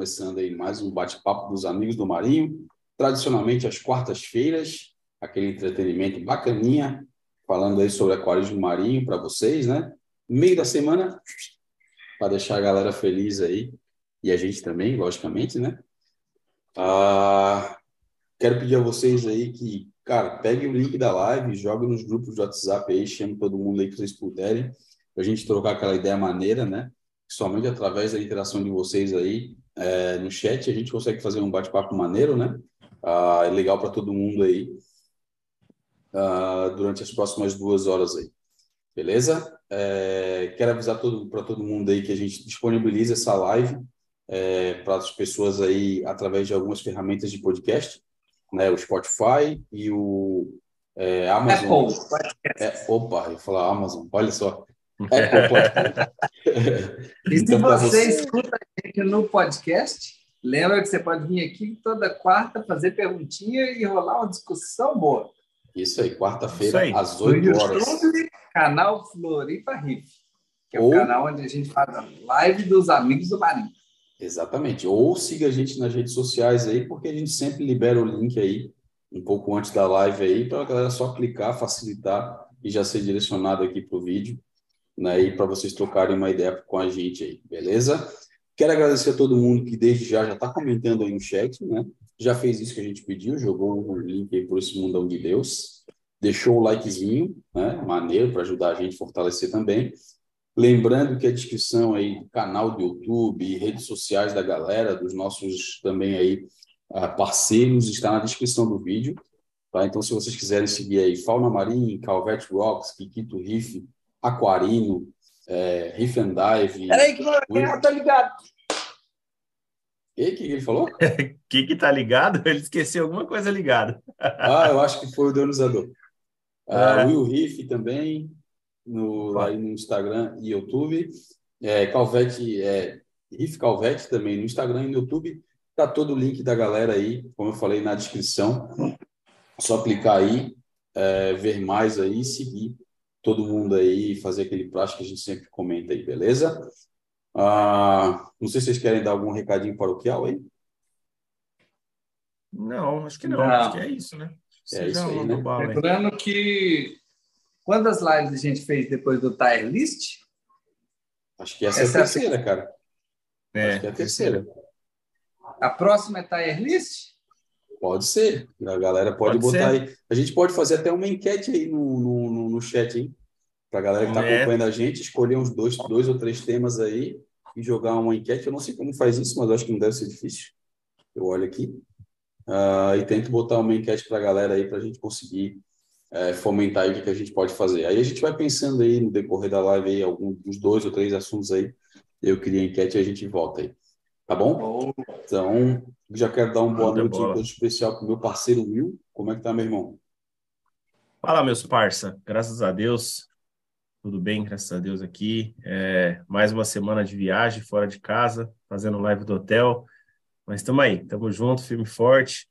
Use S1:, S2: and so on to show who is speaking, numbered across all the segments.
S1: começando aí mais um bate-papo dos amigos do Marinho. Tradicionalmente, às quartas-feiras, aquele entretenimento bacaninha, falando aí sobre aquarismo marinho para vocês, né? Meio da semana, para deixar a galera feliz aí, e a gente também, logicamente, né? Ah, quero pedir a vocês aí que, cara, pegue o link da live, jogue nos grupos de WhatsApp aí, chame todo mundo aí que vocês puderem, para a gente trocar aquela ideia maneira, né? Somente através da interação de vocês aí, é, no chat a gente consegue fazer um bate-papo maneiro, né? Ah, é legal para todo mundo aí ah, durante as próximas duas horas aí. Beleza? É, quero avisar para todo mundo aí que a gente disponibiliza essa live é, para as pessoas aí através de algumas ferramentas de podcast, né? O Spotify e o é, Amazon. Apple. É, opa, eu ia falar Amazon, olha só.
S2: E se então, você, você escuta a gente no podcast, lembra que você pode vir aqui toda quarta fazer perguntinha e rolar uma discussão boa.
S1: Isso aí, quarta-feira, às 8 horas. YouTube,
S2: canal Floripa Riff, que é Ou... o canal onde a gente faz a live dos amigos do Marinho.
S1: Exatamente. Ou siga a gente nas redes sociais aí, porque a gente sempre libera o link aí, um pouco antes da live aí, para a galera só clicar, facilitar e já ser direcionado aqui para o vídeo né, e para vocês trocarem uma ideia com a gente aí, beleza? Quero agradecer a todo mundo que desde já já está comentando aí no chat, né? Já fez isso que a gente pediu, jogou o link aí por esse mundão de Deus, deixou o likezinho, né? Maneiro para ajudar a gente a fortalecer também. Lembrando que a descrição aí do canal do YouTube redes sociais da galera, dos nossos também aí uh, parceiros, está na descrição do vídeo. Tá? Então, se vocês quiserem seguir aí Fauna Marinha, Calvete Rocks, Kikito Riff, Aquarino, é, Riff and Dive.
S2: Peraí, que o tá ligado.
S1: E o que ele falou? O
S3: que que tá ligado? Ele esqueceu alguma coisa ligada.
S1: ah, eu acho que foi o deonizador. Ah, é. Will Riff também, no, aí no Instagram e YouTube. É, Calvete, é, Riff Calvete também no Instagram e no YouTube. Tá todo o link da galera aí, como eu falei na descrição. Só clicar aí, é, ver mais aí e seguir todo mundo aí fazer aquele plástico que a gente sempre comenta aí, beleza? Ah, não sei se vocês querem dar algum recadinho paroquial aí.
S3: Não, acho que não. não. Acho que é isso, né?
S1: É isso aí, né?
S2: Lembrando que quantas lives a gente fez depois do Tire List?
S1: Acho que essa, essa é a terceira, é a... cara. É. Acho que é a terceira.
S2: A próxima é Tire List?
S1: Pode ser. A galera pode, pode botar ser. aí. A gente pode fazer até uma enquete aí no, no, no chat, hein? Para a galera que está é. acompanhando a gente, escolher uns dois, dois ou três temas aí e jogar uma enquete. Eu não sei como faz isso, mas acho que não deve ser difícil. Eu olho aqui. Uh, e tento botar uma enquete para a galera aí para a gente conseguir é, fomentar aí o que, que a gente pode fazer. Aí a gente vai pensando aí no decorrer da live aí, alguns dois ou três assuntos aí. Eu queria enquete e a gente volta aí. Tá bom? Então, já quero dar uma boa noite todo especial para o meu parceiro Will. Como é que tá, meu irmão?
S3: Fala, meus parça. Graças a Deus, tudo bem, graças a Deus aqui. É, mais uma semana de viagem, fora de casa, fazendo live do hotel. Mas estamos aí, estamos juntos, firme e forte,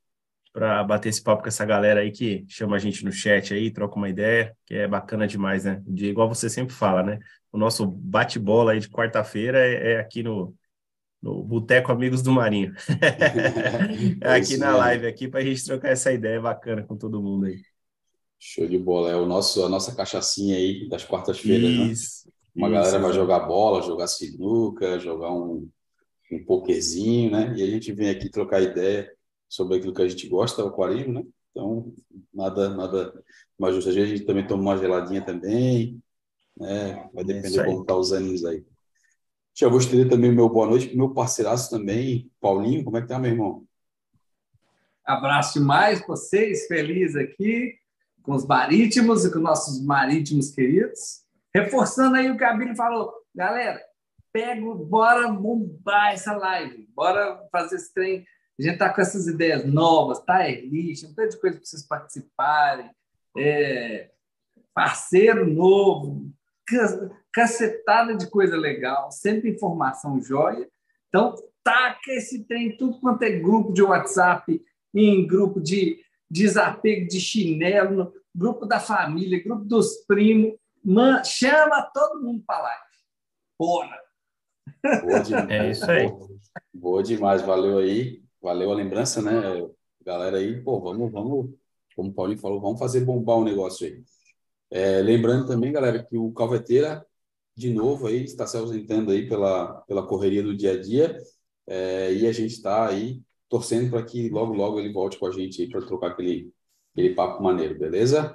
S3: para bater esse papo com essa galera aí que chama a gente no chat aí, troca uma ideia, que é bacana demais, né? De, igual você sempre fala, né? O nosso bate-bola aí de quarta-feira é, é aqui no, no Boteco Amigos do Marinho. aqui na live, aqui, para a gente trocar essa ideia bacana com todo mundo aí.
S1: Show de bola. É o nosso, a nossa cachaçinha aí das quartas-feiras, né? Uma isso, galera vai jogar bola, jogar sinuca, jogar um, um pokerzinho, né? E a gente vem aqui trocar ideia sobre aquilo que a gente gosta, o aquarismo, né? Então, nada, nada mais justo. Às vezes a gente também toma uma geladinha também, né? Vai depender é como tá os ânimos aí. Já vou também meu boa noite para meu parceiraço também, Paulinho. Como é que tá, meu irmão?
S2: Abraço mais vocês, feliz aqui com os marítimos e com nossos marítimos queridos. Reforçando aí o que a Bíblia falou. Galera, pego, bora bombar essa live, bora fazer esse trem. A gente tá com essas ideias novas, tá? Elite, um tanto de coisa para vocês participarem. É, parceiro novo, cacetada de coisa legal, sempre informação jóia. Então, taca esse trem tudo quanto é grupo de WhatsApp, em grupo de desapego de chinelo, grupo da família, grupo dos primos. Man, chama todo mundo para lá. Bora!
S3: É isso aí.
S1: Boa demais, valeu aí. Valeu a lembrança, né? Galera aí, pô, vamos, vamos, como o Paulinho falou, vamos fazer bombar o negócio aí. É, lembrando também, galera, que o Calveteira, de novo, aí, está se ausentando aí pela, pela correria do dia a dia, é, e a gente está aí torcendo para que logo, logo ele volte com a gente aí para trocar aquele, aquele papo maneiro, beleza?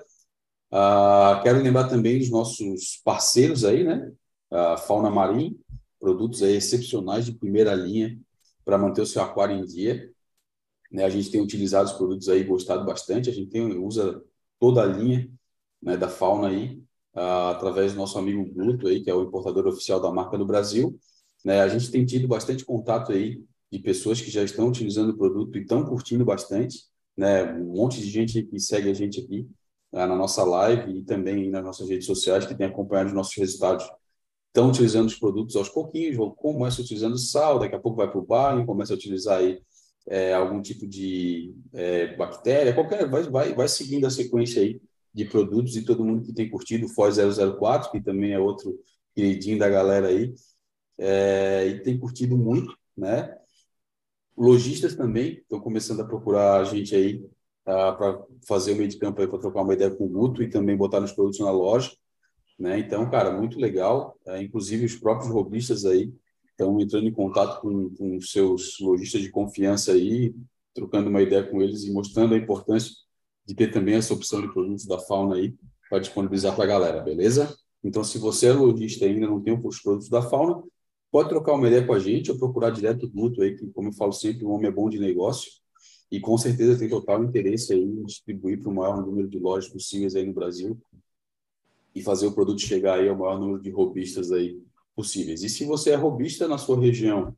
S1: Uh, quero lembrar também dos nossos parceiros aí, né? Uh, Fauna Marim, produtos aí excepcionais de primeira linha para manter o seu aquário em dia. Né? A gente tem utilizado os produtos aí, gostado bastante. A gente tem, usa toda a linha né, da Fauna aí, uh, através do nosso amigo Guto aí, que é o importador oficial da marca do Brasil. Né? A gente tem tido bastante contato aí de pessoas que já estão utilizando o produto e estão curtindo bastante. Né? Um monte de gente que segue a gente aqui uh, na nossa live e também nas nossas redes sociais que tem acompanhado os nossos resultados. Estão utilizando os produtos aos pouquinhos, começa utilizando sal, daqui a pouco vai para o banho, começa a utilizar aí é, algum tipo de é, bactéria, qualquer, vai, vai, vai seguindo a sequência aí de produtos e todo mundo que tem curtido o Foz 004, que também é outro queridinho da galera aí, é, e tem curtido muito, né? Lojistas também estão começando a procurar a gente aí tá, para fazer o meio de campo aí para trocar uma ideia com o Guto e também botar nos produtos na loja, né? Então, cara, muito legal. Uh, inclusive os próprios robistas aí estão entrando em contato com, com seus lojistas de confiança aí, trocando uma ideia com eles e mostrando a importância de ter também essa opção de produtos da Fauna aí para disponibilizar para a galera, beleza? Então, se você é lojista e ainda não tem os produtos da Fauna, pode trocar uma ideia com a gente ou procurar direto o Guto aí, que, como eu falo sempre, o homem é bom de negócio e com certeza tem total interesse aí em distribuir para o maior número de lojas possíveis aí no Brasil e fazer o produto chegar aí ao maior número de robistas aí possíveis. E se você é robista na sua região,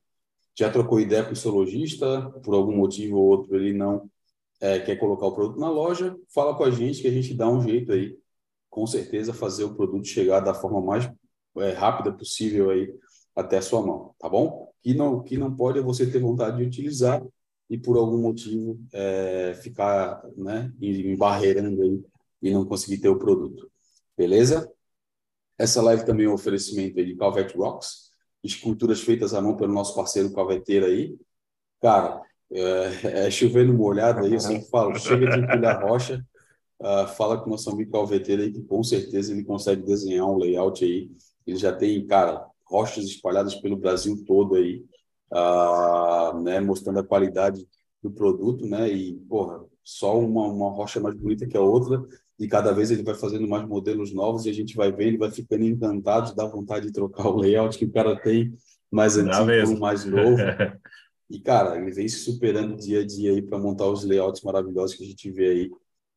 S1: já trocou ideia com o seu lojista, por algum motivo ou outro ele não é, quer colocar o produto na loja, fala com a gente que a gente dá um jeito aí, com certeza, fazer o produto chegar da forma mais é, rápida possível aí até a sua mão, tá bom? Que não, que não pode é você ter vontade de utilizar e por algum motivo é, ficar né, embarreirando aí e não conseguir ter o produto. Beleza? Essa live também é um oferecimento de Calvet Rocks, esculturas feitas à mão pelo nosso parceiro calveteiro aí. Cara, é, é chovendo molhado aí, eu sempre falo, chega de empilhar rocha, uh, fala com o nosso amigo calveteiro aí que com certeza ele consegue desenhar um layout aí. Ele já tem, cara, rochas espalhadas pelo Brasil todo aí, uh, né, mostrando a qualidade do produto, né, e, porra, só uma, uma rocha mais bonita que a outra, e cada vez ele vai fazendo mais modelos novos e a gente vai vendo, vai ficando encantado, dá vontade de trocar o layout que o cara tem mais antigo mais novo. e, cara, ele vem se superando dia a dia aí para montar os layouts maravilhosos que a gente vê aí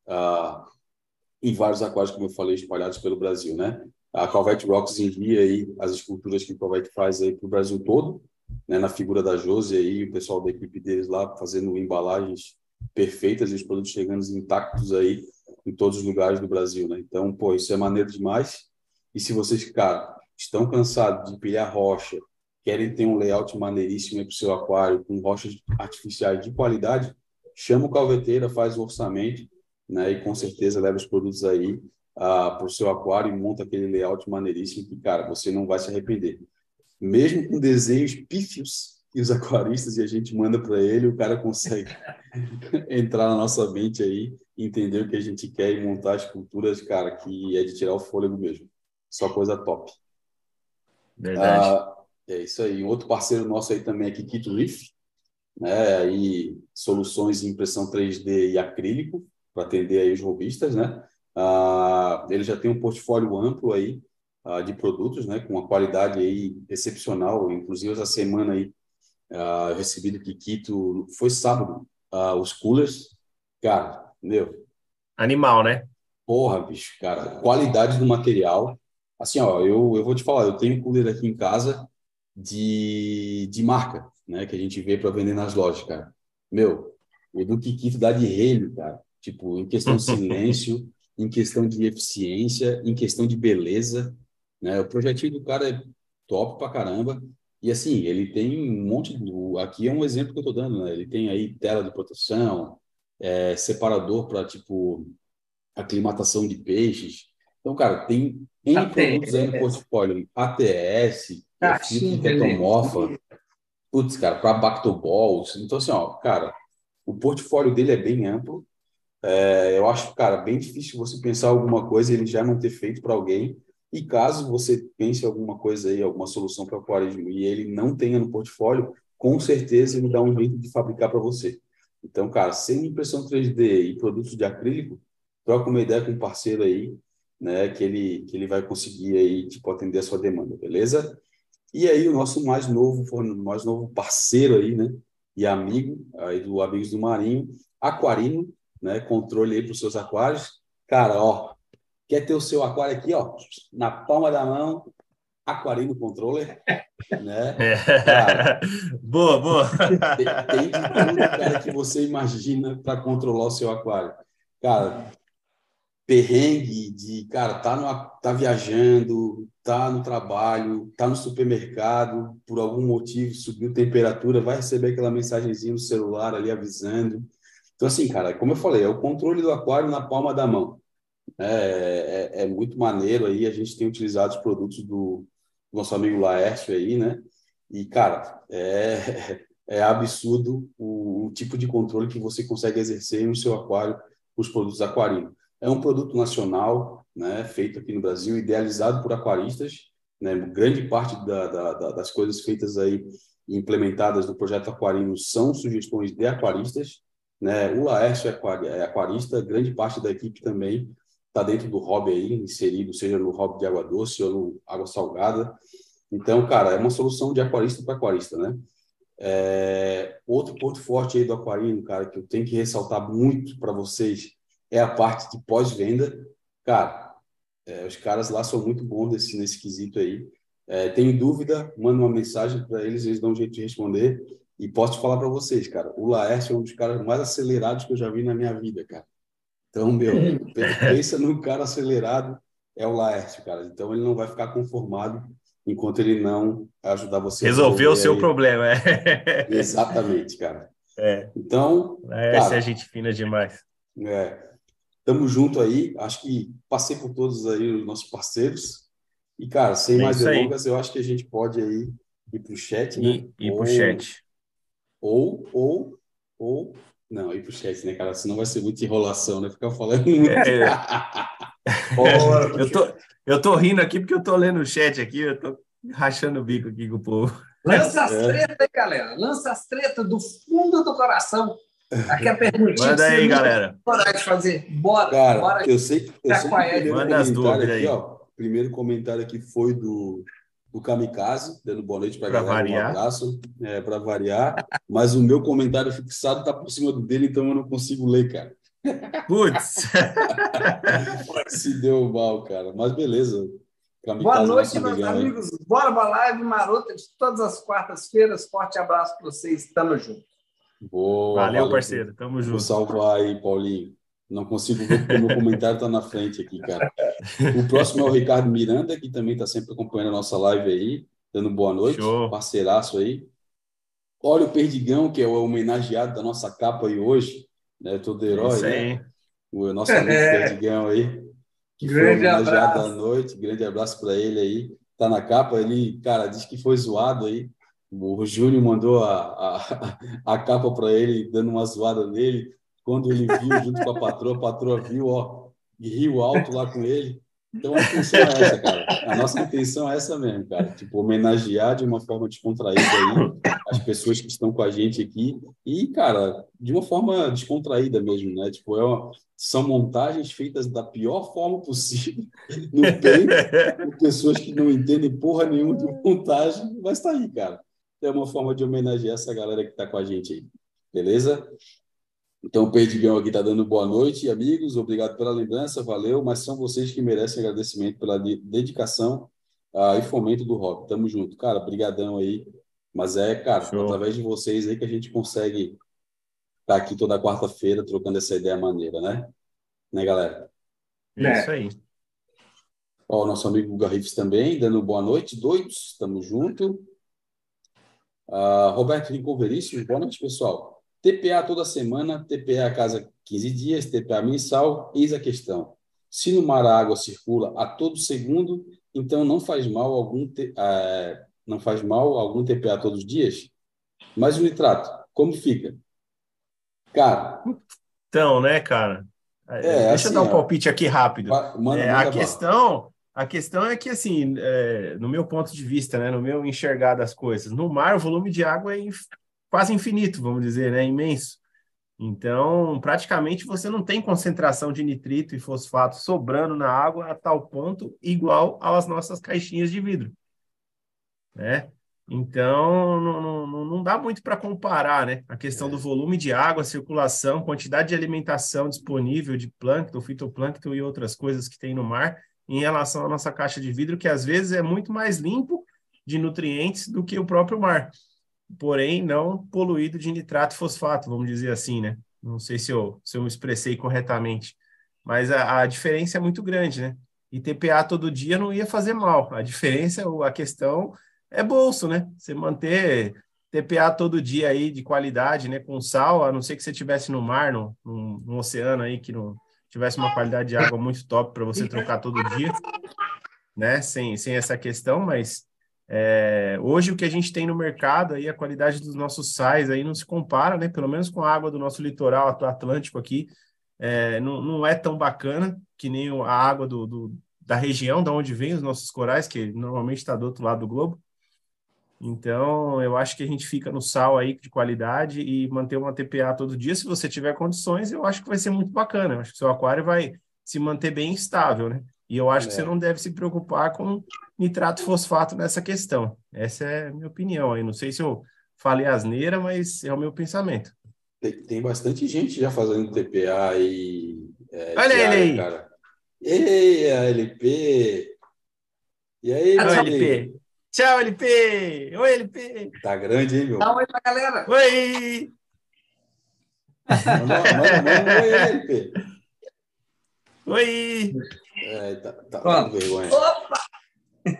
S1: uh, em vários aquários, como eu falei, espalhados pelo Brasil, né? A Calvete Rocks envia aí as esculturas que a Calvete faz aí para o Brasil todo, né, na figura da Josi aí, o pessoal da equipe deles lá fazendo embalagens perfeitas e os produtos chegando intactos aí em todos os lugares do Brasil, né? Então, pô, isso é maneiro demais. E se vocês, cara, estão cansados de pilhar rocha, querem ter um layout maneiríssimo para o seu aquário, com rochas artificiais de qualidade, chama o calveteira, faz o orçamento, né? E com certeza leva os produtos aí uh, para o seu aquário e monta aquele layout maneiríssimo que, cara, você não vai se arrepender. Mesmo com desenhos pífios que os aquaristas e a gente manda para ele, o cara consegue entrar na nossa mente aí, entender o que a gente quer e montar esculturas, cara, que é de tirar o fôlego mesmo. Só coisa top.
S3: Verdade. Ah,
S1: é isso aí. Um outro parceiro nosso aí também é Kikito Reef, né? Aí soluções de impressão 3D e acrílico para atender aí os robistas, né? Ah, ele já tem um portfólio amplo aí ah, de produtos, né, com uma qualidade aí excepcional. Inclusive essa semana aí ah, recebi do Kikito, foi sábado, ah, os coolers, cara, meu.
S3: Animal, né?
S1: Porra, bicho, cara, qualidade do material. Assim, ó, eu, eu vou te falar, eu tenho cooler aqui em casa de, de marca, né, que a gente vê para vender nas lojas, cara. Meu, o do Kikito dá de relho, cara. Tipo, em questão de silêncio, em questão de eficiência, em questão de beleza. Né? O projetinho do cara é top pra caramba. E assim, ele tem um monte de. Aqui é um exemplo que eu estou dando, né? Ele tem aí tela de proteção, é, separador para tipo aclimatação de peixes. Então, cara, tem N ATS. produtos aí no portfólio. ATS, filtro de putz, cara, para Bactoballs. Então, assim, ó, cara, o portfólio dele é bem amplo. É, eu acho, cara, bem difícil você pensar alguma coisa e ele já não ter feito para alguém. E caso você pense alguma coisa aí, alguma solução para o aquarismo e ele não tenha no portfólio, com certeza ele dá um jeito de fabricar para você. Então, cara, sem impressão 3D e produtos de acrílico, troca uma ideia com um parceiro aí, né, que ele que ele vai conseguir aí tipo atender a sua demanda, beleza? E aí o nosso mais novo, mais novo parceiro aí, né, e amigo aí do Amigos do Marinho, Aquarino, né, controle aí para os seus aquários. Cara, ó, quer ter o seu aquário aqui, ó, na palma da mão, Aquarino Controller, né?
S3: É. Cara, boa, boa.
S1: Tem, tem de tudo, cara, que você imagina para controlar o seu aquário. Cara, perrengue de, cara, tá, no, tá viajando, tá no trabalho, tá no supermercado, por algum motivo subiu temperatura, vai receber aquela mensagenzinha no celular ali avisando. Então, assim, cara, como eu falei, é o controle do aquário na palma da mão. É, é, é muito maneiro aí, a gente tem utilizado os produtos do nosso amigo Laércio aí, né? E, cara, é, é absurdo o, o tipo de controle que você consegue exercer no seu aquário com os produtos aquarinos. É um produto nacional, né, feito aqui no Brasil, idealizado por aquaristas. Né, grande parte da, da, da, das coisas feitas aí implementadas no projeto Aquarino são sugestões de aquaristas. Né? O Laércio é, é aquarista, grande parte da equipe também está dentro do hobby aí, inserido, seja no hobby de água doce ou no água salgada. Então, cara, é uma solução de aquarista para aquarista, né? É, outro ponto forte aí do aquarino, cara, que eu tenho que ressaltar muito para vocês é a parte de pós-venda. Cara, é, os caras lá são muito bons nesse, nesse quesito aí. É, tenho dúvida, manda uma mensagem para eles, eles dão um jeito de responder. E posso falar para vocês, cara, o Laércio é um dos caras mais acelerados que eu já vi na minha vida, cara. Então, meu, pensa num cara acelerado, é o Laércio, cara. Então, ele não vai ficar conformado enquanto ele não ajudar você
S3: resolver o seu aí. problema. É.
S1: Exatamente, cara.
S3: É.
S1: Então,
S3: essa é a gente fina demais.
S1: É. Tamo junto aí. Acho que passei por todos aí os nossos parceiros. E, cara, sem é mais delongas, eu acho que a gente pode aí ir para o chat, né? Ir,
S3: ir para o chat.
S1: Ou, ou, ou. Não, ir para o chat, né, cara? Senão vai ser muita enrolação, né? Ficar falando muito. É.
S3: eu, tô, eu tô rindo aqui porque eu tô lendo o chat aqui, eu tô rachando o bico aqui com o povo.
S2: Lança as é. tretas aí, galera. Lança as tretas do fundo do coração. Aqui a perguntinha.
S3: Manda aí, galera.
S2: Bora de fazer. Bora.
S1: Cara,
S2: bora
S1: eu sei, eu sei que
S3: o Manda as dúvidas aqui, aí.
S1: Ó, o primeiro comentário aqui foi do, do Kamikaze, dando boa noite para a galera.
S3: Variar.
S1: Um abraço, é, para variar. Mas o meu comentário fixado está por cima do dele, então eu não consigo ler, cara.
S3: Putz!
S1: Se deu mal, cara. Mas beleza.
S2: Kamikaze, Boa noite, meus amigos. Bora para live marota de todas as quartas-feiras. Forte abraço para vocês. Tamo junto.
S1: Boa,
S3: valeu, valeu, parceiro. Tamo junto. Vou
S1: salvar aí, Paulinho. Não consigo ver porque meu comentário está na frente aqui, cara. O próximo é o Ricardo Miranda, que também está sempre acompanhando a nossa live aí, dando boa noite.
S3: Show.
S1: Parceiraço aí. Olha o Perdigão, que é o homenageado da nossa capa aí hoje, né? Todo herói, Isso aí. né? O nosso amigo é. Perdigão aí. Que Grande foi homenageado abraço. da noite. Grande abraço para ele aí. Tá na capa, ele, cara, diz que foi zoado aí o Júnior mandou a, a, a capa para ele, dando uma zoada nele. Quando ele viu, junto com a patroa, a patroa viu, ó, e riu alto lá com ele. Então a intenção é essa, cara. A nossa intenção é essa mesmo, cara. Tipo, homenagear de uma forma descontraída aí as pessoas que estão com a gente aqui. E, cara, de uma forma descontraída mesmo, né? Tipo, é uma... são montagens feitas da pior forma possível no peito, com pessoas que não entendem porra nenhuma de montagem, mas tá aí, cara é uma forma de homenagear essa galera que está com a gente aí. Beleza? Então, o Perdigão aqui está dando boa noite, amigos. Obrigado pela lembrança, valeu. Mas são vocês que merecem agradecimento pela dedicação uh, e fomento do hobby. Tamo junto. Cara, brigadão aí. Mas é, cara, Show. através de vocês aí que a gente consegue estar tá aqui toda quarta-feira trocando essa ideia maneira, né? Né, galera?
S3: É isso aí.
S1: Ó, o nosso amigo Garrifes também, dando boa noite, doidos, tamo junto. Uh, Roberto Rincon Veríssimo, boa noite, pessoal. TPA toda semana, TPA a cada 15 dias, TPA mensal, eis a questão. Se no mar a água circula a todo segundo, então não faz mal algum, te, uh, não faz mal algum TPA todos os dias? Mas o nitrato, como fica? Cara.
S3: Então, né, cara? É, Deixa assim, eu dar um palpite aqui rápido. É, a questão, a questão é que, assim, é, no meu ponto de vista, né, no meu enxergar das coisas, no mar o volume de água é inf quase infinito, vamos dizer, né, imenso. Então, praticamente você não tem concentração de nitrito e fosfato sobrando na água a tal ponto igual às nossas caixinhas de vidro, né? Então, não, não, não dá muito para comparar, né? A questão é. do volume de água, circulação, quantidade de alimentação disponível de plâncton, fitoplâncton e outras coisas que tem no mar em relação à nossa caixa de vidro, que às vezes é muito mais limpo de nutrientes do que o próprio mar, porém não poluído de nitrato e fosfato, vamos dizer assim, né? Não sei se eu, se eu me expressei corretamente, mas a, a diferença é muito grande, né? E TPA todo dia não ia fazer mal. A diferença, a questão é bolso, né? Você manter TPA todo dia aí de qualidade, né? Com sal, a não ser que você estivesse no mar, no, oceano aí, que não tivesse uma qualidade de água muito top para você trocar todo dia, né? Sem, sem essa questão, mas é, hoje o que a gente tem no mercado aí, a qualidade dos nossos sais aí não se compara, né? Pelo menos com a água do nosso litoral Atlântico aqui, é, não, não é tão bacana que nem a água do, do da região da onde vem os nossos corais, que normalmente está do outro lado do globo. Então, eu acho que a gente fica no sal aí de qualidade e manter uma TPA todo dia, se você tiver condições, eu acho que vai ser muito bacana. Eu acho que seu aquário vai se manter bem estável, né? E eu acho é. que você é. não deve se preocupar com nitrato fosfato nessa questão. Essa é a minha opinião aí. Não sei se eu falei asneira, mas é o meu pensamento.
S1: Tem, tem bastante gente já fazendo TPA e.
S3: É, Olha ele aí! Cara.
S1: Ei, LP! E aí,
S3: meu LP? Tchau, LP! Oi, LP!
S1: Tá grande, hein, meu?
S2: Dá um oi pra galera!
S3: Oi!
S1: Manda, manda, manda um oi, LP!
S3: Oi!
S1: É, tá, tá com vergonha. Opa!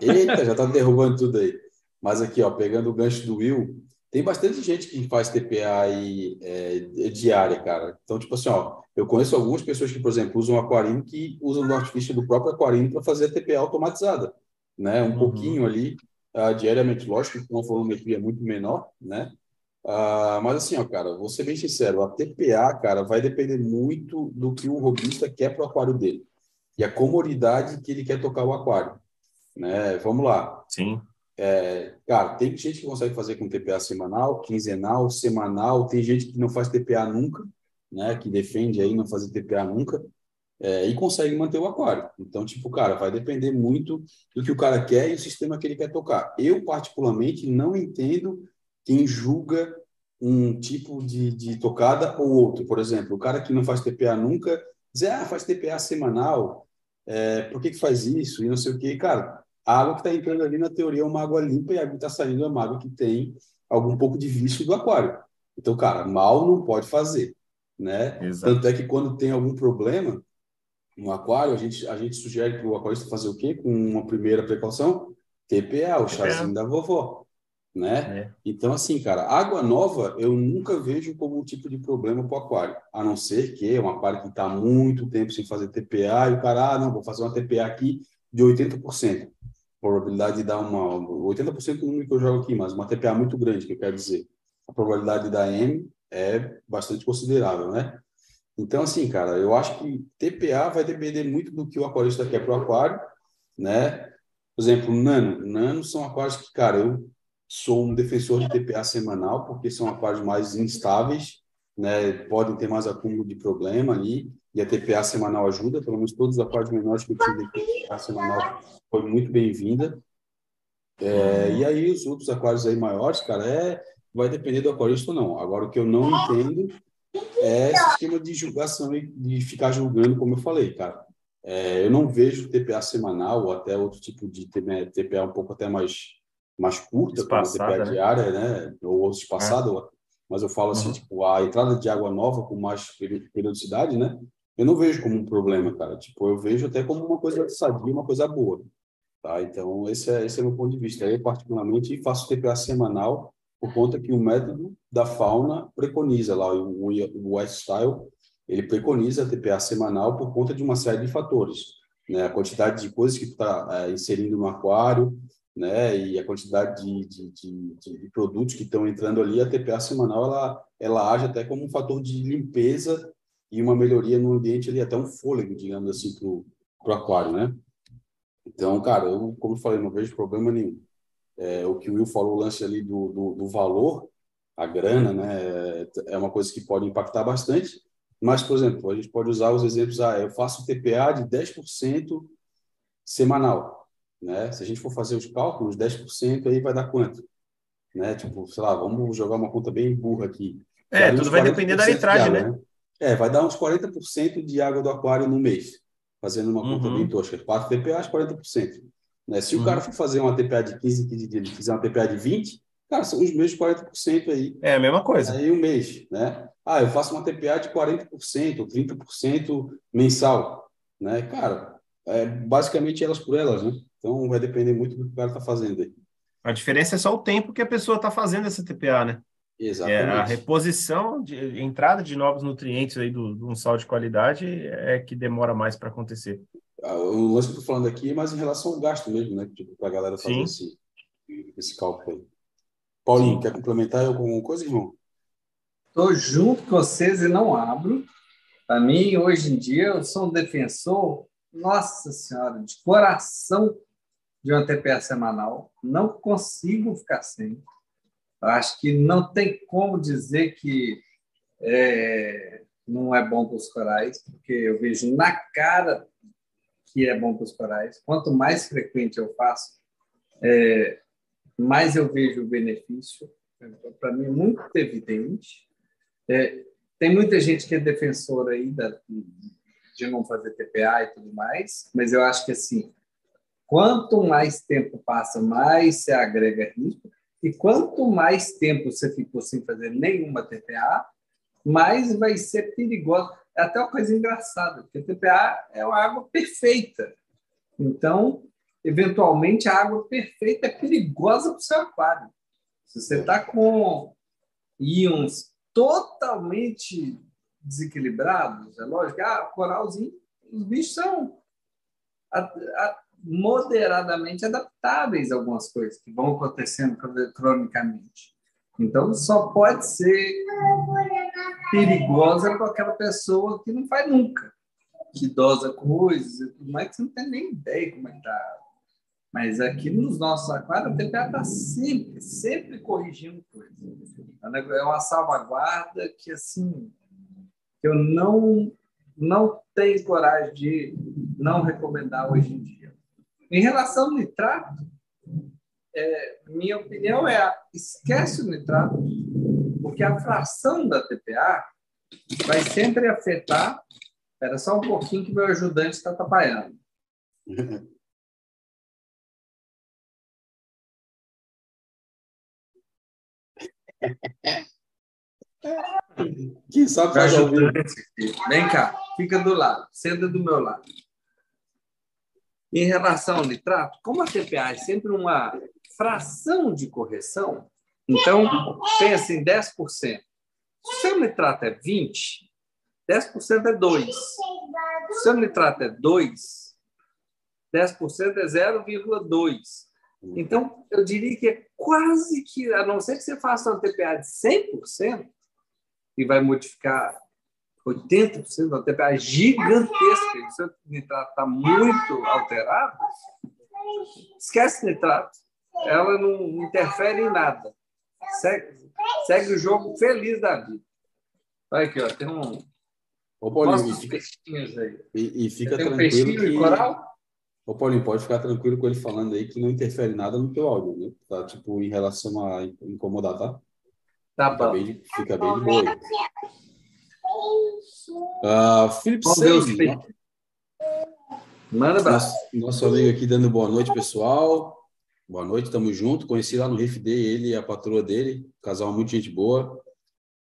S1: Eita, já tá derrubando tudo aí. Mas aqui, ó, pegando o gancho do Will, tem bastante gente que faz TPA aí, é, diária, cara. Então, tipo assim, ó, eu conheço algumas pessoas que, por exemplo, usam aquarino que usam o artifício do próprio aquarino para fazer a TPA automatizada, né? Um uhum. pouquinho ali uh, diariamente, lógico, com uma volumetria muito menor, né? Uh, mas assim, ó, cara, vou ser bem sincero, a TPA, cara, vai depender muito do que o robista quer para o aquário dele e a comodidade que ele quer tocar o aquário, né? Vamos lá.
S3: Sim.
S1: É, cara, tem gente que consegue fazer com TPA semanal, quinzenal, semanal, tem gente que não faz TPA nunca, né? Que defende aí não fazer TPA nunca é, e consegue manter o aquário. Então, tipo, cara, vai depender muito do que o cara quer e o sistema que ele quer tocar. Eu, particularmente, não entendo quem julga um tipo de, de tocada ou outro. Por exemplo, o cara que não faz TPA nunca, dizer, ah, faz TPA semanal, é, por que, que faz isso? E não sei o quê. Cara, a água que está entrando ali, na teoria, é uma água limpa e a água que está saindo é uma água que tem algum pouco de vício do aquário. Então, cara, mal não pode fazer, né? Exato. Tanto é que quando tem algum problema, no aquário, a gente, a gente sugere para o aquarista fazer o quê? Com uma primeira precaução? TPA, o chazinho da vovó. Né? É. Então, assim, cara, água nova eu nunca vejo como um tipo de problema para o aquário, a não ser que é um aquário que está muito tempo sem fazer TPA e o cara, ah, não, vou fazer uma TPA aqui de 80%. Probabilidade de dar uma. 80% do número que eu jogo aqui, mas uma TPA muito grande, que eu quero dizer. A probabilidade da M é bastante considerável, né? Então, assim, cara, eu acho que TPA vai depender muito do que o aquarista quer para o aquário, né? Por exemplo, nano. Nano são aquários que, cara, eu sou um defensor de TPA semanal, porque são aquários mais instáveis, né? Podem ter mais acúmulo de problema ali, e a TPA semanal ajuda, pelo menos todos os aquários menores que eu tive TPA semanal foi muito bem-vinda. É, e aí, os outros aquários aí maiores, cara, é, vai depender do aquarista ou não. Agora, o que eu não entendo é sistema de julgação e de ficar julgando, como eu falei, cara. É, eu não vejo TPA semanal ou até outro tipo de TPA um pouco até mais, mais curta, como TPA né? diária, né? Ou outro espaçado, é. mas eu falo assim, uhum. tipo, a entrada de água nova com mais periodicidade, né? Eu não vejo como um problema, cara. Tipo, eu vejo até como uma coisa sadia, uma coisa boa. Tá? Então, esse é, esse é o meu ponto de vista. Eu, particularmente, faço TPA semanal por conta que o método da fauna preconiza lá, o, o West Style, ele preconiza a TPA semanal por conta de uma série de fatores, né? A quantidade de coisas que está é, inserindo no aquário, né, e a quantidade de, de, de, de produtos que estão entrando ali, a TPA semanal ela, ela age até como um fator de limpeza e uma melhoria no ambiente ali, até um fôlego, digamos assim, para o aquário, né? Então, cara, eu, como falei, não vejo problema nenhum. É, o que o Will falou, o lance ali do, do, do valor, a grana, né, é uma coisa que pode impactar bastante, mas, por exemplo, a gente pode usar os exemplos, ah, eu faço TPA de 10% semanal, né? Se a gente for fazer os cálculos, 10% aí vai dar quanto? Né? Tipo, sei lá, vamos jogar uma conta bem burra aqui.
S3: É, tudo vai depender da litragem, né? né?
S1: É, vai dar uns 40% de água do aquário no mês, fazendo uma conta uhum. bem tosca. 4 TPAs, 40%. Né? Se uhum. o cara for fazer uma TPA de 15, 15 dias, ele fizer uma TPA de 20, cara, são os mesmos 40% aí.
S3: É a mesma coisa.
S1: Aí um mês, né? Ah, eu faço uma TPA de 40%, 30% mensal, né? Cara, é basicamente elas por elas, né? Então vai depender muito do que o cara está fazendo aí.
S3: A diferença é só o tempo que a pessoa está fazendo essa TPA, né?
S1: Exatamente.
S3: É, a reposição, de entrada de novos nutrientes aí do, do um sal de qualidade é que demora mais para acontecer.
S1: Ah, o lance que eu estou falando aqui é mais em relação ao gasto mesmo, né? Tipo, para a galera fazer esse, esse cálculo aí. Paulinho, Sim. quer complementar alguma coisa, irmão?
S2: Estou junto com vocês e não abro. Para mim, hoje em dia, eu sou um defensor, nossa senhora, de coração de uma TPA semanal. Não consigo ficar sem. Acho que não tem como dizer que é, não é bom para os corais, porque eu vejo na cara que é bom para os corais. Quanto mais frequente eu faço, é, mais eu vejo o benefício. Então, para mim, é muito evidente. É, tem muita gente que é defensora aí da, de não fazer TPA e tudo mais, mas eu acho que assim, quanto mais tempo passa, mais se agrega risco. E quanto mais tempo você ficou sem fazer nenhuma TPA, mais vai ser perigoso. É até uma coisa engraçada, porque a TPA é uma água perfeita. Então, eventualmente, a água perfeita é perigosa para o seu aquário. Se você está com íons totalmente desequilibrados, é lógico, ah, coralzinho, os bichos são moderadamente adaptáveis a algumas coisas que vão acontecendo cronicamente. Então, só pode ser perigosa para aquela pessoa que não faz nunca, que dosa coisas e tudo mais, que você não tem nem ideia como é que está. Mas aqui nos nossos aquários, a TPA está sempre, sempre corrigindo coisas. É uma salvaguarda que, assim, eu não, não tenho coragem de não recomendar hoje em dia. Em relação ao nitrato, é, minha opinião é esquece o nitrato, porque a fração da TPA vai sempre afetar. Espera só um pouquinho que meu ajudante está atrapalhando.
S1: Que só
S2: ajudante. Vem cá, fica do lado, senta do meu lado. Em relação ao nitrato, como a TPA é sempre uma fração de correção, então pensa em 10%. Se o seu nitrato é 20, 10% é 2. Se o seu nitrato é 2, 10% é 0,2. Então, eu diria que é quase que, a não ser que você faça uma TPA de 100%, e vai modificar 80% da TPA gigantesca, o seu nitrato está muito alterado, esquece nitrato. Ela não interfere em nada. Segue, segue o jogo feliz da vida. Olha aqui, ó, tem um.
S1: Ô, Paulinho, e, peixinhos aí. E, e fica tem tranquilo. Um peixinho que...
S2: e coral?
S1: Ô, Paulinho, pode ficar tranquilo com ele falando aí que não interfere nada no teu áudio, né? Tá, tipo, em relação a incomodar, tá?
S2: Tá
S1: fica
S2: bom.
S1: Bem, fica bem de boa. Uh, Felipe Seis,
S2: Manda
S1: nosso, nosso amigo aqui dando boa noite, pessoal. Boa noite, estamos juntos. Conheci lá no Riff Day ele e a patroa dele, casal muito gente boa.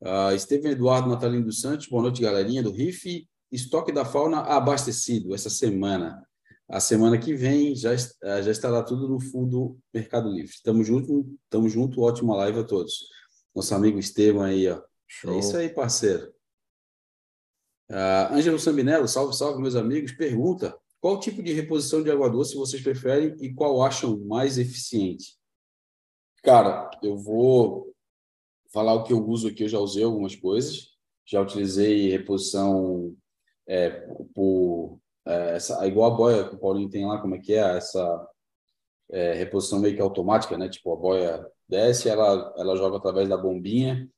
S1: Uh, Estevam Eduardo Natalino dos Santos, boa noite, galerinha do Riff. Estoque da fauna abastecido essa semana. A semana que vem já, ah, já estará tudo no fundo Mercado Livre. Estamos juntos, estamos juntos, ótima live a todos. Nosso amigo Estevam aí, ó. Show. É isso aí, parceiro. Uh, Ângelo Sambinello, salve, salve, meus amigos. Pergunta: qual tipo de reposição de água doce vocês preferem e qual acham mais eficiente? Cara, eu vou falar o que eu uso aqui. Eu já usei algumas coisas. Já utilizei reposição é, por é, essa, igual a boia que o Paulinho tem lá, como é que é? Essa é, reposição meio que automática, né? Tipo, a boia desce, ela, ela joga através da bombinha,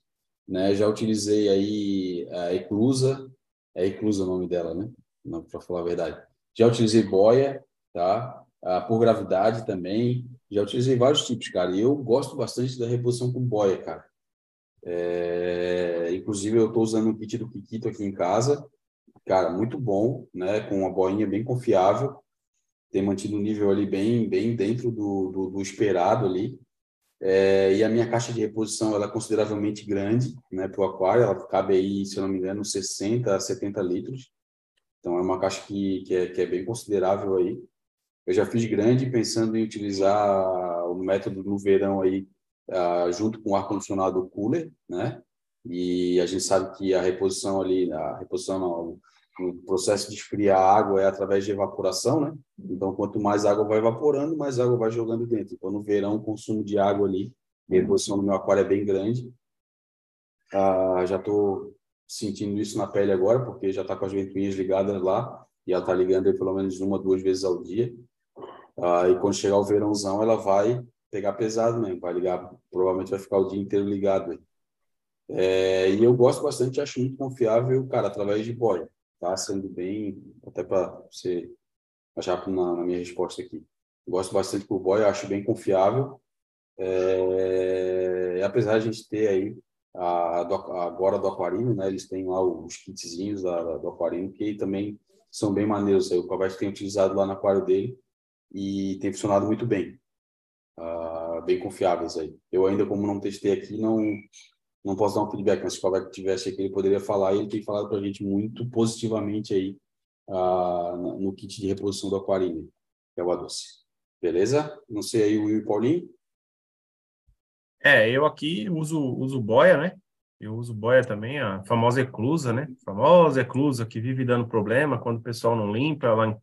S1: né? Já utilizei aí a Eclusa, é Eclusa o nome dela, né? Não, para falar a verdade. Já utilizei boia, tá? Ah, por gravidade também. Já utilizei vários tipos, cara. E eu gosto bastante da reposição com boia, cara. É... Inclusive, eu estou usando o kit do Kikito aqui em casa. Cara, muito bom, né? Com uma boinha bem confiável tem mantido um nível ali bem, bem dentro do, do, do esperado ali. É, e a minha caixa de reposição ela é consideravelmente grande né, para o aquário, ela cabe aí, se eu não me engano, 60 a 70 litros. Então é uma caixa que, que, é, que é bem considerável aí. Eu já fiz grande pensando em utilizar o método no verão aí, uh, junto com o ar-condicionado cooler, né? E a gente sabe que a reposição ali, a reposição não, o processo de esfriar a água é através de evaporação, né? Então, quanto mais água vai evaporando, mais água vai jogando dentro. Então, no verão, o consumo de água ali, a reposição do meu aquário é bem grande. Ah, já estou sentindo isso na pele agora, porque já está com as ventoinhas ligadas lá, e ela está ligando pelo menos uma, duas vezes ao dia. Ah, e quando chegar o verãozão, ela vai pegar pesado mesmo, vai ligar, provavelmente vai ficar o dia inteiro ligado. É, e eu gosto bastante, acho muito confiável, cara, através de boia está sendo bem, até para você achar na, na, minha resposta aqui. gosto bastante do boy, acho bem confiável. É, apesar de a gente ter aí a, a, agora do Aquarino, né? Eles têm lá os kitzinhos da, do Aquarino que também são bem maneiros. O Cavite tem utilizado lá no aquário dele e tem funcionado muito bem. Uh, bem confiáveis aí. Eu ainda, como não testei aqui, não não posso dar um feedback, mas se o Calvert tivesse aqui, ele poderia falar, e ele tem falado para a gente muito positivamente aí uh, no kit de reposição do Aquarine, que é o Adoce. Beleza? Não sei aí Will e Paulinho.
S3: É, eu aqui uso, uso boia, né? Eu uso boia também, a famosa eclusa, né? A famosa eclusa que vive dando problema quando o pessoal não limpa, ela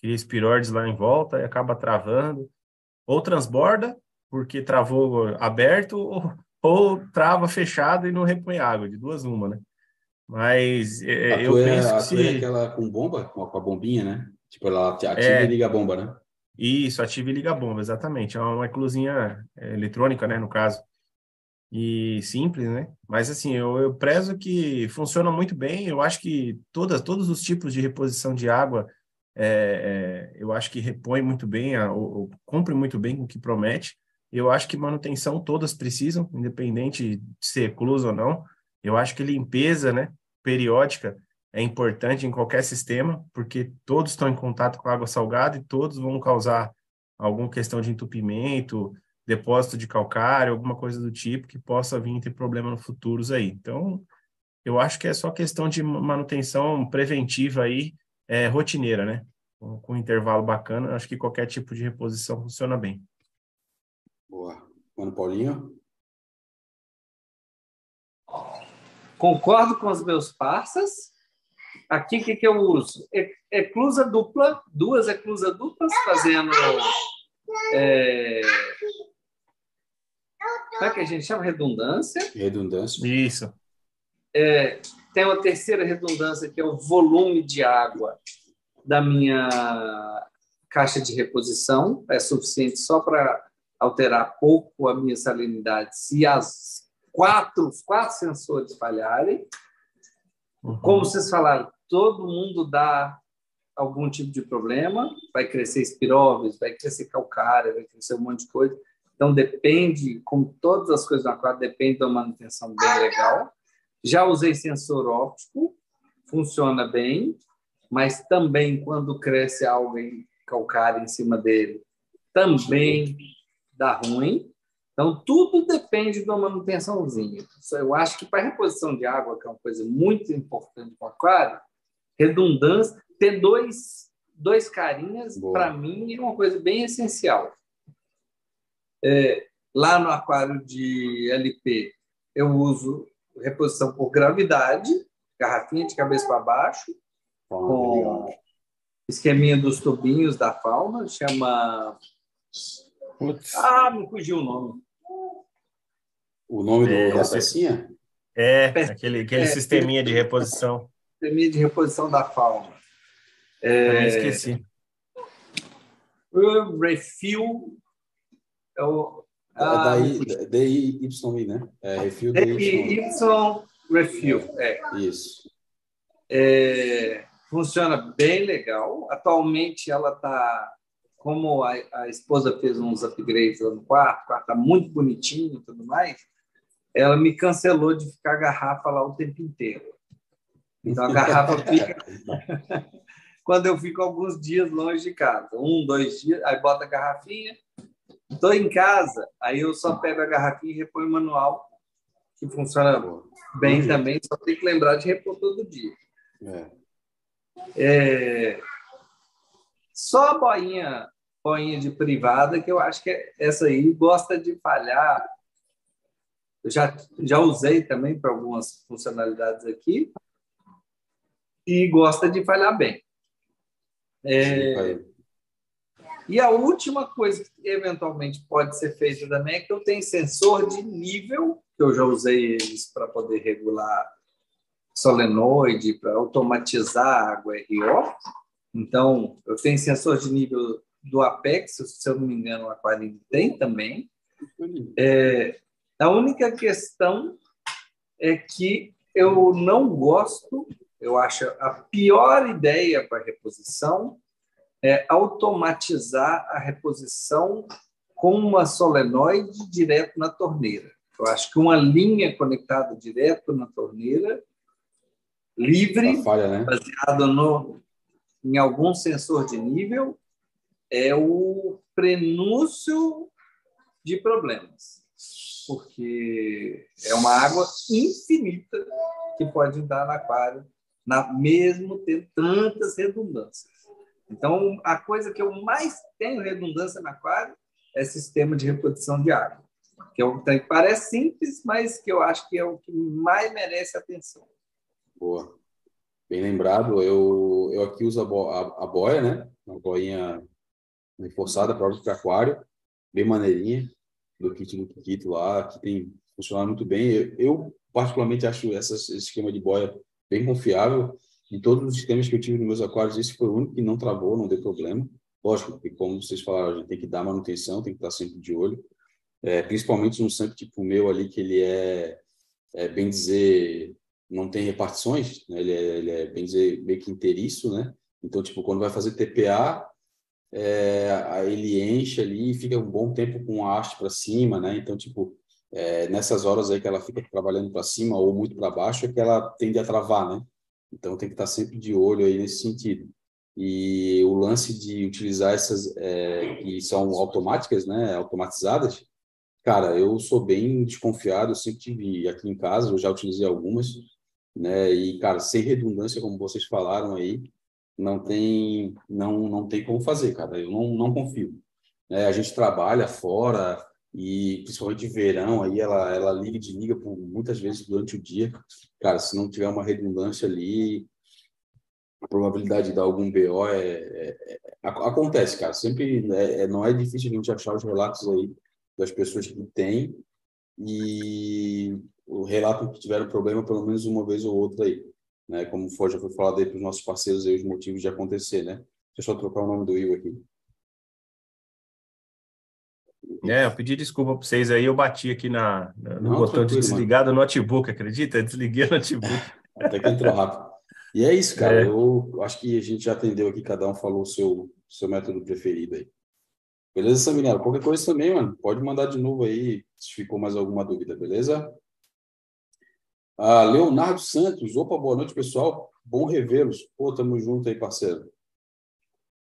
S3: cria espiroides lá em volta e acaba travando. Ou transborda, porque travou aberto, ou, ou trava fechada e não repõe água, de duas uma, né? Mas é, eu
S1: é,
S3: penso
S1: a
S3: que se...
S1: é aquela com bomba, com a bombinha, né? Tipo, ela ativa é, e liga a bomba, né?
S3: Isso, ativa e liga a bomba, exatamente. É uma eclusinha é, eletrônica, né, no caso. E simples, né? Mas assim, eu, eu prezo que funciona muito bem. Eu acho que todas, todos os tipos de reposição de água, é, é, eu acho que repõe muito bem, a, ou, ou cumpre muito bem com o que promete. Eu acho que manutenção todas precisam, independente de ser ecluso ou não. Eu acho que limpeza, né, periódica é importante em qualquer sistema, porque todos estão em contato com água salgada e todos vão causar alguma questão de entupimento, depósito de calcário, alguma coisa do tipo que possa vir a ter problema no futuros aí. Então, eu acho que é só questão de manutenção preventiva aí, é, rotineira, né? Com, com um intervalo bacana, acho que qualquer tipo de reposição funciona bem.
S1: Boa. Mano Paulinho?
S2: Concordo com os meus parceiros. Aqui, o que, que eu uso? Eclusa dupla, duas eclusas duplas, fazendo... É... Como é que a gente chama? Redundância.
S1: Redundância.
S3: Isso.
S2: É, tem uma terceira redundância, que é o volume de água da minha caixa de reposição. É suficiente só para alterar pouco a minha salinidade se as quatro, os quatro sensores falharem. Uhum. Como vocês falaram, todo mundo dá algum tipo de problema, vai crescer espiróveis, vai crescer calcária, vai crescer um monte de coisa. Então, depende, como todas as coisas no aquário, depende da manutenção bem legal. Já usei sensor óptico, funciona bem, mas também quando cresce algo em calcário em cima dele, também dá ruim. Então, tudo depende de uma manutençãozinha. Eu acho que para reposição de água, que é uma coisa muito importante para o aquário, redundância, ter dois, dois carinhas, para mim, é uma coisa bem essencial. É, lá no aquário de LP, eu uso reposição por gravidade, garrafinha de cabeça para baixo, com esqueminha dos tubinhos da fauna, chama. Putz. Ah, me fugiu o nome.
S1: O nome do, é, da pecinha?
S3: É, aquele, aquele é, sisteminha de reposição.
S2: Sisteminha de reposição da fauna.
S3: É, esqueci.
S2: O refill é o.
S1: Ah, daí, DIY, né? É,
S2: refill DIY. Refill, é.
S1: Isso.
S2: É, funciona bem legal. Atualmente ela está, como a, a, esposa fez uns upgrades no quarto, o quarto está muito bonitinho e tudo mais, ela me cancelou de ficar a garrafa lá o tempo inteiro. Então a garrafa fica. Quando eu fico alguns dias longe de casa, um, dois dias, aí bota a garrafinha. Estou em casa, aí eu só pego a garrafinha e reponho o manual, que funciona bem também, só tem que lembrar de repor todo dia. É. É... Só a boinha, boinha de privada, que eu acho que é essa aí gosta de falhar. Eu já, já usei também para algumas funcionalidades aqui e gosta de falhar bem. É... E a última coisa que eventualmente pode ser feita também é que eu tenho sensor de nível, que eu já usei eles para poder regular solenoide para automatizar a água RO. Então, eu tenho sensor de nível do Apex, se eu não me engano, o Aquarim tem também. É, a única questão é que eu não gosto, eu acho a pior ideia para reposição é automatizar a reposição com uma solenoide direto na torneira. Eu acho que uma linha conectada direto na torneira livre, falha, né? baseado no, em algum sensor de nível, é o prenúncio de problemas. Porque é uma água infinita que pode entrar no aquário, na, mesmo tendo tantas redundâncias. Então, a coisa que eu mais tenho redundância no aquário é sistema de reposição de água. Que, é o, que parece simples, mas que eu acho que é o que mais merece atenção.
S1: Boa. Bem lembrado. Eu, eu aqui uso a, bo, a, a boia, né? Uma boinha reforçada para o aquário, bem maneirinha, do kit do Kikito lá, que tem funcionado muito bem. Eu, eu particularmente, acho esse esquema de boia bem confiável. De todos os sistemas que eu tive nos meus aquários, esse foi o único que não travou, não deu problema. Lógico, que como vocês falaram, a gente tem que dar manutenção, tem que estar sempre de olho. É, principalmente num sangue tipo meu ali, que ele é, é bem dizer, não tem repartições, né? ele, é, ele é, bem dizer, meio que inteiriço, né? Então, tipo, quando vai fazer TPA, é, ele enche ali e fica um bom tempo com a haste para cima, né? Então, tipo, é, nessas horas aí que ela fica trabalhando para cima ou muito para baixo, é que ela tende a travar, né? Então, tem que estar sempre de olho aí nesse sentido. E o lance de utilizar essas é, que são automáticas, né? Automatizadas, cara, eu sou bem desconfiado, eu sempre tive aqui em casa, eu já utilizei algumas, né? E cara, sem redundância, como vocês falaram aí, não tem não não tem como fazer, cara. Eu não não confio. Né? A gente trabalha fora e principalmente verão aí ela ela liga e desliga por muitas vezes durante o dia. Cara, se não tiver uma redundância ali, a probabilidade de dar algum BO é, é, é acontece, cara. Sempre é, é, não é difícil a gente achar os relatos aí das pessoas que têm e o relato que tiveram problema pelo menos uma vez ou outra aí, né? Como foi, já foi falado aí para os nossos parceiros aí os motivos de acontecer, né? Deixa eu só trocar o nome do Will aqui.
S3: É, eu pedi desculpa para vocês aí, eu bati aqui na, no Não, botão de desligar do notebook, acredita? Desliguei o notebook.
S1: Até que entrou rápido. E é isso, cara. É. Eu acho que a gente já atendeu aqui, cada um falou o seu, seu método preferido aí. Beleza, Saminero? Qualquer coisa também, mano, pode mandar de novo aí, se ficou mais alguma dúvida, beleza? Ah, Leonardo Santos, opa, boa noite, pessoal. Bom revê-los. Pô, tamo junto aí, parceiro.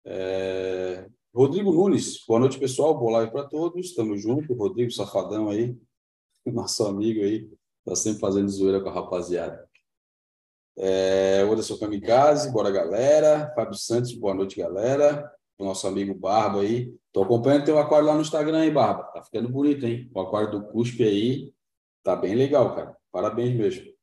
S1: É... Rodrigo Nunes, boa noite, pessoal. Boa live para todos. Tamo junto. Rodrigo Safadão aí, nosso amigo aí, tá sempre fazendo zoeira com a rapaziada. É... Anderson Kamikaze, bora galera. Fábio Santos, boa noite, galera. O nosso amigo Barba aí. Tô acompanhando teu aquário lá no Instagram aí, Barba. Tá ficando bonito, hein? O aquário do Cuspe aí tá bem legal, cara. Parabéns mesmo.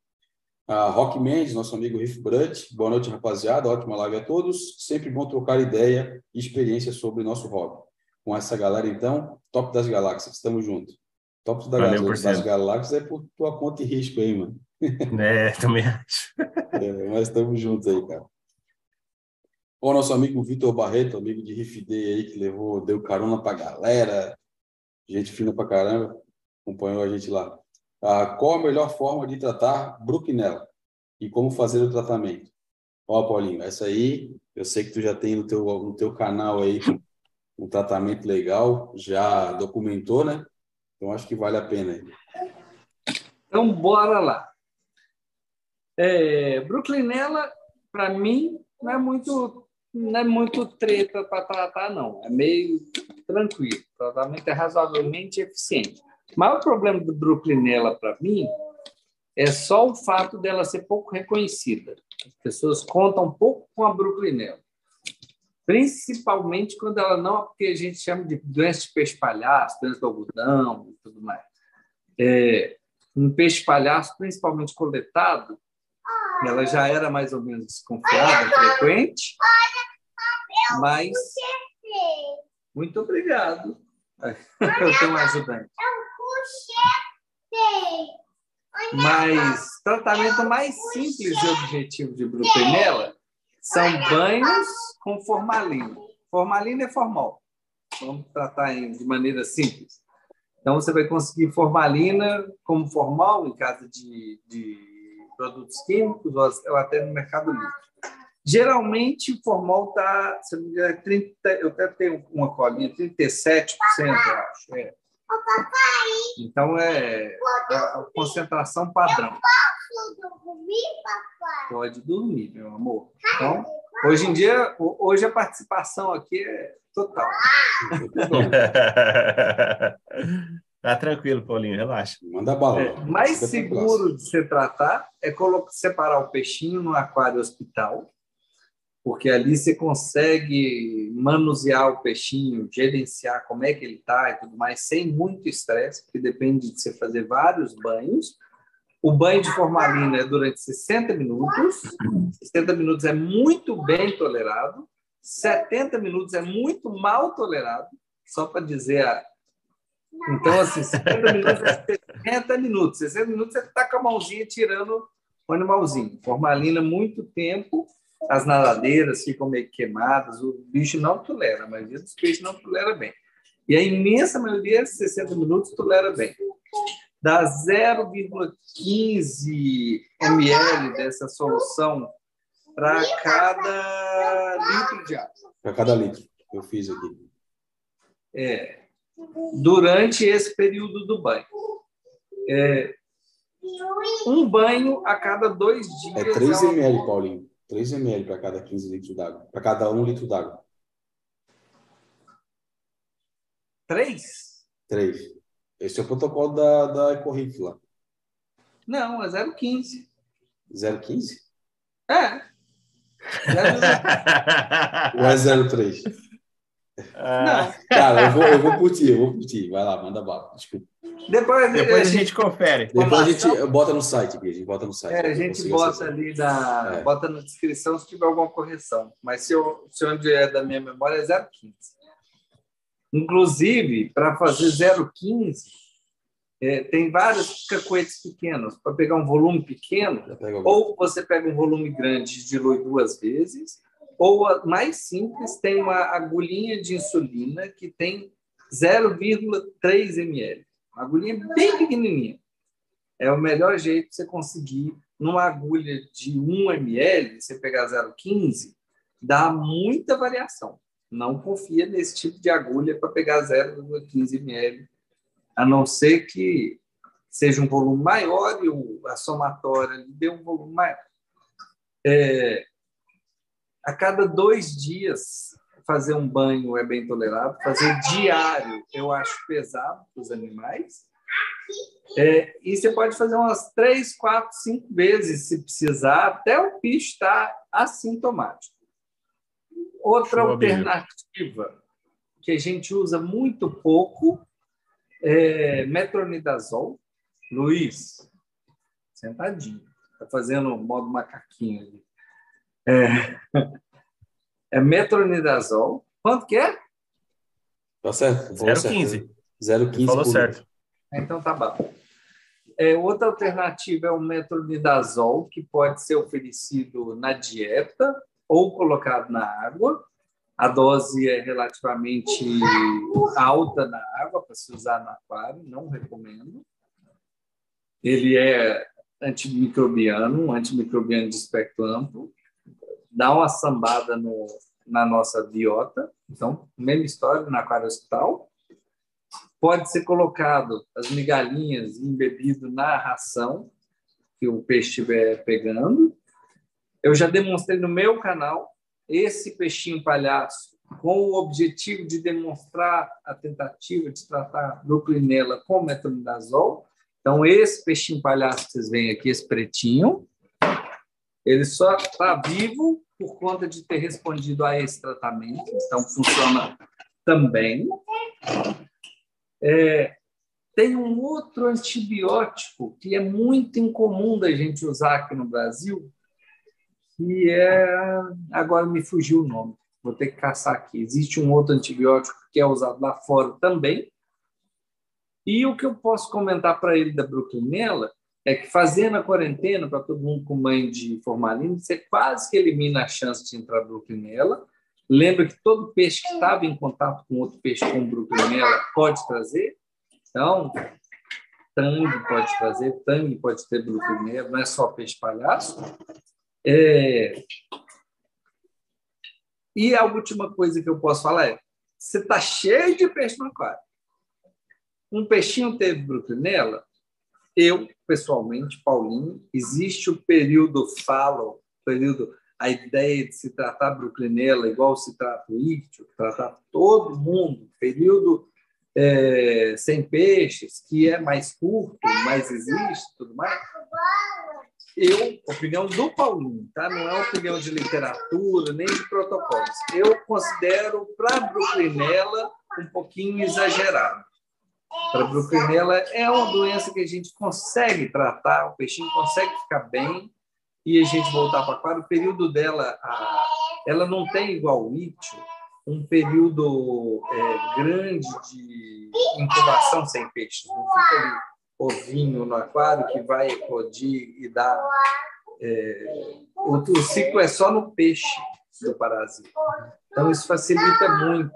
S1: A Rock Mendes, nosso amigo Riff Brant. Boa noite, rapaziada. Ótima live a todos. Sempre bom trocar ideia e experiência sobre nosso hobby. Com essa galera, então, top das galáxias. Estamos juntos. Top da
S3: Valeu,
S1: das, das galáxias é por tua conta e risco aí, mano.
S3: É, também acho.
S1: É, mas estamos juntos aí, cara. O nosso amigo Vitor Barreto, amigo de Riff Day aí, que levou, deu carona pra galera. Gente fina pra caramba. Acompanhou a gente lá. Ah, qual a melhor forma de tratar Bruquinella? E como fazer o tratamento? Ó, Paulinho, essa aí, eu sei que tu já tem no teu, no teu canal aí um tratamento legal, já documentou, né? Então acho que vale a pena.
S2: Então, bora lá. É, Bruclinella, para mim, não é muito não é muito treta para tratar, não. É meio tranquilo. O tratamento é razoavelmente eficiente. O maior problema do Bruclinella, para mim, é só o fato dela ser pouco reconhecida. As pessoas contam pouco com a Bruclinella. Principalmente quando ela não é porque a gente chama de doença de peixe palhaço, doença do algodão e tudo mais. É, um peixe palhaço, principalmente coletado, ela já era mais ou menos desconfiada, frequente, mas muito obrigado. Eu tenho um ajudante. Mas tratamento mais simples e objetivo de Brutenella são banhos com formalina. Formalina é formal. Vamos tratar de maneira simples. Então, você vai conseguir formalina como formal em casa de, de produtos químicos ou até no mercado livre. Geralmente, o formal está, 30, eu até tenho uma colinha, 37%, eu acho. É. Então, é a concentração padrão.
S4: Posso dormir, papai?
S2: Pode dormir, meu amor. Então, hoje em dia, hoje a participação aqui é total.
S3: Tá tranquilo, Paulinho, relaxa.
S1: Manda bala.
S2: É, mais seguro de se tratar é colocar, separar o peixinho no aquário hospital, porque ali você consegue manusear o peixinho, gerenciar como é que ele está e tudo mais, sem muito estresse, porque depende de você fazer vários banhos. O banho de formalina é durante 60 minutos, 60 minutos é muito bem tolerado, 70 minutos é muito mal tolerado, só para dizer a então, assim, 60 minutos é 60 minutos. 60 minutos você está com a mãozinha tirando o animalzinho. Formalina, muito tempo, as nadadeiras ficam meio queimadas, o bicho não tolera, a maioria dos peixes não tolera bem. E a imensa maioria, 60 minutos, tolera bem. Dá 0,15 ml dessa solução para cada litro de água.
S1: Para cada litro, eu fiz aqui.
S2: É, durante esse período do banho. É, um banho a cada dois dias.
S1: É 3 é ml. Paulinho. 3 ml para cada 15 litros d'água. Para cada 1 litro d'água.
S2: 3?
S1: 3. Esse é o protocolo da, da Ecorrif lá.
S2: Não, é 0,15.
S1: 0,15?
S2: É.
S1: 0,3. Ou é 0,3? Ah. Cara, eu vou, eu vou por ti, eu vou por ti. Vai lá, manda bala. Desculpa.
S3: Depois, depois a, gente, gente confere.
S1: Depois a gente bota no site, a gente bota no site.
S2: É, a gente bota ali na, é. bota na descrição se tiver alguma correção. Mas se, eu, se onde é da minha memória é 0,15. Inclusive, para fazer 0,15, é, tem vários cacoetes pequenos. Para pegar um volume pequeno, ou você pega um volume grande e dilui duas vezes, ou a mais simples, tem uma agulhinha de insulina que tem 0,3 ml. Uma agulhinha bem pequenininha. É o melhor jeito de você conseguir, numa agulha de 1 ml, você pegar 0,15, dá muita variação. Não confia nesse tipo de agulha para pegar 0,15 ml, a não ser que seja um volume maior e a somatória dê um volume maior. É, a cada dois dias fazer um banho é bem tolerado. Fazer diário eu acho pesado para os animais. É, e você pode fazer umas três, quatro, cinco vezes se precisar, até o bicho estar assintomático. Outra Show alternativa que a gente usa muito pouco é metronidazol. Luiz, sentadinho. Está fazendo modo macaquinho ali. É, é metronidazol. Quanto que é?
S1: Tá certo.
S3: 0,15.
S1: 0,15.
S3: Falou certo.
S2: Então tá bom. É, outra alternativa é o metronidazol, que pode ser oferecido na dieta ou colocado na água. A dose é relativamente alta na água para se usar no aquário, não recomendo. Ele é antimicrobiano, um antimicrobiano de espectro amplo, dá uma sambada no, na nossa biota. Então, mesma história no aquário hospital. Pode ser colocado as migalhinhas embebido na ração que o peixe estiver pegando. Eu já demonstrei no meu canal esse peixinho palhaço com o objetivo de demonstrar a tentativa de tratar a brooklynella com metronidazol. Então, esse peixinho palhaço que vocês veem aqui, esse pretinho, ele só está vivo por conta de ter respondido a esse tratamento. Então, funciona também. É, tem um outro antibiótico que é muito incomum da gente usar aqui no Brasil, que é. Agora me fugiu o nome, vou ter que caçar aqui. Existe um outro antibiótico que é usado lá fora também. E o que eu posso comentar para ele da bruxinela é que fazendo a quarentena para todo mundo com mãe de formalina, você quase que elimina a chance de entrar bruxinela. Lembra que todo peixe que estava em contato com outro peixe com bruxinela pode trazer. Então, tangue pode trazer, tangue pode ter bruxinela, não é só peixe palhaço. É... E a última coisa que eu posso falar é: você está cheio de peixe no aquário. Um peixinho teve bruxinela, eu, pessoalmente, Paulinho, existe o período fallow, período, a ideia de se tratar bruxinela igual se trata o ictio, tratar todo mundo, período é, sem peixes, que é mais curto, mas existe, tudo mais eu, opinião do Paulinho, tá? não é opinião de literatura, nem de protocolos. Eu considero para a Bruclinella um pouquinho exagerado. Para a Bruclinella é uma doença que a gente consegue tratar, o peixinho consegue ficar bem e a gente voltar para aquário. O período dela, a, ela não tem igual o ítio, um período é, grande de incubação sem peixes. Não fica ali ovinho no aquário que vai eclodir e dar. É, o, o ciclo é só no peixe do parasita. Então, isso facilita muito.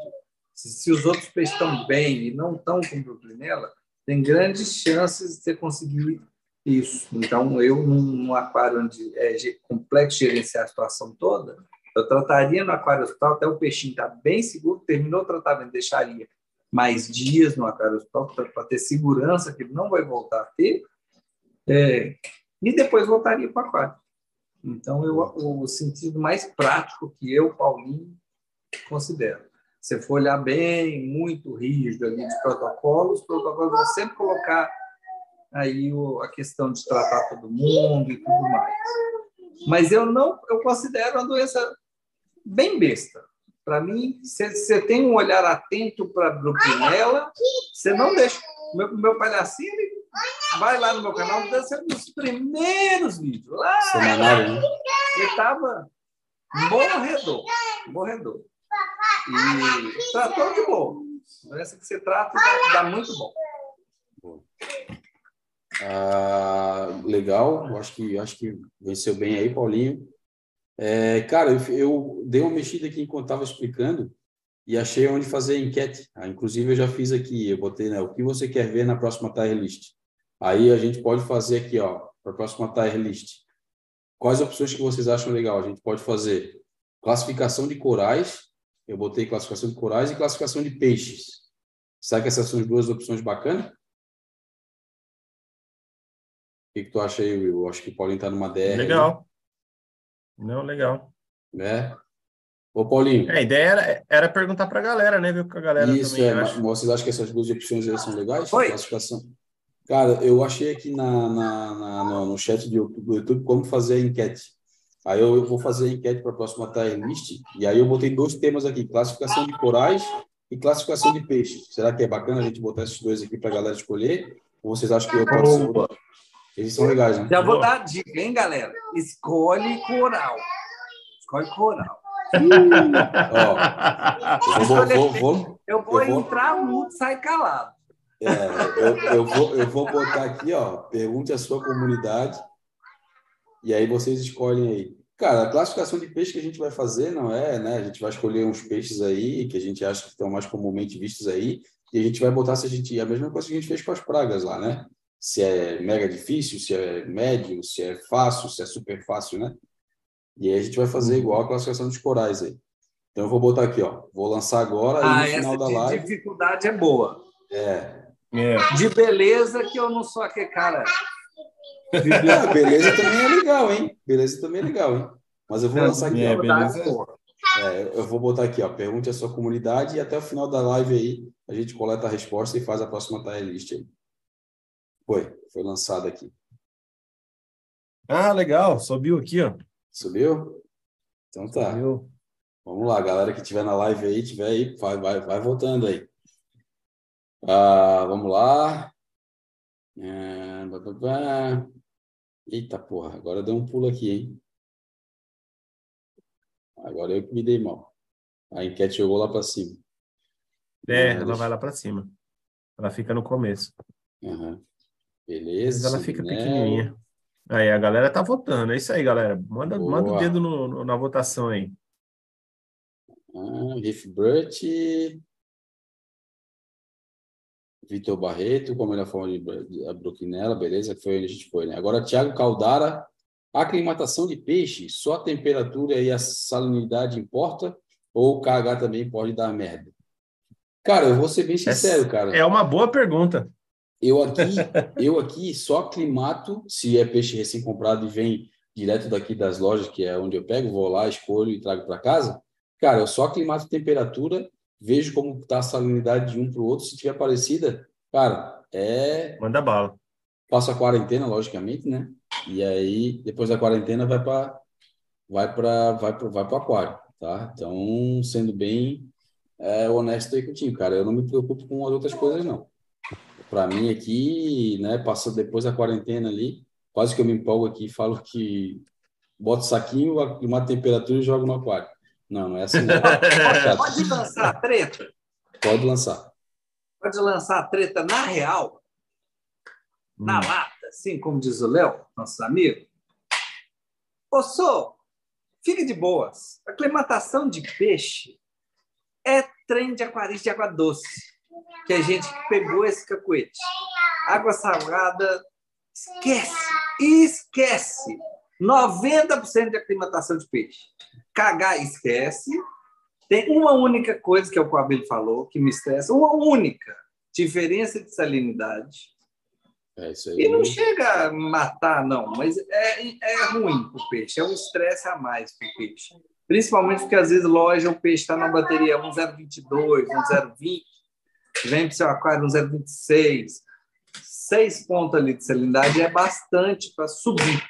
S2: Se, se os outros peixes estão bem e não estão com bruclinela, tem grandes chances de você conseguir isso. Então, eu, num, num aquário onde é complexo gerenciar a situação toda, eu trataria no aquário hospital até o peixinho estar tá bem seguro, terminou o tratamento, deixaria mais dias no acarostop para ter segurança que ele não vai voltar a ter, é, e depois voltaria para o aquário. Então, eu, o sentido mais prático que eu, Paulinho, considero. Se for olhar bem, muito rígido ali de protocolos, os protocolos vão sempre colocar aí o, a questão de tratar todo mundo e tudo mais. Mas eu não, eu considero a doença bem besta. Para mim, se você tem um olhar atento para a Brooklynella, você não deixa. Meu, meu palhacinho, ele vai lá no meu canal, deve ser um dos primeiros vídeos. Lá,
S1: Semanário, né?
S2: ele estava morredor, morredor. E tratou de boa. Essa que você trata dá, dá muito bom.
S1: Ah, legal, acho que acho que venceu bem aí, Paulinho. É, cara, eu, eu, dei uma mexida aqui enquanto estava explicando e achei onde fazer enquete. Ah, inclusive, eu já fiz aqui, eu botei, né, o que você quer ver na próxima tier list. Aí a gente pode fazer aqui, ó, para a próxima tier list. Quais opções que vocês acham legal? A gente pode fazer classificação de corais, eu botei classificação de corais e classificação de peixes. Sabe que essas são as duas opções bacanas? O que, que tu acha aí, Will? Eu acho que o Paulinho está numa DR.
S3: Legal. Não, legal.
S1: Né? Ô, Paulinho.
S3: É, a ideia era, era perguntar para a galera, né? Ver o que a galera
S1: Isso,
S3: também
S1: é,
S3: acha.
S1: Vocês acham que essas duas opções aí são legais?
S2: Oi.
S1: Classificação. Cara, eu achei aqui na, na, na- no, no chat do YouTube como fazer a enquete. Aí eu, eu vou fazer a enquete para a próxima tier list. E aí eu botei dois temas aqui: classificação de corais e classificação de peixes. Será que é bacana a gente botar esses dois aqui para a galera escolher? Ou vocês acham que eu posso, Eles são legais, né?
S2: Já vou dar a dica, hein, galera? Escolhe coral. Escolhe coral.
S1: Eu vou, vou, vou,
S2: Eu vou,
S1: Eu vou-
S2: entrar mudo, sai calado.
S1: é, eu, eu vou, eu vou botar aqui, ó. Pergunte à sua comunidade. E aí vocês escolhem aí. Cara, a classificação de peixe que a gente vai fazer não é, né? A gente vai escolher uns peixes aí que a gente acha que estão mais comumente vistos aí. E a gente vai botar se a gente. A mesma coisa que a gente fez com as pragas lá, né? Se é mega difícil, se é médio, se é fácil, se é super fácil, né? E aí a gente vai fazer igual a classificação dos corais aí. Então eu vou botar aqui, ó. Vou lançar agora
S2: Ah,
S1: e no final
S2: essa
S1: da live.
S2: dificuldade é boa.
S1: É.
S3: É.
S2: De beleza, que eu não sou aquele cara.
S1: Ah, beleza também é legal, hein? Beleza também é legal, hein? Mas eu vou
S2: Não,
S1: lançar aqui,
S3: é,
S1: ó.
S3: beleza.
S1: É, eu vou botar aqui, ó. Pergunte à sua comunidade e até o final da live aí a gente coleta a resposta e faz a próxima tier list aí. Foi, foi lançado aqui.
S3: Ah, legal. Subiu aqui, ó.
S1: Subiu? Então tá.
S3: Subiu.
S1: Vamos lá, galera que tiver na live aí, tiver aí, vai, vai, vai votando aí. Ah, vamos lá. É. Eita porra, agora deu um pulo aqui, hein? Agora eu que me dei mal. A enquete jogou lá para cima.
S3: É, ela vai lá pra cima. Ela fica no começo. Mas
S1: Beleza.
S3: ela fica
S1: Sentinela.
S3: pequenininha. Aí a galera tá votando. É isso aí, galera. Manda,
S1: Boa.
S3: manda o dedo no- no- na votação aí.
S1: Ah, Riff Brut. Vitor Barreto, com a melhor forma de Broquinela, beleza? Que foi onde a gente foi, né? Agora, Thiago Caldara. Aclimatação de peixe, só a temperatura e a salinidade importa? Ou o KH também pode dar merda? Cara, eu vou ser bem sincero, cara.
S3: É uma boa pergunta.
S1: Eu aqui, eu aqui só aclimato se é peixe recém-comprado e vem direto daqui das lojas, que é onde eu pego, vou lá, escolho e trago para casa. Cara, eu só aclimato temperatura, vejo como está a salinidade de um para o outro. Se tiver parecida, cara, é.
S3: Manda bala.
S1: Passo a quarentena, logicamente, né? E aí, depois da quarentena, vai para vai para vai pro, vai pro aquário, tá? Então, sendo bem é, honesto aí contigo, cara, eu não me preocupo com as outras coisas, não. Para mim aqui, né, passa depois da quarentena ali, quase que eu me empolgo aqui e falo que boto saquinho, uma temperatura e jogo no aquário. Não, não é assim. Chato.
S2: Pode lançar a treta.
S1: Pode lançar.
S2: Pode lançar a treta na real, na
S3: Hum.
S2: lata, assim como diz o Léo, nosso amigo. Ô, Sô, fique de boas. Aclimatação de peixe é trem de aquarista de água doce. Que a gente pegou esse cacuete. Água salgada, esquece. Esquece. 90% de aclimatação de peixe. Cagar, esquece. Tem uma única coisa que é o que o Abel falou, que me estressa, uma única diferença de salinidade.
S1: É isso aí.
S2: E não chega a matar, não, mas é, é ruim para o peixe, é um estresse a mais para o peixe. Principalmente porque às vezes loja o peixe está na bateria 1,022, 1,020, vem para o seu aquário 1,026. Seis pontos ali de salinidade é bastante para subir.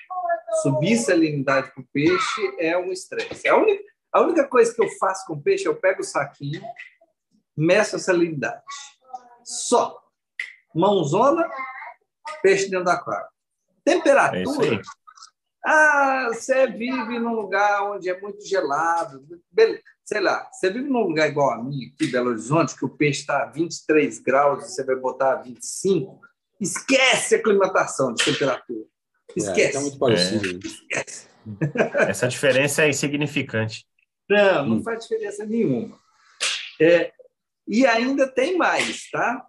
S2: Subir salinidade para o peixe é um estresse. É a única, a única coisa que eu faço com peixe, eu pego o saquinho, meço a salinidade. Só. Mãozona, peixe dentro do aquário.
S3: É
S2: Temperatura.
S3: aí.
S2: Ah, você vive num lugar onde é muito gelado. Sei lá, você vive num lugar igual a mim, aqui, Belo Horizonte, que o peixe está a 23 graus e você vai botar a 25. Esquece a aclimatação de temperatura.
S1: É,
S2: Esquece.
S1: tá muito parecido. né?
S2: Esquece.
S3: Essa diferença é insignificante.
S2: Não, não
S1: Hum.
S2: faz diferença nenhuma. É, e ainda tem mais, tá?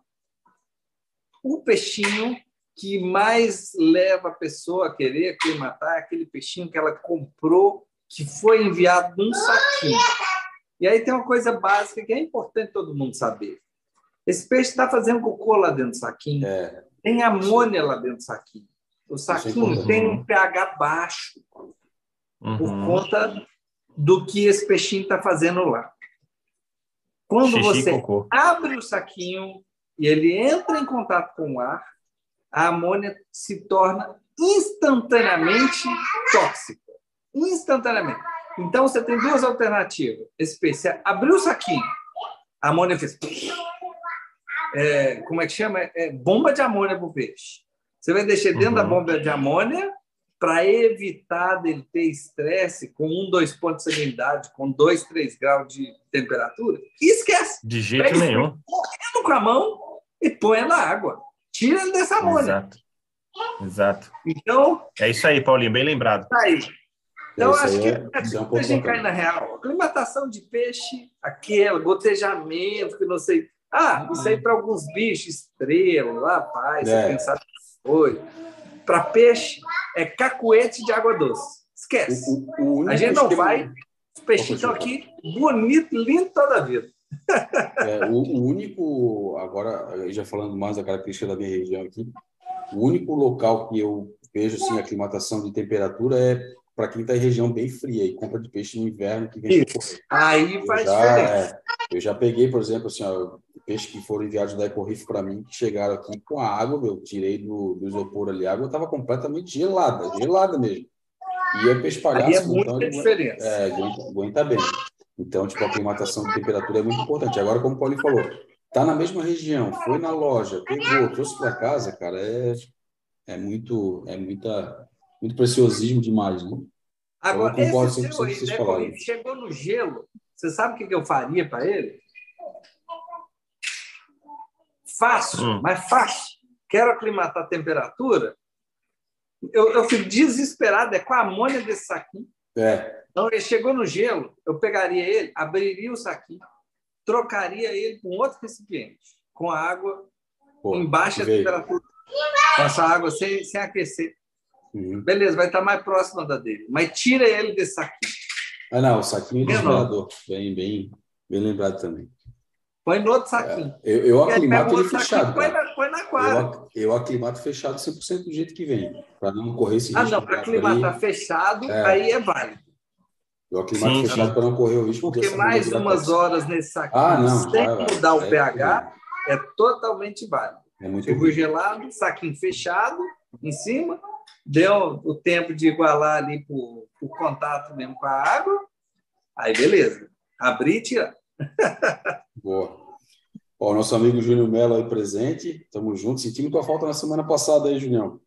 S2: O peixinho que mais leva a pessoa a querer aclimatar é aquele peixinho que ela comprou, que foi enviado num saquinho. E aí tem uma coisa básica que é importante todo mundo saber. Esse peixe está fazendo cocô lá dentro do saquinho,
S1: É,
S2: tem amônia lá dentro do saquinho. O saquinho
S1: importante.
S2: tem um pH baixo por
S3: Uhum.
S2: conta do que esse peixinho está fazendo lá. Quando
S3: Xixi
S2: você
S3: cocô.
S2: abre o saquinho e ele entra em contato com o ar, a amônia se torna instantaneamente tóxica. Instantaneamente. Então você tem duas alternativas. Esse peixe você abriu o saquinho, a amônia fez. É, como é que chama? É bomba de amônia para o peixe. Você vai deixar dentro da
S3: Uhum.
S2: bomba de amônia para evitar dele ter estresse com um, dois pontos de salinidade, com dois, três graus de temperatura. E esquece.
S3: De jeito nenhum.
S2: Pega com a mão e põe na água. Tira ele dessa amônia.
S3: Exato. Exato.
S2: Então,
S3: É isso aí, Paulinho, bem lembrado.
S2: tá aí. Então,
S1: Isso
S2: acho
S1: aí
S2: que
S1: é-
S2: é
S1: é um
S2: a gente cai na real. Aclimatação de peixe, aquela, gotejamento, que não sei. Ah, isso aí para alguns bichos, estrela, rapaz,
S1: É.
S2: você pensar foi. Para peixe, é cacuete de água doce. Esquece.
S1: O, o,
S2: A gente não vai. Os peixinhos estão aqui, bonito, lindo toda a vida.
S1: É, o, o único, agora, já falando mais da característica da minha região aqui, o único local que eu vejo assim, aclimatação de temperatura é para quem está em região bem fria e compra de peixe no inverno que vem.
S2: Aí
S1: Eu
S2: faz
S1: já,
S2: diferença.
S1: Eu já peguei, por exemplo, assim, ó, peixes que foram enviados da Ecorrife para mim, que chegaram aqui com a água, eu tirei do, do isopor ali, a água estava completamente gelada, gelada mesmo. E é peixe palhaço,
S2: é muita
S1: então
S2: diferença.
S1: é, aguenta, aguenta bem. Então, tipo, a aclimatação de temperatura é muito importante. Agora, como o Paulinho falou, tá na mesma região, foi na loja, pegou, trouxe para casa, cara, é, é muito, é muita, muito preciosismo demais, né?
S2: Agora,
S1: Eu concordo
S2: esse
S1: 100%
S2: seu
S1: com
S2: aí,
S1: vocês
S2: né, chegou no gelo, você sabe o que eu faria para ele? Fácil,
S3: Hum.
S2: mas fácil. Quero aclimatar a temperatura. Eu, eu fico desesperado, é com a amônia desse saquinho.
S1: É,
S2: Então, ele chegou no gelo, eu pegaria ele, abriria o saquinho, trocaria ele com outro recipiente, com a água
S1: pô,
S2: em baixa temperatura. Passa a água sem, sem aquecer.
S1: Uhum.
S2: Beleza, vai estar mais próxima da dele. Mas tira ele desse saquinho.
S1: Ah, não, o saquinho de
S2: Menor.
S1: gerador. Bem, bem, bem lembrado também.
S2: Põe no outro saquinho.
S1: Eu, eu
S2: E pega
S1: aclimato ele
S2: outro
S1: fechado,
S2: saquinho, põe na, põe na
S1: Eu,
S2: aquário.
S1: ac- eu aclimato fechado 100% do jeito que vem, para não correr esse
S2: Ah,
S1: risco.
S2: não,
S1: de
S2: para aclimatar fechado,
S1: É.
S2: aí é válido.
S1: Eu aclimato
S3: Sim,
S1: fechado para não correr o risco
S2: Porque mais umas
S1: crescer.
S2: horas nesse saquinho,
S1: Ah, não.
S2: sem
S1: vai, vai.
S2: mudar o
S1: É,
S2: pH, é totalmente válido.
S1: É muito ruim.
S2: gelado, saquinho fechado em cima, deu o tempo de igualar ali por, por contato mesmo com a água, aí beleza. Abrir e tirar.
S1: Boa. Ó, nosso amigo Júnior Melo aí presente. Tamo junto. Sentimos tua falta na semana passada aí, Junião.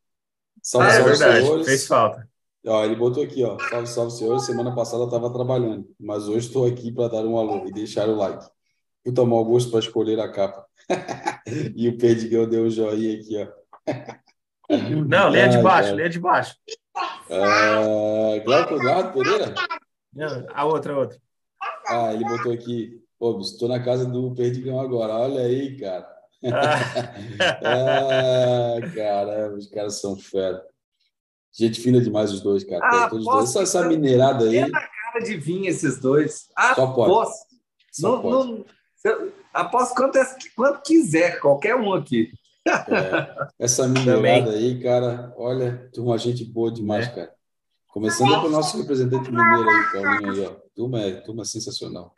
S1: Salve,
S2: Ah,
S3: É
S1: salve,
S3: verdade,
S1: senhores.
S3: fez falta.
S1: Ó, ele botou aqui, ó. Salve, salve, senhores. Semana passada eu estava trabalhando, mas hoje estou aqui para dar um alô e deixar o like. Puta mau gosto para escolher a capa. e o Perdigão deu um joinha aqui, ó.
S3: Não, leia de
S1: Ai,
S3: baixo, leia de baixo.
S1: Ah, Glauco Eduardo Pereira?
S3: Não, A outra, a outra.
S1: Ah, ele botou aqui. Pô, estou na casa do Perdigão agora. Olha aí, cara.
S3: Ah,
S1: Ah, caramba, os caras são fera. Gente fina demais os dois, cara.
S2: Ah,
S1: Todos
S2: posso-
S1: dois. Essa, essa minerada aí,
S2: Pena cara de vinho esses dois. Ah,
S1: Só pode.
S2: Aposto.
S1: só
S2: Não,
S1: pode.
S2: não, aposto quanto, é- quanto quiser, qualquer um aqui.
S1: É, essa minerada aí, cara, olha, turma, gente boa demais,
S3: É.
S1: cara. Começando pelo nosso representante mineiro aí, Paulinho aí, ó. Turma é, turma sensacional.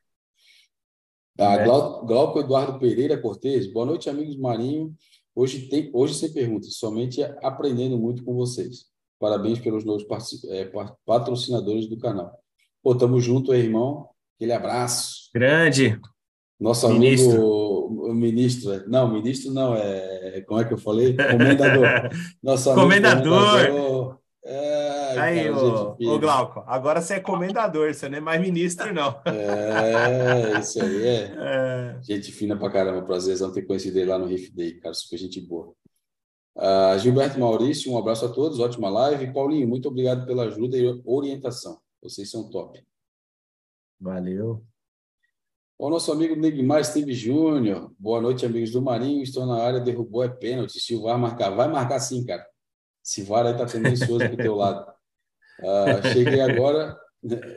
S1: Ah,
S3: É.
S1: Glau- Glauco Eduardo Pereira Cortez, boa noite, amigos Marinho. Hoje, tem, hoje sem perguntas, somente aprendendo muito com vocês. Parabéns pelos novos pa- patrocinadores do canal. Pô, tamo junto aí, irmão. Aquele abraço.
S3: grande.
S1: Nosso
S3: Ministro.
S1: amigo o ministro, é- não, ministro não, é, como é que eu falei? Comendador. Nosso amigo
S3: Comendador.
S1: comendador. É,
S3: Aí,
S1: cara,
S3: ô, Glauco, agora você é comendador, você não é mais ministro, não.
S1: É, isso aí é.
S3: É,
S1: Gente fina pra caramba, prazerzão ter conhecido ele lá no Riff Day, cara, super gente boa. Ah, Gilberto Maurício, um abraço a todos, ótima live. Paulinho, muito obrigado pela ajuda e orientação. Vocês são top.
S3: valeu.
S1: O nosso amigo Neguimar Steve Júnior. Boa noite, amigos do Marinho. Estou na área, derrubou, é pênalti. Se o VAR marcar, vai marcar sim, cara. Esse VAR aí tá tendencioso pro teu lado. Ah, cheguei agora,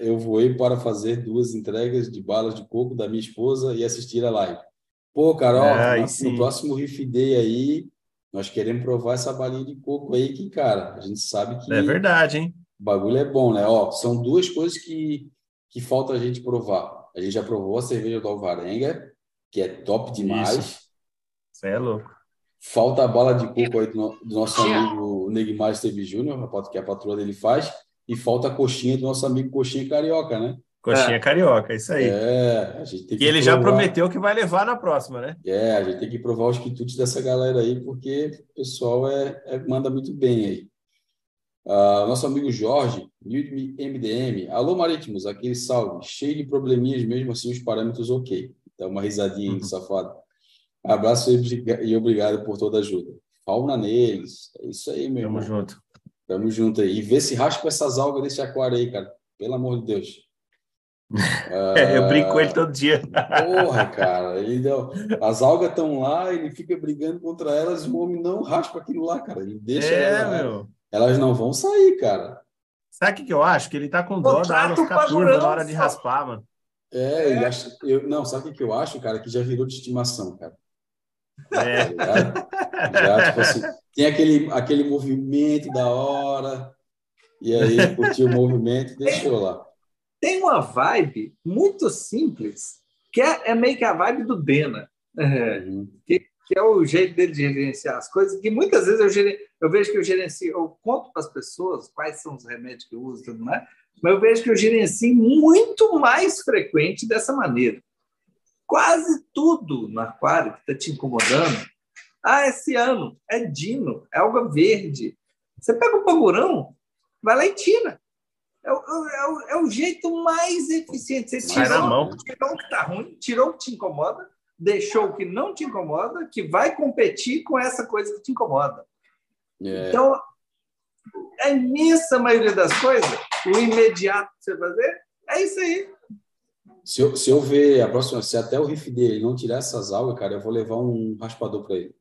S1: eu voei para fazer duas entregas de balas de coco da minha esposa e assistir a live. Pô, Carol,
S3: Ah,
S1: na-
S3: sim.
S1: no próximo Riff Day aí, nós queremos provar essa balinha de coco aí, que, cara, a gente sabe que
S3: É verdade, hein?
S1: o bagulho é bom, né? Ó, são duas coisas que, que falta a gente provar. A gente já provou a cerveja do Alvarenga, que é top demais.
S3: Isso. Você é louco.
S1: Falta a bala de coco aí do, do nosso amigo Neymar Esteve Júnior, que a patroa dele faz. E falta a coxinha do nosso amigo Coxinha Carioca, né?
S3: Coxinha carioca, isso aí.
S1: É, a gente tem que
S3: E ele já
S1: provar-
S3: prometeu que vai levar na próxima, né?
S1: É, a gente tem que provar os quitutes dessa galera aí, porque o pessoal é, é- manda muito bem aí. Ah, nosso amigo Jorge, MDM. Alô, Marítimos, aquele salve. Cheio de probleminhas, mesmo assim, os parâmetros ok. Dá uma risadinha aí,
S3: Uhum.
S1: safado. Abraço e obriga- obrigado por toda a ajuda. Fauna neles. É isso aí, meu
S3: Tamo
S1: irmão.
S3: junto.
S1: Tamo junto aí. E vê se raspa essas algas desse aquário aí, cara. Pelo amor de Deus.
S3: É, eu brinco com ele todo dia.
S1: Porra, cara. Ele deu... As algas estão lá, ele fica brigando contra elas e o homem não raspa aquilo lá, cara. Ele deixa
S3: É,
S1: ela-
S3: meu.
S1: Elas não vão sair, cara.
S3: Sabe o que, que eu acho? Que ele tá com dó da
S2: o
S3: ficar turva na hora de raspar, mano.
S1: É, ele acha... eu... não, sabe o que que eu acho, cara? Que já virou de estimação, cara.
S3: É.
S1: Tá ligado? Já, tipo assim, tem aquele, aquele movimento da hora, e aí ele curtiu o movimento e deixou lá.
S2: Tem uma vibe muito simples, que é, é meio que a vibe do Dena. É,
S1: Uhum.
S2: que é o jeito dele de gerenciar as coisas, que muitas vezes eu, geren- eu vejo que eu gerencio, eu conto para as pessoas quais são os remédios que eu uso tudo mais, mas eu vejo que eu gerencio muito mais frequente dessa maneira. Quase tudo no aquário que está te incomodando, ah, esse ano é dino, é alga verde. Você pega o pangurão, vai lá e tira. É o, é o- é o jeito mais eficiente. Você tirou, tirou o que está ruim, tirou o que te incomoda, deixou o que não te incomoda, que vai competir com essa coisa que te incomoda.
S1: É,
S2: Então, a imensa maioria das coisas, o imediato que você fazer, é isso aí.
S1: se, eu, se eu ver a próxima, se até o riff dele não tirar essas algas, cara, eu vou levar um raspador para ele.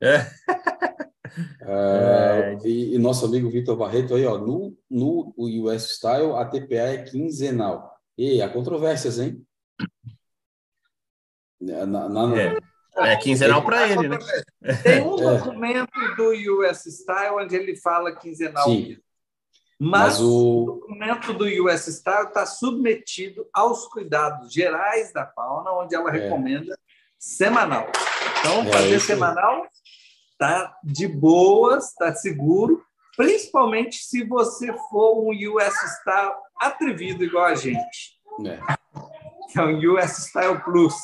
S3: É.
S1: Ah, e, e nosso amigo Vitor Barreto aí, ó, no, no US Style, a TPA é quinzenal. E há controvérsias, hein? Na, na- na-
S3: É. É quinzenal para ele, né?
S2: Tem um
S1: É.
S2: documento do US Style onde ele fala quinzenal.
S1: Sim.
S2: Mas,
S1: Mas
S2: o
S1: o.
S2: documento do US Style está submetido aos cuidados gerais da fauna, onde ela
S1: É.
S2: recomenda semanal. Então,
S1: É,
S2: fazer
S1: isso
S2: semanal tá de boas, tá seguro, principalmente se você for um US Style atrevido igual a gente,
S1: É,
S2: que é um US Style Plus.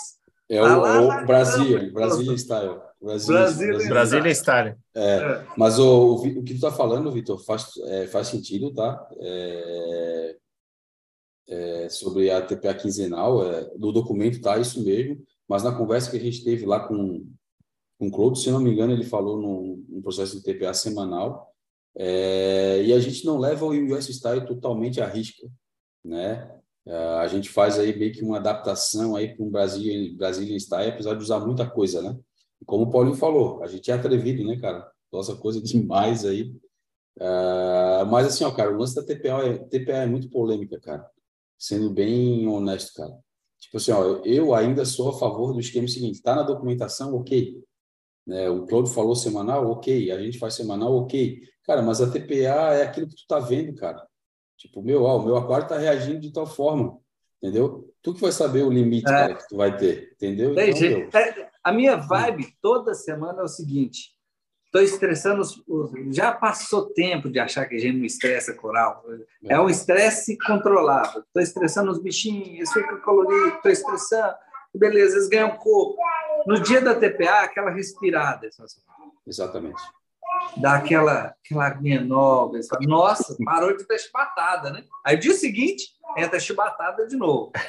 S1: É o,
S2: lá
S1: o Brasil. Brasília Style. Brasília,
S2: Brasília.
S3: Brasília Style.
S1: É, mas o, o que tu está falando, Vitor, faz, é, faz sentido, tá? É, é, sobre a TPA quinzenal, é, no documento tá isso mesmo, mas na conversa que a gente teve lá com, com o Claude, se não me engano, ele falou num, num processo de TPA semanal, é, e a gente não leva o US Style totalmente à risca, né? É, a gente faz aí meio que uma adaptação aí para um Brasil, Brazilian Style, apesar de usar muita coisa, né? Como o Paulinho falou, a gente é atrevido, né, cara? Nossa, coisa demais aí. Ah, mas assim, ó, cara, o lance da TPA é, TPA é muito polêmica, cara. Sendo bem honesto, cara. Tipo assim, ó, eu ainda sou a favor do esquema seguinte: tá na documentação, ok. Né, o Claudio falou semanal, ok. A gente faz semanal, ok. Cara, mas a TPA é aquilo que tu tá vendo, cara. Tipo, meu, ó, o meu aquário tá reagindo de tal forma, entendeu? Tu que vai saber o limite,
S2: É.
S1: cara, que tu vai ter, entendeu? Então, meu,
S2: É, A minha vibe toda semana é o seguinte: estou estressando. Os, os- já passou tempo de achar que a gente não estressa coral. É um estresse controlado. Estou estressando os bichinhos, eles ficam coloridos, estou estressando. Beleza, eles ganham corpo. No dia da TPA, aquela respirada, assim,
S1: exatamente.
S2: Dá aquela, aquela aguinha nova. Nossa, parou de dar chibatada, né? Aí dia seguinte, entra chibatada de novo.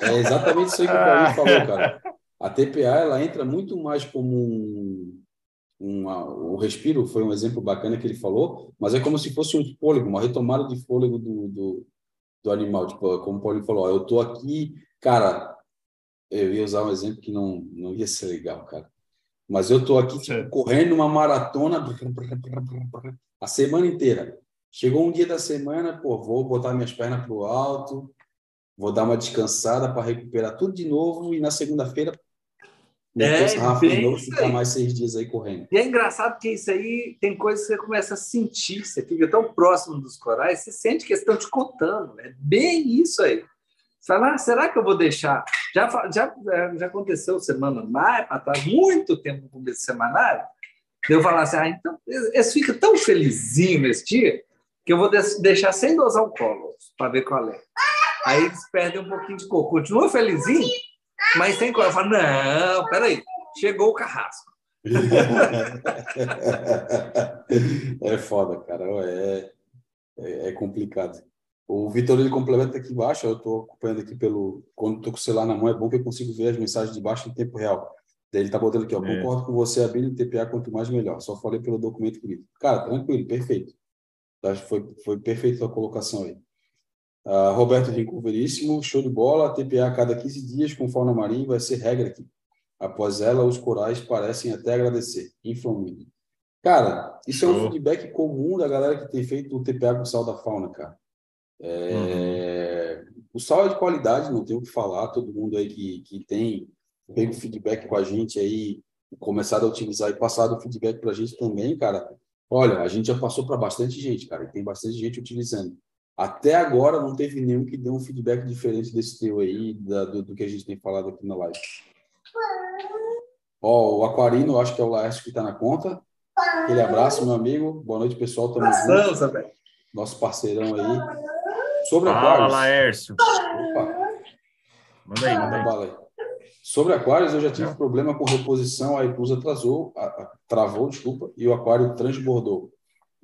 S1: É exatamente isso que o Paulinho falou, cara. A TPA ela entra muito mais como um, uma, o respiro foi um exemplo bacana que ele falou, mas é como se fosse um fôlego, uma retomada de fôlego do, do, do animal. Tipo, como o Paulinho falou, ó, eu tô aqui, cara, eu ia usar um exemplo que não, não ia ser legal, cara. Mas eu tô aqui tipo, correndo uma maratona a semana inteira. Chegou um dia da semana, pô, vou botar minhas pernas pro alto, vou dar uma descansada para recuperar tudo de novo e na segunda-feira
S2: É,
S1: Rafa de novo ficar mais seis dias aí correndo.
S2: E é engraçado que isso aí tem coisas que você começa a sentir, você fica tão próximo dos corais, você sente que eles estão te contando. É bem isso aí. Você fala, ah, será que eu vou deixar? Já, já, eh, já aconteceu semana mais para trás, muito tempo no começo semanário, eu falar assim, ah, então eles ficam tão felizinhos nesse dia, que eu vou deixar sem dosar o colo, para ver qual é. Aí eles perdem um pouquinho de cor. Continua felizinho, mas sem cor. Eu falo, não, peraí, chegou o carrasco.
S1: É foda, cara. É, é, é complicado. O Vitor ele complementa aqui embaixo. Eu estou acompanhando aqui pelo. Quando estou com o celular na mão, é bom que eu consigo ver as mensagens de baixo em tempo real. Daí ele tá botando aqui, ó.
S3: É.
S1: Concordo com você, Abílio, TPA quanto mais melhor. Só falei pelo documento querido. Cara, tranquilo, perfeito. Acho que foi, foi perfeito a colocação aí. Ah, Roberto Rincon Veríssimo, show de bola. TPA a cada 15 dias com fauna marinha vai ser regra aqui. Após ela, os corais parecem até agradecer. Inflamingo. Cara, isso é um feedback comum da galera que tem feito o TPA com sal da fauna, cara. É, O sal é de qualidade, não tem o que falar. Todo mundo aí que, que tem pego feedback com a gente aí, começado a utilizar e passado o feedback para a gente também, cara. Olha, a gente já passou para bastante gente, cara, e tem bastante gente utilizando. Até agora não teve nenhum que deu um feedback diferente desse teu aí, da- do, do que a gente tem falado aqui na live. Ó, o Aquarino, acho que é o Laércio que está na conta. Aquele abraço, meu amigo. Boa noite, pessoal. Tamo junto. Nosso parceirão aí. Sobre
S3: Fala,
S1: aquários.
S3: Laércio.
S1: Opa,
S3: Manda aí, manda
S1: manda
S3: aí.
S1: bala aí. Sobre aquários, eu já tive
S3: Não.
S1: problema com reposição. A Iclus atrasou, a- a- travou, desculpa, e o aquário transbordou.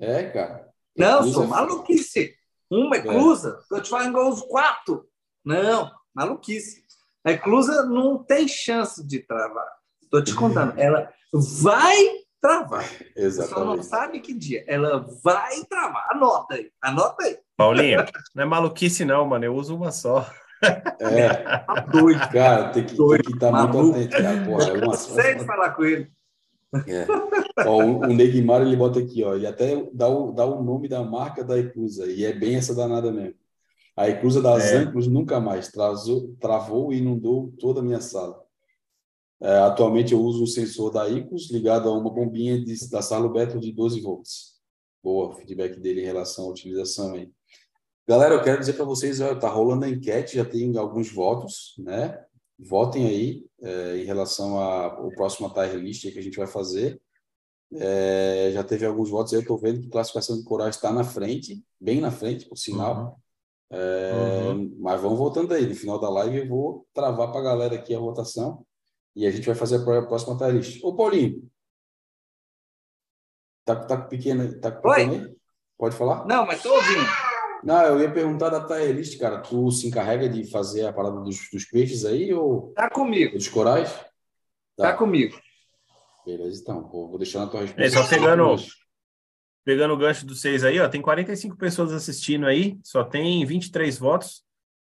S1: É, cara.
S2: Não, sou
S1: é-
S2: maluquice. Uma eclusa, eu te falo igual os quatro. Não, maluquice. A eclusa não tem chance de travar. Estou te contando. Ela vai travar. Você só não
S1: Exatamente.
S2: sabe que dia. Ela vai travar. Anota aí. Anota aí.
S3: Paulinho, não é maluquice não, mano. Eu uso uma só.
S1: É,
S2: Tá doido.
S1: cara, tem que estar muito
S2: maluco.
S1: atento, cara. Porra, é uma
S2: Sei de falar com ele.
S1: É. Ó, o, o Neymar ele bota aqui, ó, ele até dá o, dá o nome da marca da Eclusa, e é bem essa danada mesmo. A Eclusa da
S3: É.
S1: Zanclos nunca mais trazou, travou e inundou toda a minha sala. É, atualmente eu uso um sensor da Icus ligado a uma bombinha de, da Sarlo Beto de 12 volts. Boa, feedback dele em relação à utilização aí. Galera, eu quero dizer para vocês, ó, tá rolando a enquete, já tem alguns votos, né? Votem aí é, em relação ao próximo tire list que a gente vai fazer. É, já teve alguns votos aí, eu estou vendo que classificação de corais está na frente, bem na frente, por sinal. É, Mas vamos voltando aí, no final da live eu vou travar para a galera aqui a votação e a gente vai fazer a pró- próxima tire list. Ô, Paulinho, tá, tá com pequeno, tá
S2: Oi.
S1: pequeno aí? Pode falar?
S2: Não, mas tô ouvindo.
S1: Não, eu ia perguntar da tire list, cara. Tu se encarrega de fazer a parada dos, dos peixes aí ou
S2: Tá comigo.
S1: dos corais?
S2: Tá,
S1: Tá.
S2: comigo.
S1: Beleza, então. Vou, vou deixar na tua resposta.
S3: É, só pegando- Pegando o gancho dos seis aí, ó, tem 45 pessoas assistindo aí, só tem 23 votos.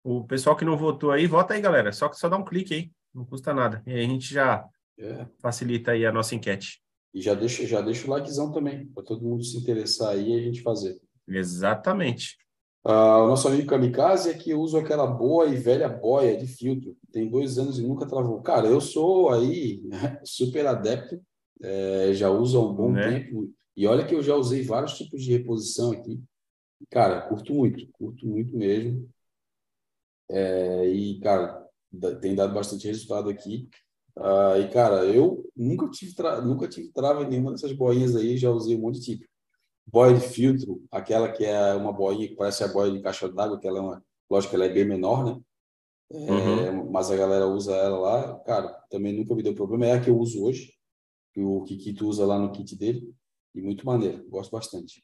S3: O pessoal que não votou aí, vota aí, galera. Só que só dá um clique aí, não custa nada. E aí a gente já
S1: É.
S3: facilita aí a nossa enquete.
S1: E já deixa, já deixa o likezão também, para todo mundo se interessar aí e a gente fazer.
S3: Exatamente.
S1: Ah, o nosso amigo Kamikaze é que uso aquela boa e velha boia de filtro. Tem dois anos e nunca travou. Cara, eu sou aí super adepto, é, já uso há um bom
S3: Né?
S1: tempo. E olha que eu já usei vários tipos de reposição aqui. Cara, curto muito, curto muito mesmo. É, e, cara, tem dado bastante resultado aqui. Ah, e, cara, eu nunca tive, nunca tive trava em nenhuma dessas boinhas aí, já usei um monte de tipo. Boia de filtro, aquela que é uma boinha que parece a boia de caixa d'água, que ela é uma, lógico ela é bem menor, né? É, Mas a galera usa ela lá, cara, também nunca me deu problema. É a que eu uso hoje, que o Kikito usa lá no kit dele, e muito maneiro, gosto bastante.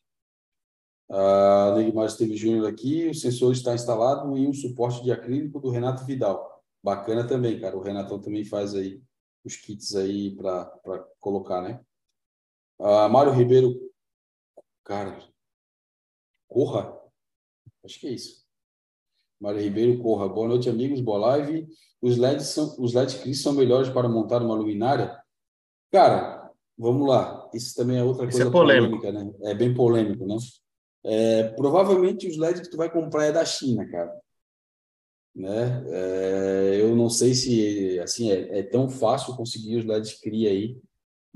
S1: A Neymar Esteves Júnior aqui, o sensor está instalado em um suporte de acrílico do Renato Vidal. Bacana também, cara. O Renatão também faz aí os kits aí para colocar, né? Ah, Mário Ribeiro, cara, corra. Acho que é isso. Mário Ribeiro, corra. Boa noite, amigos. Boa live. Os LEDs são, os LEDs Cris são melhores para montar uma luminária? Cara, vamos lá. Isso também é outra
S3: Isso
S1: coisa
S3: é polêmico.
S1: polêmica, né? É bem polêmico, né? É, provavelmente os LEDs que tu vai comprar é da China, cara. Né? É, eu não sei se assim é, é tão fácil conseguir os LEDs cria aí,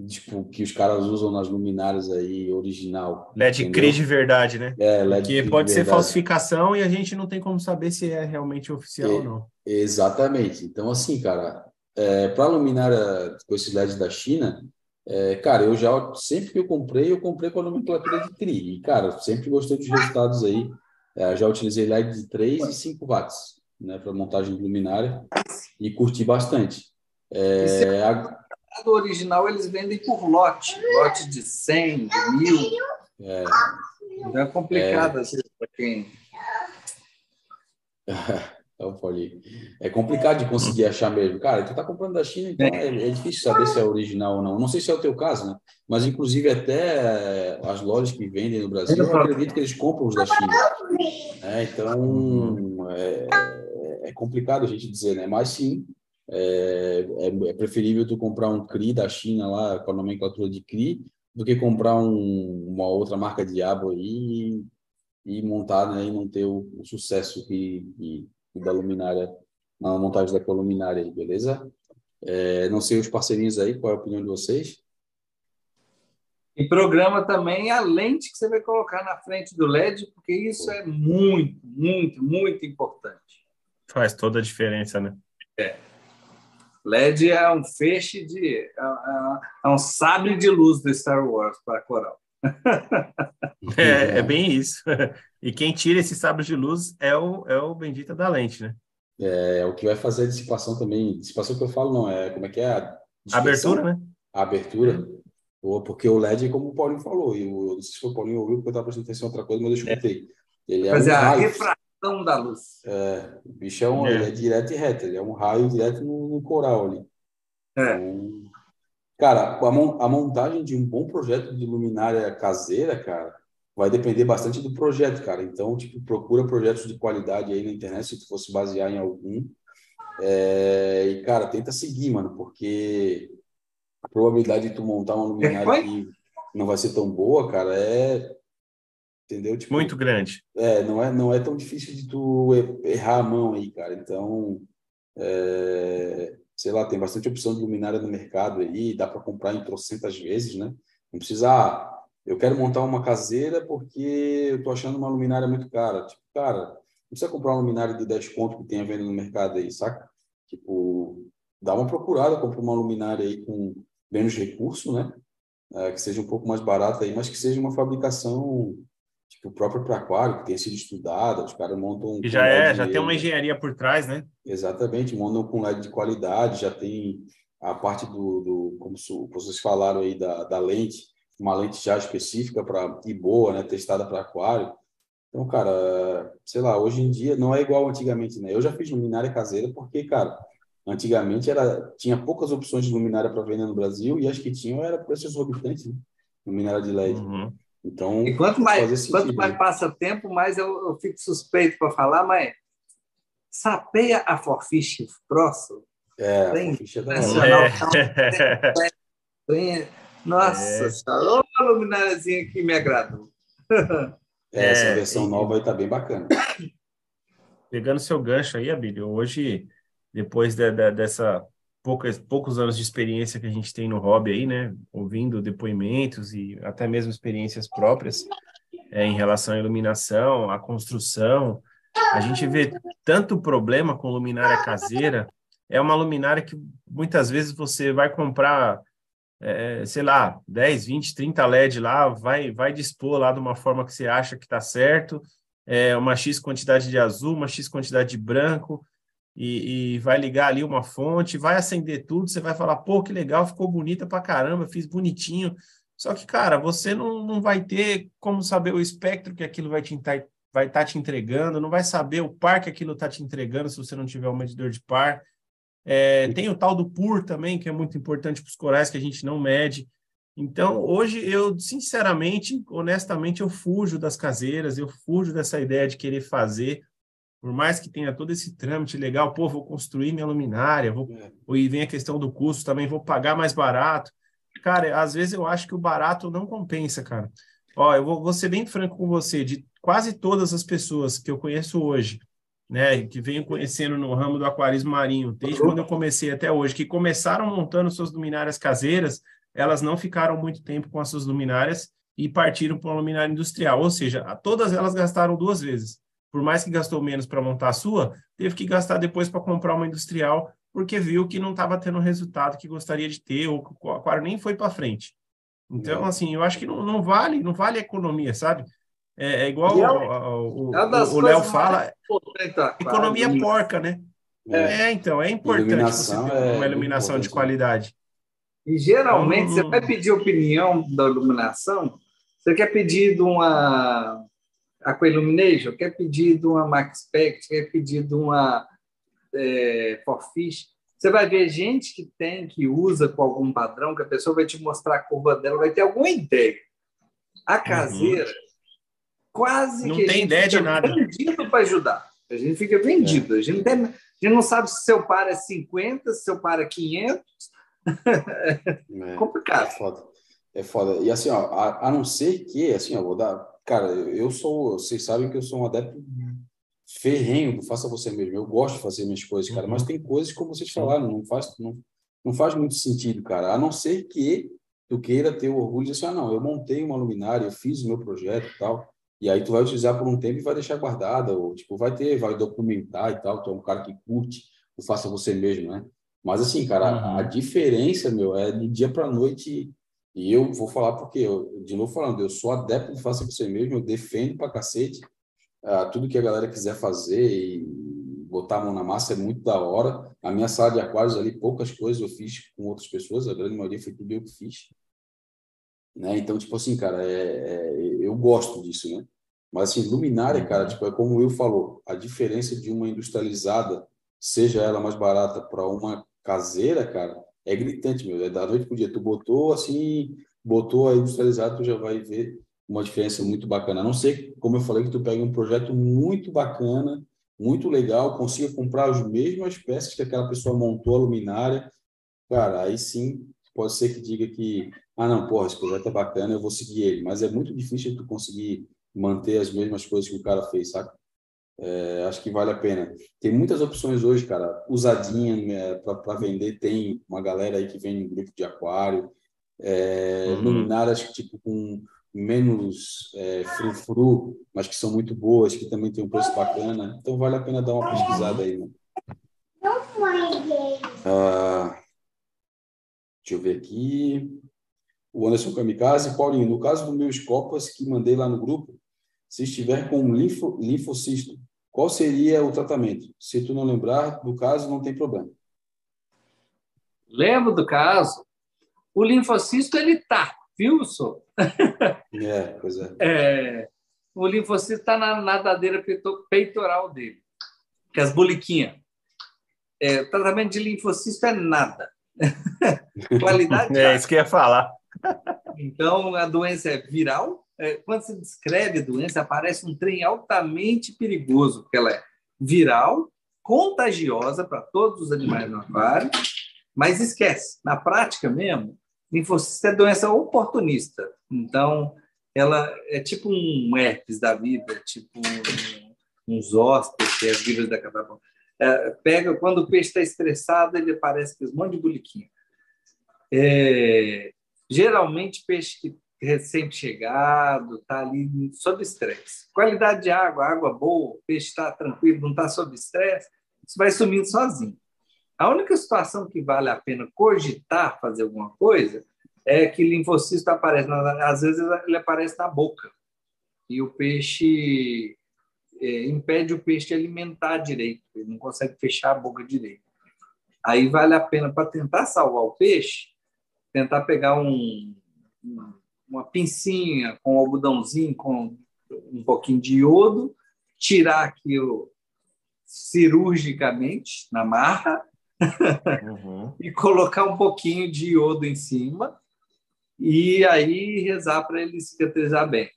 S1: tipo que os caras usam nas luminárias aí original.
S3: LED
S1: entendeu?
S3: CRI de verdade, né?
S1: É, LED de
S3: pode ser
S1: verdade.
S3: falsificação e a gente não tem como saber se é realmente oficial
S1: É.
S3: ou não.
S1: Exatamente. Então, assim, cara, para luminária com esses LEDs da China, É, cara, eu já, sempre que eu comprei, eu comprei com a nomenclatura de CRI. E, cara, sempre gostei dos resultados aí. É, já utilizei LED de 3 e 5 watts, né, para montagem de luminária e curti bastante. É, a...
S2: Do original eles vendem por lote, lote de 100, de mil.
S1: É,
S2: Então é complicado, às vezes, para quem.
S1: eu falei, é complicado de conseguir achar mesmo. Cara, tu tá comprando da China, então é, é difícil saber se é original ou não. Não sei se é o teu caso, né? Mas, inclusive, até as lojas que vendem no Brasil, eu acredito que eles compram os da China. É, então, é, é complicado a gente dizer, né? Mas sim, é, é, é preferível tu comprar um CRI da China lá, com a nomenclatura de CRI, do que comprar um, uma outra marca diabo aí e, e montar, né? E não ter o, o sucesso que, que, que da luminária, na montagem da luminária aí, beleza? É, não sei os parceirinhos aí, qual é a opinião de vocês?
S2: E programa também a lente que você vai colocar na frente do LED, porque isso é muito, muito, muito importante.
S3: Faz toda a diferença, né?
S2: É. LED é um feixe de. É, é, é um sabre de luz do Star Wars para a coral.
S3: É, é, bem isso. E quem tira esse sabre de luz é o, é o bendito da lente, né?
S1: É, o que vai fazer a dissipação também. Dissipação que eu falo, não, é como é que é? A
S3: abertura, né?
S1: A abertura. Ou porque o LED, como o Paulinho falou, e o, não sei se o Paulinho ouviu, porque eu estava prestando atenção em outra coisa, mas eu escutei. Ele é
S2: Fazer
S1: um
S2: a
S1: raio.
S2: Refração da luz.
S1: É, o bicho é, um,
S3: É.
S1: ele é direto e reto, ele é um raio direto no, no coral ali.
S2: É.
S1: Então, cara, a, mon- a montagem de um bom projeto de luminária caseira, cara, vai depender bastante do projeto, cara. Então, tipo, procura projetos de qualidade aí na internet, se tu fosse basear em algum. É, e, cara, tenta seguir, mano, porque a probabilidade de tu montar uma luminária que não vai ser tão boa, cara, é. Entendeu? Tipo,
S3: Muito grande.
S1: é, não é, não é tão difícil de tu errar a mão aí, cara. Então, é, sei lá, tem bastante opção de luminária no mercado aí, dá para comprar em trocentas vezes, né? Não precisa, ah, eu quero montar uma caseira porque eu tô achando uma luminária muito cara. Tipo, cara, não precisa comprar uma luminária de 10 conto que tem a venda no mercado aí, saca? Tipo, dá uma procurada, compra uma luminária aí com menos recurso, né? É, que seja um pouco mais barata aí, mas que seja uma fabricação tipo própria para aquário, que tenha sido estudada, os caras montam
S3: E já é, já tem uma engenharia por trás, né?
S1: Exatamente, montam com LED de qualidade, já tem a parte do, do como vocês falaram aí da, da lente, uma lente já específica para e boa, né, testada para aquário. Então, cara, sei lá, hoje em dia não é igual antigamente, né? Eu já fiz luminária caseira porque, cara, antigamente era tinha poucas opções de luminária para vender no Brasil e as que tinham era preço exorbitante, né? Luminária de LED.
S3: Uhum.
S1: Então,
S2: E quanto mais, quanto mais
S1: né?
S2: passa tempo, mais eu, eu fico suspeito para falar, mas sapeia a Forfish Pro
S1: é, a
S2: Tem-
S1: ficha da
S2: Essa-
S1: hora.
S3: É.
S2: Tem- Nossa,
S3: É.
S2: senhora, ô lumináriazinha que me agradou.
S1: É, essa
S3: É,
S1: versão
S3: e-
S1: nova aí tá bem bacana.
S3: Pegando seu gancho aí, Abílio, hoje, depois de- de- dessa poucas, poucos anos de experiência que a gente tem no hobby aí, né, ouvindo depoimentos e até mesmo experiências próprias é, em relação à iluminação, à construção, a gente vê tanto problema com luminária caseira, é uma luminária que muitas vezes você vai comprar, é, sei lá, 10, 20, 30 LED lá, vai, vai dispor lá de uma forma que você acha que está certo, é, uma X quantidade de azul, uma X quantidade de branco, e, e vai ligar ali uma fonte, vai acender tudo, você vai falar, pô, que legal, ficou bonita pra caramba, fiz bonitinho. Só que, cara, você não, não vai ter como saber o espectro que aquilo vai te estar vai tá te entregando, não vai saber o par que aquilo está te entregando se você não tiver um medidor de par. É, tem o tal do PUR também, que é muito importante para os corais, que a gente não mede. Então, hoje, eu, sinceramente, honestamente, eu fujo das caseiras, eu fujo dessa ideia de querer fazer, por mais que tenha todo esse trâmite legal, pô, vou construir minha luminária, vou, e vem a questão do custo também, vou pagar mais barato. Cara, às vezes eu acho que o barato não compensa, cara. Ó, eu vou, vou ser bem franco com você, de quase todas as pessoas que eu conheço hoje, né, que venho conhecendo no ramo do aquarismo marinho, desde quando eu comecei até hoje, que começaram montando suas luminárias caseiras, elas não ficaram muito tempo com as suas luminárias e partiram para uma luminária industrial, ou seja, todas elas gastaram duas vezes. Por mais que gastou menos para montar a sua, teve que gastar depois para comprar uma industrial, porque viu que não estava tendo o resultado que gostaria de ter, ou que o aquário nem foi para frente. Então,
S1: É.
S3: assim, eu acho que não, não vale, não vale a economia, sabe? É, é igual
S2: é
S3: o- o
S2: é
S3: o- o Léo fala,
S2: aquário,
S3: economia
S2: né?
S3: porca, né?
S1: É.
S3: É, então, é importante você
S1: Iluminação
S3: ter
S1: é
S3: uma iluminação de
S1: importante, né?
S3: qualidade.
S2: E geralmente
S3: Hum.
S2: você vai pedir opinião da iluminação, você quer pedir de uma Aquaillumination, quer pedir de uma MaxPact, quer pedir de uma é, Forfish. Você vai ver gente que tem, que usa com algum padrão, que a pessoa vai te mostrar a curva dela, vai ter alguma ideia. A caseira, quase
S3: Não
S2: que a
S3: tem ideia de nada.
S2: vendido para ajudar. A gente fica vendido. A, gente não tem- a gente não sabe se seu par é 50, se seu par é 500.
S1: É.
S2: Complicado.
S1: É foda. É foda. E assim, ó, a, a não ser que, assim, ó, vou dar. Cara, eu sou. Vocês sabem que eu sou um adepto ferrenho do faça você mesmo. Eu gosto de fazer minhas coisas, cara,
S3: Uhum.
S1: mas tem coisas, como vocês falaram, não faz, não, não faz muito sentido, cara. A não ser que tu queira ter o orgulho de dizer assim, ah, não, eu montei uma luminária, eu fiz o meu projeto e tal. E aí tu vai utilizar por um tempo e vai deixar guardada, ou tipo, vai ter, vai documentar e tal. Tu é um cara que curte o faça você mesmo, né? Mas assim, cara,
S3: Uhum.
S1: a diferença, meu, é de dia para noite. E eu vou falar porque, eu, de novo falando, eu sou adepto de faça você mesmo, eu defendo pra cacete ah, tudo que a galera quiser fazer e botar a mão na massa é muito da hora. A minha sala de aquários ali, poucas coisas eu fiz com outras pessoas, a grande maioria foi tudo eu que fiz. Né? Então, tipo assim, cara, é, é- eu gosto disso, né? Mas assim, luminária, cara, tipo, é como Will falou, a diferença de uma industrializada, seja ela mais barata para uma caseira, cara, é gritante, meu. É da noite pro dia. Tu botou assim, botou a industrializada, tu já vai ver uma diferença muito bacana. A não ser, como eu falei, que tu pega um projeto muito bacana, muito legal, consiga comprar as mesmas peças que aquela pessoa montou a luminária, cara, aí sim pode ser que diga que, ah, não, porra, esse projeto é bacana, eu vou seguir ele. Mas é muito difícil tu conseguir manter as mesmas coisas que o cara fez, sabe? É, acho que vale a pena. Tem muitas opções hoje, cara, usadinha né, para vender. Tem uma galera aí que vende um grupo de aquário, é,
S3: Uhum.
S1: luminárias tipo com menos é, frufru, mas que são muito boas, que também tem um preço bacana. Então vale a pena dar uma pesquisada aí, né?
S4: Mãe dele.
S1: Ah, deixa eu ver aqui. O Anderson Kamikaze. Paulinho, no caso do meus copas que mandei lá no grupo, se estiver com um linfo, linfocisto, qual seria o tratamento? Se tu não lembrar do caso, não tem problema.
S2: Lembro do caso. O linfocisto, ele tá, viu, só?
S1: É, pois é.
S2: É, o linfocito está na nadadeira peito- peitoral dele, que é as boliquinhas. É, o tratamento de linfocisto é nada. Qualidade de
S3: É isso que eu ia falar.
S2: Então, a doença é viral. É, quando se descreve a doença, aparece um trem altamente perigoso, porque ela é viral, contagiosa para todos os animais no aquário, mas esquece, na prática mesmo, linfocito é doença oportunista. Então, ela é tipo um herpes da vida, tipo um, um zóster, que é as vírus da catapora. É, pega, quando o peixe está estressado, ele aparece com um monte de boliquinha. É, geralmente, peixe que recém-chegado, está ali sob estresse. Qualidade de água, água boa, o peixe está tranquilo, não está sob estresse, isso vai sumindo sozinho. A única situação que vale a pena cogitar fazer alguma coisa é que linfocisto aparece, às vezes ele aparece na boca e o peixe é, impede o peixe de alimentar direito, ele não consegue fechar a boca direito. Aí vale a pena, para tentar salvar o peixe, tentar pegar um, um- uma pincinha com um algodãozinho, com um pouquinho de iodo, tirar aquilo cirurgicamente na marra
S3: Uhum.
S2: e colocar um pouquinho de iodo em cima e aí rezar para ele cicatrizar bem.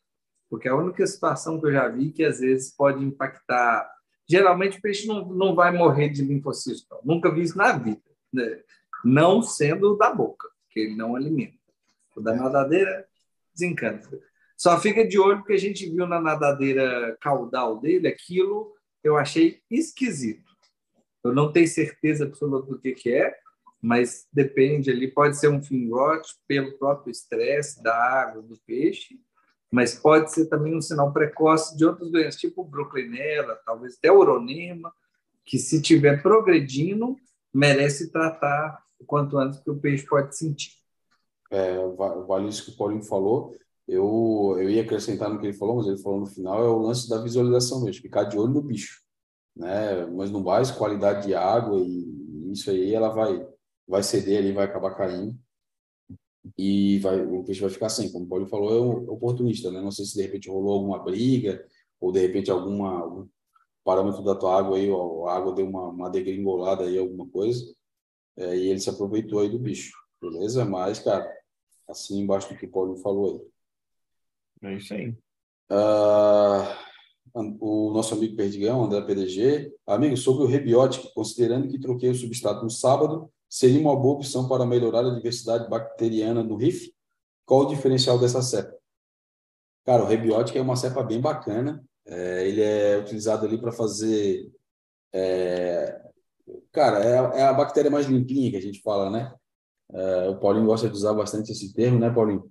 S2: Porque é a única situação que eu já vi que às vezes pode impactar. Geralmente o peixe não, não vai morrer de linfocisto, não. nunca vi isso na vida. né? Não sendo o da boca, que ele não alimenta. O da nadadeira desencanta. Só fica de olho porque a gente viu na nadadeira caudal dele, aquilo eu achei esquisito. Eu não tenho certeza absoluta do que, que é, mas depende ali. Pode ser um fin rot pelo próprio estresse da água, do peixe, mas pode ser também um sinal precoce de outras doenças, tipo broclinela, talvez até uronema, que se tiver progredindo, merece tratar o quanto antes, porque o peixe pode sentir.
S1: É, vale isso que o Paulinho falou. Eu, eu ia acrescentar no que ele falou, mas ele falou no final, é o lance da visualização mesmo, ficar de olho no bicho. Né? Mas no mais, qualidade de água e isso aí, ela vai, vai ceder ali, vai acabar caindo e vai, o peixe vai ficar sem. Como o Paulo falou, é um oportunista, né? Não sei se de repente rolou alguma briga ou de repente alguma algum parâmetro da tua água aí, ou a água deu uma, uma degringolada aí, alguma coisa, é, e ele se aproveitou aí do bicho, beleza? Mas, cara, assim embaixo do que o Paulo falou
S3: aí. É isso aí.
S1: Uh, o nosso amigo Perdigão, André PDG. Amigo, sobre o rebiótico, considerando que troquei o substrato no sábado, seria uma boa opção para melhorar a diversidade bacteriana no RIF? Qual o diferencial dessa cepa? Cara, o rebiótico é uma cepa bem bacana. É, ele é utilizado ali para fazer. É, cara, é, é, a bactéria mais limpinha que a gente fala, né? É, o Paulinho gosta de usar bastante esse termo, né, Paulinho?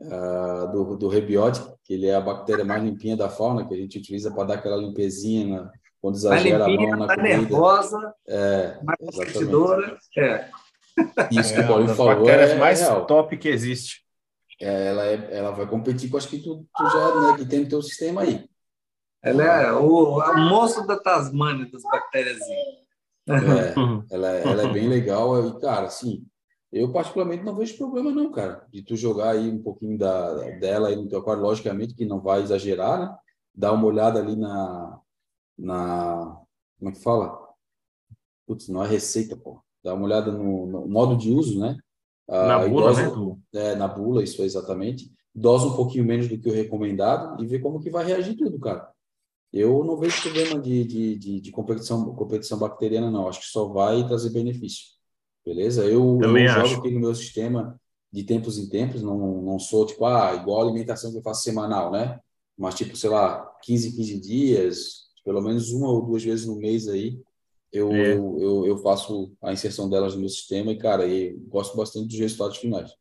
S1: É, do, do rebiótico, que ele é a bactéria mais limpinha da fauna, que a gente utiliza para dar aquela limpezinha na, quando exagera limpinha, a mão na tá comida.
S2: nervosa,
S1: é,
S2: mais competidora. É.
S1: Isso que o Paulinho falou
S3: bactérias é mais real. top que existe.
S1: É, ela, é, ela vai competir com as que tu, tu já né, que tem no teu sistema aí.
S2: Ela é o, o monstro da Tasmânia das bactérias.
S1: É, ela, ela é bem legal. E, cara, assim, eu particularmente não vejo problema não, cara, de tu jogar aí um pouquinho da, dela aí no teu aquário, logicamente que não vai exagerar, né? Dar uma olhada ali na, na como é que fala? Putz, não é receita, pô. Dá uma olhada no, no modo de uso, né?
S3: Na bula, né?
S1: É, na bula, isso é exatamente. Dosa um pouquinho menos do que o recomendado e ver como que vai reagir tudo, cara. Eu não vejo problema de, de, de, de competição, competição bacteriana, não. Acho que só vai trazer benefício. Beleza? Eu, eu jogo aqui no meu sistema de tempos em tempos, não, não sou tipo, ah, igual a alimentação que eu faço semanal, né? Mas tipo, sei lá, 15, 15 dias, pelo menos uma ou duas vezes no mês aí, eu, é. eu, eu, eu, faço a inserção delas no meu sistema e, cara, e gosto bastante dos resultados finais.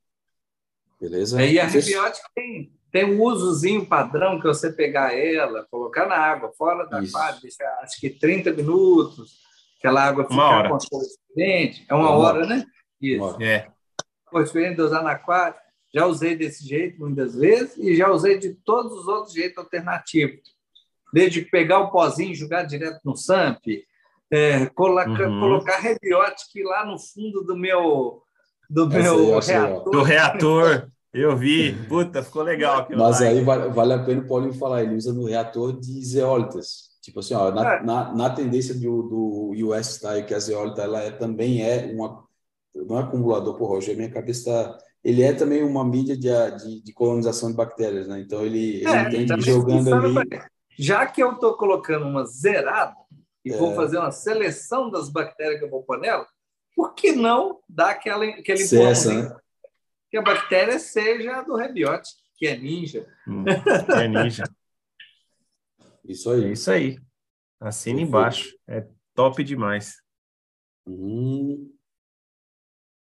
S1: Beleza?
S2: É, e a rebiótica tem, tem um usozinho padrão que você pegar ela, colocar na água, fora da quadra, deixar acho que 30 minutos, aquela água ficar com a cor diferente. É uma, uma hora, hora, né?
S3: Isso. Hora. É.
S2: Cor diferente de usar na quadra. Já usei desse jeito muitas vezes e já usei de todos os outros jeitos alternativos. Desde pegar o pozinho e jogar direto no SAMP, é, colocar, uhum. colocar rebiótico lá no fundo do meu, do meu reator.
S3: Do reator. Eu vi, puta, ficou legal.
S1: Mas aí vale, vale, a pena o Paulinho falar, ele usa no reator de zeólitas. Tipo assim, ó, na, é. na, na, tendência do, do US Style, que a zeólita ela é, também é uma. Não é acumulador, porra, hoje a minha cabeça está. Ele é também uma mídia de, de, de, colonização de bactérias, né? Então ele, ele é, entende jogando ali.
S2: Já que eu estou colocando uma zerada e é. vou fazer uma seleção das bactérias que eu vou pôr nela, por que não dar aquela, aquele
S1: empurrãozinho? Né?
S2: que a bactéria seja do rebiote, que é ninja.
S3: Hum, é ninja.
S1: Isso aí.
S3: É isso aí. Assina embaixo. É top demais.
S1: Hum.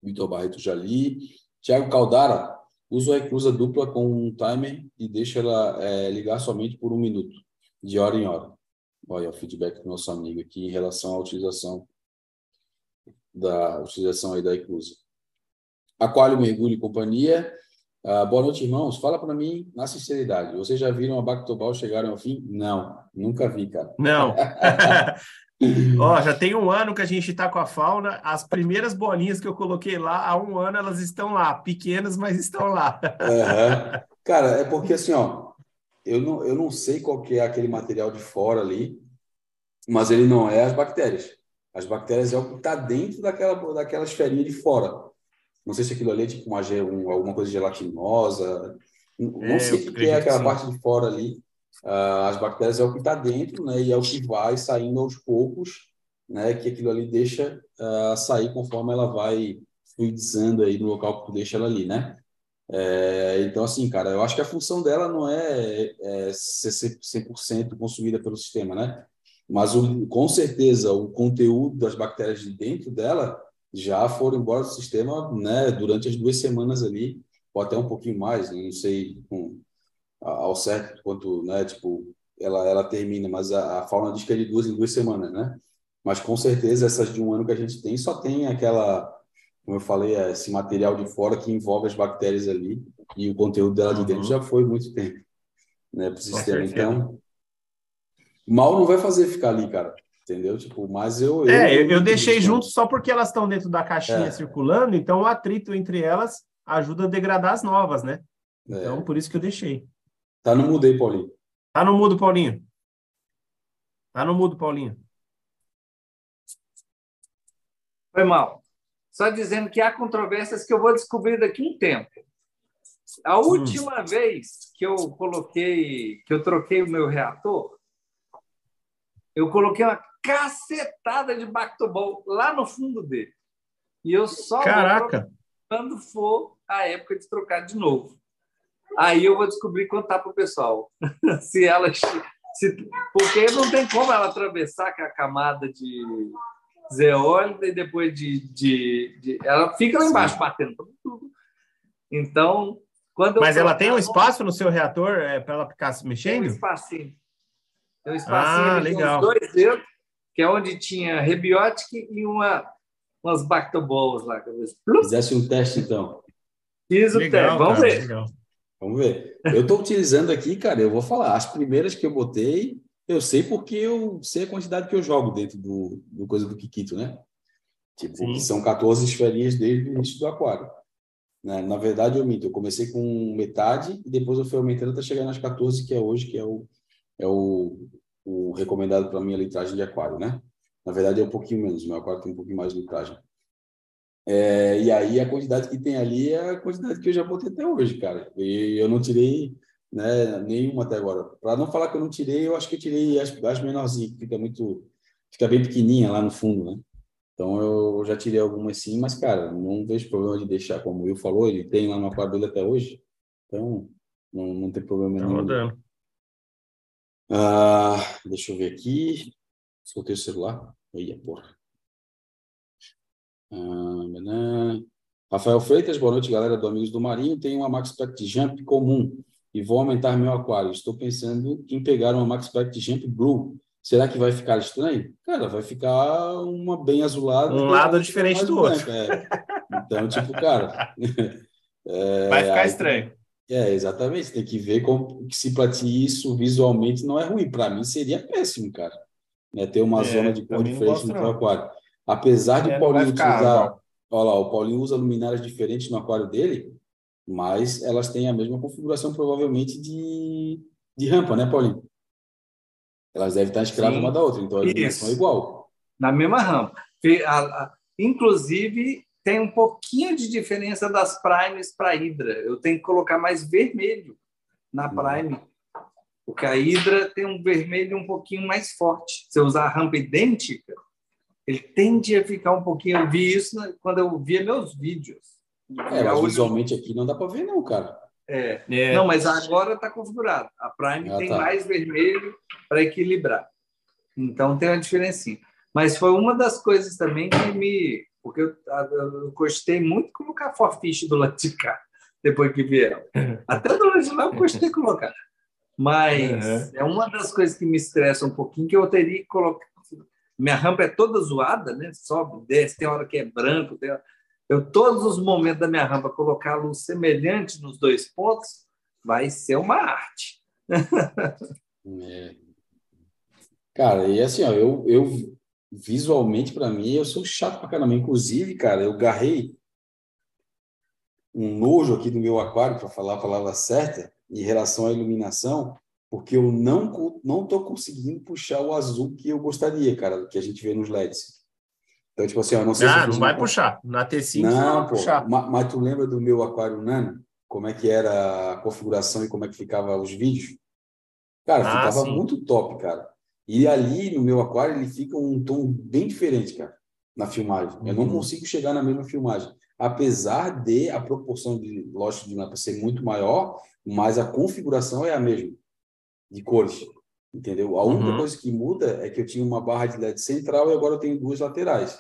S1: Vitor Barreto já li. Tiago Caldara, usa a reclusa dupla com um timer e deixa ela é, ligar somente por um minuto, de hora em hora. Olha o feedback do nosso amigo aqui em relação à utilização da utilização aí da reclusa. Aquário Mergulho e Companhia. Uh, boa noite, irmãos. Fala para mim, na sinceridade, vocês já viram a Bactobal chegarem ao fim? Não, nunca vi, cara.
S3: Não. Ó, já tem um ano que a gente está com a fauna. As primeiras bolinhas que eu coloquei lá, há um ano elas estão lá, pequenas, mas estão lá.
S1: Uhum. Cara, é porque assim, ó, eu não, eu não sei qual que é aquele material de fora ali, mas ele não é as bactérias. As bactérias é o que está dentro daquela, daquela esferinha de fora. Não sei se aquilo ali é tipo uma, um, alguma coisa gelatinosa. Não é, sei o que é aquela parte de fora ali. Uh, as bactérias é o que está dentro, né? E é o que vai saindo aos poucos, né? Que aquilo ali deixa uh, sair conforme ela vai fluidizando aí no local que tu deixa ela ali, né? É, então, assim, cara, eu acho que a função dela não é, é ser 100% consumida pelo sistema, né? Mas, o, com certeza, o conteúdo das bactérias de dentro dela já foram embora do sistema né, durante as duas semanas ali, ou até um pouquinho mais, não sei com, ao certo quanto, né, tipo, ela, ela termina, mas a, a fauna diz que é de duas em duas semanas, né? Mas com certeza essas de um ano que a gente tem só tem aquela, como eu falei, esse material de fora que envolve as bactérias ali e o conteúdo dela de dentro
S3: Uhum.
S1: já foi muito tempo, né, para o sistema. Então, mal não vai fazer ficar ali, cara. Entendeu? Tipo, mas eu.
S3: É, eu, eu deixei
S1: acredito,
S3: junto só porque elas estão dentro da caixinha
S1: É.
S3: circulando, então o atrito entre elas ajuda a degradar as novas, né?
S1: É.
S3: Então, por isso que eu deixei.
S1: Tá, não mudei, Paulinho.
S3: Tá no mudo, Paulinho. Tá no mudo, Paulinho.
S2: Foi mal. Só dizendo que há controvérsias que eu vou descobrir daqui a um tempo. A última vez que eu coloquei, que eu troquei o meu reator, eu coloquei uma cacetada de Bactobol lá no fundo dele. E eu só
S3: Caraca!
S2: quando for a época de trocar de novo. Aí eu vou descobrir contar para o pessoal. se ela. Se, porque não tem como ela atravessar com a camada de zeólita e depois de, de, de- Ela fica lá embaixo batendo tudo. Então, quando
S3: Mas ela tem um espaço no seu reator é, para ela ficar se
S2: Tem um
S3: mexendo?
S2: espacinho. Tem um espacinho
S3: Ah,
S2: ali com
S3: legal.
S2: dois dedos, que é onde tinha rebiótica e uma, umas bactobols lá.
S1: Fizesse um teste, então.
S2: Fiz o
S3: Legal,
S2: teste. Vamos
S3: cara,
S2: ver.
S3: legal.
S1: Vamos ver. Eu estou utilizando aqui, cara, eu vou falar. As primeiras que eu botei, eu sei porque eu sei a quantidade que eu jogo dentro do, do coisa do Kikito, né? Tipo,
S3: Sim.
S1: são 14 esferinhas desde o início do aquário. Né? Na verdade, eu minto. Eu comecei com metade e depois eu fui aumentando até chegar nas 14, que é hoje, que é o, é o, o recomendado para minha litragem de aquário, né? Na verdade, é um pouquinho menos. Meu aquário tem um pouquinho mais de litragem. É, e aí a quantidade que tem ali é a quantidade que eu já botei até hoje, cara. E eu não tirei né, nenhuma até agora. Para não falar que eu não tirei, eu acho que eu tirei as, as menorzinhas, que fica muito, fica bem pequenininha lá no fundo, né? Então eu já tirei algumas sim, mas cara, não vejo problema de deixar, como o Will falou, ele tem lá no aquário dele até hoje, então não, não tem problema
S3: Tá
S1: nenhum.
S3: rodando.
S1: Ah, deixa eu ver aqui. Soltei o celular. Aí, porra. Ah. Rafael Freitas, boa noite, galera do Amigos do Marinho. Tenho uma Max Pact Jump comum e vou aumentar meu aquário. Estou pensando em pegar uma Max Pact Jump Blue. Será que vai ficar estranho? Cara, vai ficar uma bem azulada.
S3: Um lado diferente do
S1: branca, é. Então, tipo, cara. é,
S3: Vai ficar
S1: aí-
S3: estranho.
S1: É, exatamente. Tem que ver como que se para ti isso visualmente não é ruim. Para mim seria péssimo, cara. Né? Ter uma
S3: É,
S1: zona de cor diferente no teu aquário. Apesar de
S3: É,
S1: Paulinho
S3: ficar
S1: utilizar,
S3: igual.
S1: olha lá, o Paulinho usa luminárias diferentes no aquário dele, mas elas têm a mesma configuração provavelmente de, de rampa, né, Paulinho? Elas devem estar escravas
S2: Sim.
S1: uma da outra, então a iluminação é igual.
S2: Na mesma rampa. Inclusive, tem um pouquinho de diferença das primes para a Hydra. Eu tenho que colocar mais vermelho na
S1: Uhum.
S2: prime. Porque a Hydra tem um vermelho um pouquinho mais forte. Se eu usar a rampa idêntica, ele tende a ficar um pouquinho. Eu vi isso quando eu via meus vídeos.
S1: É,
S2: a
S1: mas visualmente aqui não dá para ver, não, cara.
S2: É.
S3: É,
S2: Não, mas agora está configurado. A Prime
S1: Ah,
S2: tem
S1: tá.
S2: mais vermelho para equilibrar. Então tem uma diferencinha. Mas foi uma das coisas também que me. Porque eu, eu gostei muito de colocar a forfish do lado de cá, depois que vieram. Até do lado de lá eu gostei de colocar. Mas
S3: Uhum.
S2: é uma das coisas que me estressa um pouquinho, que eu teria que colocar. Minha rampa é toda zoada, né? Sobe, desce, tem hora que é branco, tem hora... Eu, todos os momentos da minha rampa, colocar a luz semelhante nos dois pontos, vai ser uma arte.
S1: É. Cara, e assim, ó, eu, eu visualmente, para mim, eu sou chato pra caramba. Inclusive, cara, eu garrei um nojo aqui do meu aquário, para falar a palavra certa, em relação à iluminação, porque eu não não tô conseguindo puxar o azul que eu gostaria, cara, que a gente vê nos LEDs. Então, tipo assim, eu não sei se
S3: Ah, não vai puxar. Na T5 você não
S1: não,
S3: vai
S1: pô,
S3: puxar.
S1: ma- mas tu lembra do meu aquário nano? Como é que era a configuração e como é que ficava os vídeos? Cara,
S3: Ah,
S1: ficava
S3: sim.
S1: muito top, cara. E ali no meu aquário ele fica um tom bem diferente, cara, na filmagem. Eu não
S3: Uhum.
S1: consigo chegar na mesma filmagem. Apesar de a proporção de lógico de lâmpada ser muito maior, mas a configuração é a mesma de cores. Entendeu? A única
S3: Uhum.
S1: coisa que muda é que eu tinha uma barra de LED central e agora eu tenho duas laterais.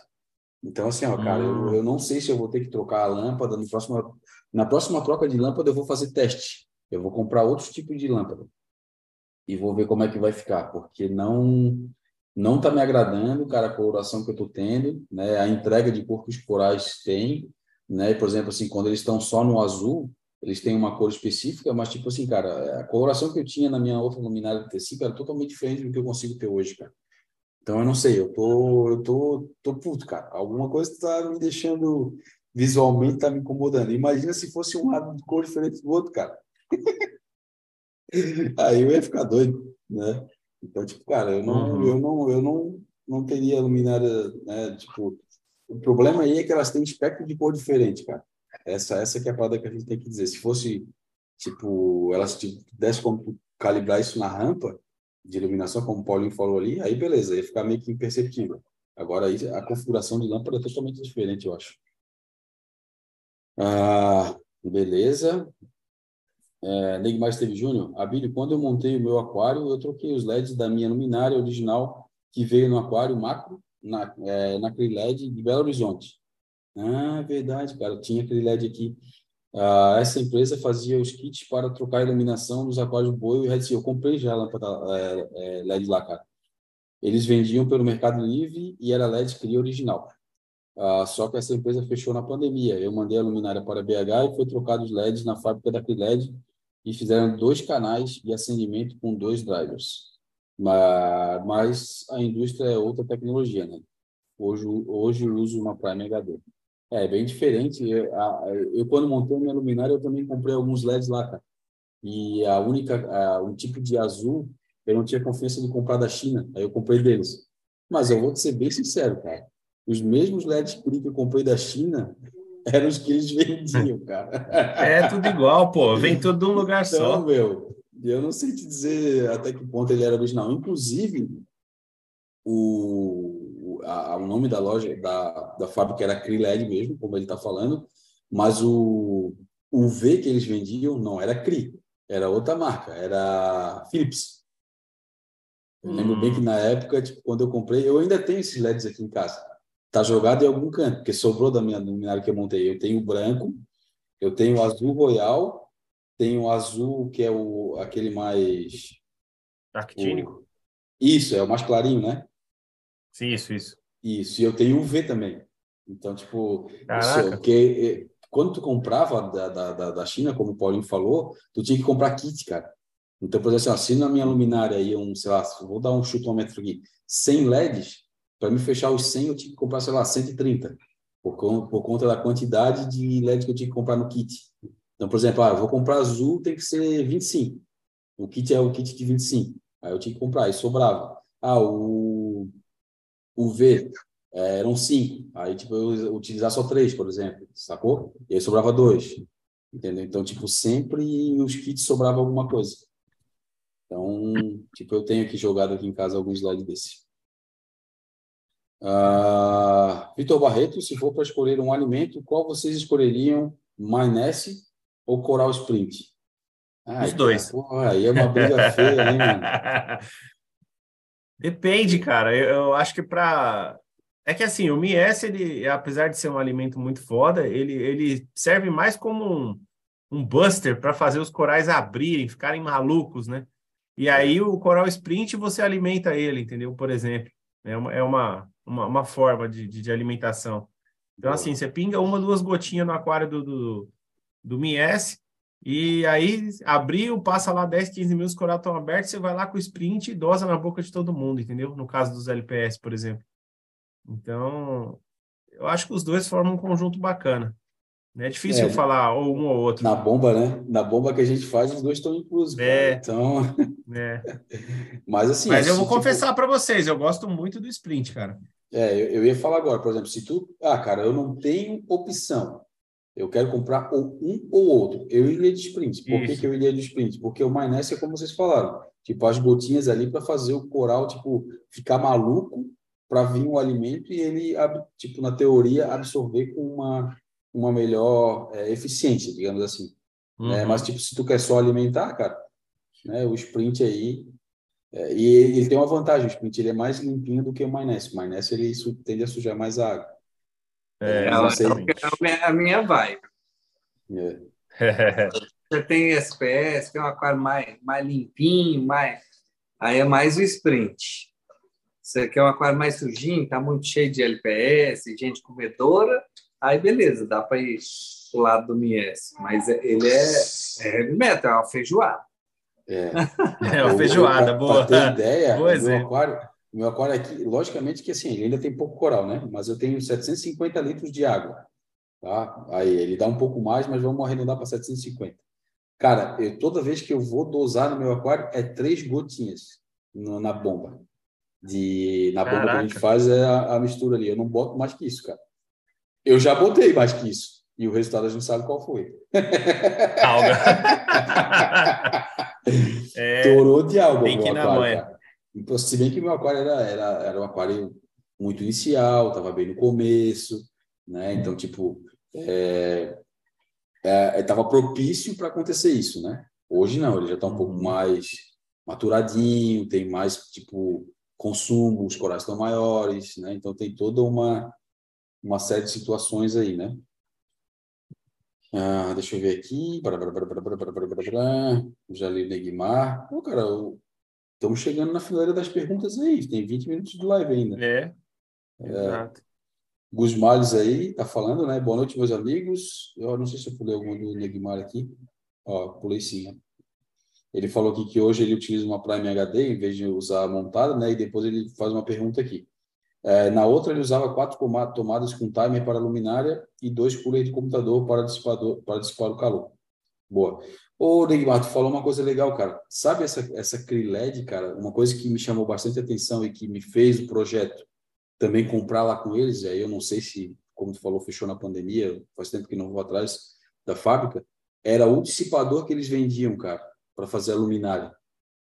S1: Então, assim, ó, cara,
S3: Hum.
S1: eu, eu não sei se eu vou ter que trocar a lâmpada. No próximo, na próxima troca de lâmpada, eu vou fazer teste. Eu vou comprar outros tipos de lâmpada. E vou ver como é que vai ficar, porque não não está me agradando, cara, a coloração que eu estou tendo, né? A entrega de cor que os corais têm, né? Por exemplo, assim, quando eles estão só no azul, eles têm uma cor específica, mas tipo assim, cara, a coloração que eu tinha na minha outra luminária de tecido era totalmente diferente do que eu consigo ter hoje, cara. Então eu não sei, eu tô, eu tô, tô puto, cara. Alguma coisa está me deixando visualmente tá me incomodando. Imagina se fosse um lado de cor diferente do outro, cara. Aí eu ia ficar doido, né? Então, tipo, cara, eu não, uhum. eu não, eu não, não teria luminária, né? Tipo, o problema aí é que elas têm espectro de cor diferente, cara. Essa, essa que é a parada que a gente tem que dizer. Se fosse, tipo, elas desse como calibrar isso na rampa de iluminação, como o Paulinho falou ali, aí beleza, ia ficar meio que imperceptível. Agora, aí, a configuração de lâmpada é totalmente diferente, eu acho. Ah, beleza. É, Neymar Esteve Júnior, Abílio, quando eu montei o meu aquário, eu troquei os LEDs da minha luminária original que veio no aquário macro, na, é, naquele LED de Belo Horizonte. Ah, verdade, cara, tinha aquele LED aqui. Ah, essa empresa fazia os kits para trocar a iluminação dos aquários boi e Red. Eu comprei já a lâmpada é, é, LED lá, cara. Eles vendiam pelo Mercado Livre e era LED cria original. Ah, só que essa empresa fechou na pandemia. Eu mandei a luminária para BH e foi trocado os LEDs na fábrica da LED e fizeram dois canais de acendimento com dois drivers. Mas, a indústria é outra tecnologia, né? Hoje, hoje eu uso uma Prime HD. É bem diferente. Eu, eu, quando montei a minha luminária, eu também comprei alguns LEDs lá, cara. E a única, a, um tipo de azul, eu não tinha confiança de comprar da China. Aí eu comprei deles. Mas eu vou ser bem sincero, cara os mesmos LEDs que eu comprei da China eram os que eles vendiam, cara.
S3: É tudo igual, pô. Vem tudo de um lugar então, só.
S1: meu, eu não sei te dizer até que ponto ele era original. Inclusive, o, a, o nome da loja, da, da fábrica era Cri-LED mesmo, como ele está falando, mas o, o V que eles vendiam não era Cri, era outra marca, era Philips. Eu lembro bem que hum. na época, tipo, quando eu comprei, eu ainda tenho esses LEDs aqui em casa Está jogado em algum canto, porque sobrou da minha luminária que eu montei. Eu tenho o branco, eu tenho o azul royal, tenho o azul que é o aquele mais
S3: actínico. O...
S1: Isso, é o mais clarinho, né?
S3: Sim, isso, isso.
S1: Isso, e eu tenho o V também. Então, tipo, isso, porque eh, quando tu comprava da, da, da China, como o Paulinho falou, tu tinha que comprar kit, cara. Então, por exemplo, assim, se na minha luminária aí, um, sei lá, vou dar um chutômetro aqui, 100 LEDs, para me fechar os 100, eu tinha que comprar, sei lá, 130, por, por conta da quantidade de LED que eu tinha que comprar no kit. Então, por exemplo, ah, vou comprar azul, tem que ser 25. O kit é o kit de 25. Aí eu tinha que comprar, aí sobrava. Ah, o, o V é, eram 5. Aí, tipo, eu utilizar só 3, por exemplo, sacou? E aí sobrava 2. Entendeu? Então, tipo, sempre os kits sobrava alguma coisa. Então, tipo, eu tenho aqui jogado aqui em casa alguns LEDs desse. Uh, Vitor Barreto, se for para escolher um alimento, qual vocês escolheriam? Maionese ou Coral Sprint?
S3: Ai, Os dois.
S1: Porra, aí é uma briga feia, hein, mano?
S3: Depende, cara. Eu, eu acho que para é que assim, o Mies, ele, apesar de ser um alimento muito foda, ele, ele serve mais como um, um buster para fazer os corais abrirem, ficarem malucos, né? E aí o coral sprint você alimenta ele, entendeu? Por exemplo, é uma, é uma, uma, uma forma de, de, de, alimentação. Então, assim, você pinga uma, duas gotinhas no aquário do, do, do Mies, e aí abriu, passa lá 10, 15 minutos, os coral estão abertos, você vai lá com o sprint e dosa na boca de todo mundo, entendeu? No caso dos LPS, por exemplo. Então, eu acho que os dois formam um conjunto bacana. É difícil é, falar ou um ou outro.
S1: Na bomba, né? Na bomba que a gente faz, os dois estão inclusos. É. Então. É.
S3: Mas assim. Mas eu vou tipo... confessar para vocês, eu gosto muito do sprint, cara.
S1: É, eu, eu, ia falar agora, por exemplo, se tu. Ah, cara, eu não tenho opção. Eu quero comprar ou um ou outro. Eu iria de sprint. Por que, que eu iria de sprint? Porque o maionese é como vocês falaram. Tipo, as gotinhas ali para fazer o coral, tipo, ficar maluco para vir o alimento e ele, tipo, na teoria, absorver com uma uma melhor é, eficiência, digamos assim. Uhum. É, mas, tipo, se tu quer só alimentar, cara, né, o sprint aí... É, e ele, ele, tem uma vantagem, o sprint ele é mais limpinho do que o maionese. O maionese, ele tende a sujar mais a água.
S2: É, é, é a minha vibe. É. Você tem SPS, tem um aquário mais, mais limpinho, mais... aí é mais o sprint. Você quer um aquário mais sujinho, tá muito cheio de LPS, gente comedora, aí beleza, dá para ir pro lado do Mies. Mas é, ele é, é heavy metal, é uma feijoada.
S1: É,
S3: É uma feijoada,
S1: Pra-
S3: boa.
S1: Pra ter ideia,
S3: Boa
S1: o meu aquário, meu aquário aqui, logicamente que assim, ele ainda tem pouco coral, né? Mas eu tenho 750 litros de água, tá? Aí ele dá um pouco mais, mas vamos arredondar para 750. Cara, eu, toda vez que eu vou dosar no meu aquário, é três gotinhas no- na bomba. De, na bomba que a gente
S3: Caraca.
S1: faz é a, a mistura ali. Eu não boto mais que isso, cara. Eu já botei mais que isso. E o resultado a gente sabe qual foi.
S3: Alga. É,
S1: Torou de algo
S3: tem
S1: o
S3: que ir na manha.
S1: Então, Se bem que o meu aquário era, era, era um aquário muito inicial, estava bem no começo, né? Então, tipo, é, estava propício para acontecer isso, né? Hoje não, ele já está um pouco
S3: Uhum.
S1: mais maturadinho, tem mais, tipo, consumo, os corais estão maiores, né? Então, tem toda uma, uma série de situações aí, né? Ah, deixa eu ver aqui. Já li o Neguimar. Pô, cara, estamos chegando na fileira das perguntas aí. Tem 20 minutos de live ainda.
S3: É. é. Exato.
S1: Gus Males aí tá falando, né? Boa noite, meus amigos. Eu não sei se eu pulei algum do Neguimar aqui. Ó, pulei sim. Né? Ele falou aqui que hoje ele utiliza uma Prime HD em vez de usar montada, né? E depois ele faz uma pergunta aqui. É, na outra, ele usava quatro tomadas com timer para a luminária e dois coolers de computador para, dissipador, para dissipar o calor. Boa. Ô, Neymar, tu falou uma coisa legal, cara. Sabe essa, essa Criled, cara? Uma coisa que me chamou bastante atenção e que me fez o projeto também comprar lá com eles, aí eu não sei se, como tu falou, fechou na pandemia, faz tempo que não vou atrás da fábrica, era o dissipador que eles vendiam, cara, para fazer a luminária.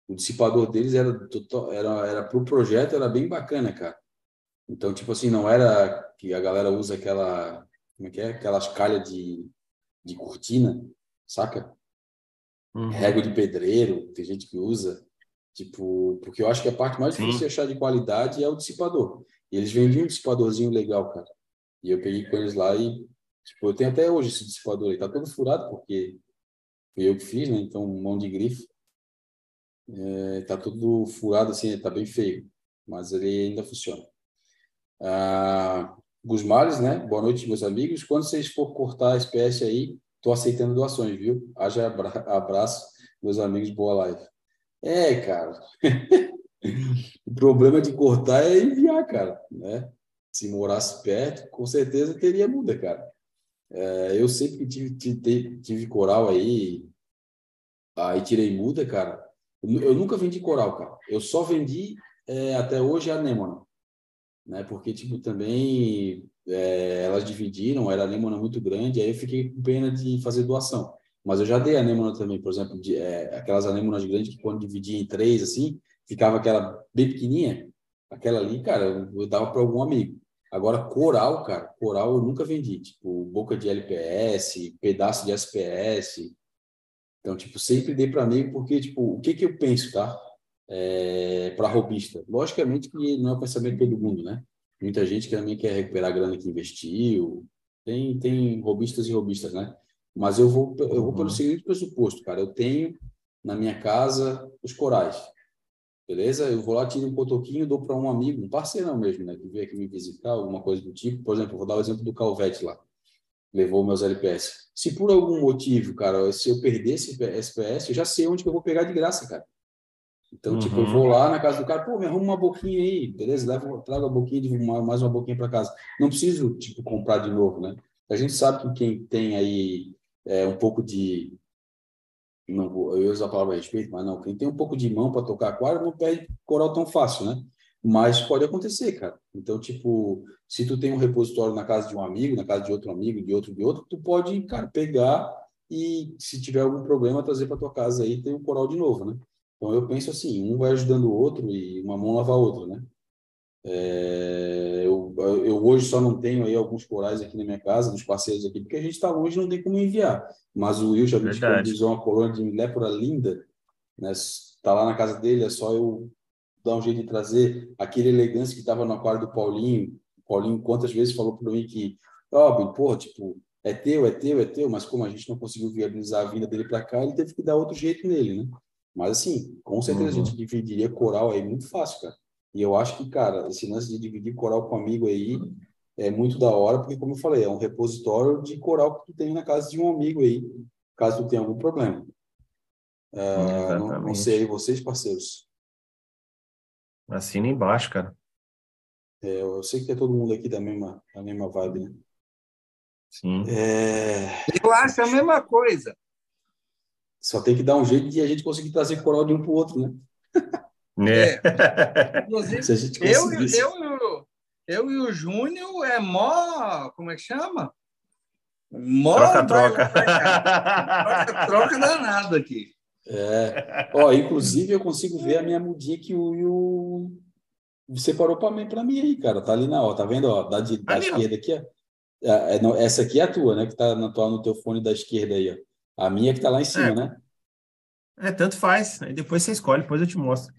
S1: O dissipador deles era era era pro projeto, era bem bacana, cara. Então, tipo assim, não era que a galera usa aquela, como é que é? Aquelas calhas de, de cortina, saca?
S3: Uhum.
S1: Régua de pedreiro, tem gente que usa. Tipo, porque eu acho que a parte mais difícil de achar de qualidade é o dissipador. E eles vendiam um dissipadorzinho legal, cara. E eu peguei com eles lá e, tipo, eu tenho até hoje esse dissipador aí. Tá todo furado, porque fui eu que fiz, né? Então, mão de grife. É, tá tudo furado assim, tá bem feio. Mas ele ainda funciona. Ah, né? Boa noite, meus amigos. Quando vocês for cortar a espécie aí, tô aceitando doações, viu? Haja abra- abraço, meus amigos. Boa live. É, cara. o problema de cortar é enviar, cara, né? Se morasse perto, com certeza teria muda, cara. É, eu sempre tive, tive, tive coral aí, aí tirei muda, cara. Eu, eu nunca vendi coral, cara. Eu só vendi é, até hoje a anêmona, né? Porque, tipo, também é, elas dividiram, era anêmona muito grande, aí eu fiquei com pena de fazer doação. Mas eu já dei anêmona também, por exemplo, de, é, aquelas anêmonas grandes que quando dividia em três, assim, ficava aquela bem pequenininha. Aquela ali, cara, eu, dava para algum amigo. Agora, coral, cara, coral eu nunca vendi. Tipo, boca de LPS, pedaço de SPS. Então, tipo, sempre dei para amigo, porque, tipo, o que que eu penso, tá? É, para robista. Logicamente que não é o pensamento de todo mundo, né? Muita gente que também quer recuperar a grana que investiu. Tem, tem robistas e robistas, né? Mas eu vou, eu vou pelo
S3: Uhum.
S1: seguinte pressuposto, cara. Eu tenho na minha casa os corais. Beleza? Eu vou lá, tiro um cotoquinho, dou para um amigo, um parceirão mesmo, né? Que veio aqui me visitar, alguma coisa do tipo. Por exemplo, eu vou dar o exemplo do Calvete lá. Levou meus LPS. Se por algum motivo, cara, se eu perder esse SPS, eu já sei onde que eu vou pegar de graça, cara. Então, tipo, eu
S3: Uhum.
S1: vou lá na casa do cara, pô, me arruma uma boquinha aí, beleza? Leva, traga a boquinha, de mais uma boquinha para casa. Não preciso, tipo, comprar de novo, né? A gente sabe que quem tem aí é, um pouco de. Não vou, eu usar a palavra respeito, mas não. Quem tem um pouco de mão para tocar aquário não perde coral tão fácil, né? Mas pode acontecer, cara. Então, tipo, se tu tem um repositório na casa de um amigo, na casa de outro amigo, de outro, de outro, tu pode, cara, pegar e, se tiver algum problema, trazer para tua casa aí ter um coral de novo, né? Então, eu penso assim, um vai ajudando o outro e uma mão lava a outra, né? É, eu, eu hoje só não tenho aí alguns corais aqui na minha casa, dos parceiros aqui, porque a gente está longe não tem como enviar. Mas o Will já me disponibilizou uma colônia de lépora linda, né? Está lá na casa dele, é só eu dar um jeito de trazer aquele elegância que estava no aquário do Paulinho. O Paulinho quantas vezes falou para mim que, ó, oh, pô, tipo, é teu, é teu, é teu, mas como a gente não conseguiu viabilizar a vinda dele para cá, ele teve que dar outro jeito nele, né? Mas assim, com certeza
S3: Uhum.
S1: a gente dividiria coral aí muito fácil, cara. E eu acho que, cara, esse lance de dividir coral com amigo aí é muito da hora, porque, como eu falei, é um repositório de coral que tu tem na casa de um amigo aí, caso tu tenha algum problema. Uh, não, não sei aí vocês, parceiros.
S3: Assina embaixo, cara.
S1: É, eu sei que é todo mundo aqui da mesma, da mesma vibe, né?
S3: Sim.
S1: É...
S2: Eu acho a mesma coisa.
S1: Só tem que dar um jeito de a gente conseguir trazer coral de um para o outro, né?
S2: É. Inclusive, Se a gente eu, eu, eu, eu e o Júnior é mó. Como é que chama?
S3: Mó troca-troca.
S2: Troca-troca danado aqui.
S1: É. Ó, inclusive, eu consigo ver a minha mudinha que o Will separou para mim, para mim aí, cara. Tá ali na, ó, tá vendo, ó, da, de, da esquerda aqui, ó. É, é, não, essa aqui é a tua, né? Que tá na tua, no teu fone da esquerda aí, ó. A minha que tá lá em cima,
S3: é.
S1: né?
S3: É, tanto faz. Aí depois você escolhe, depois eu te mostro.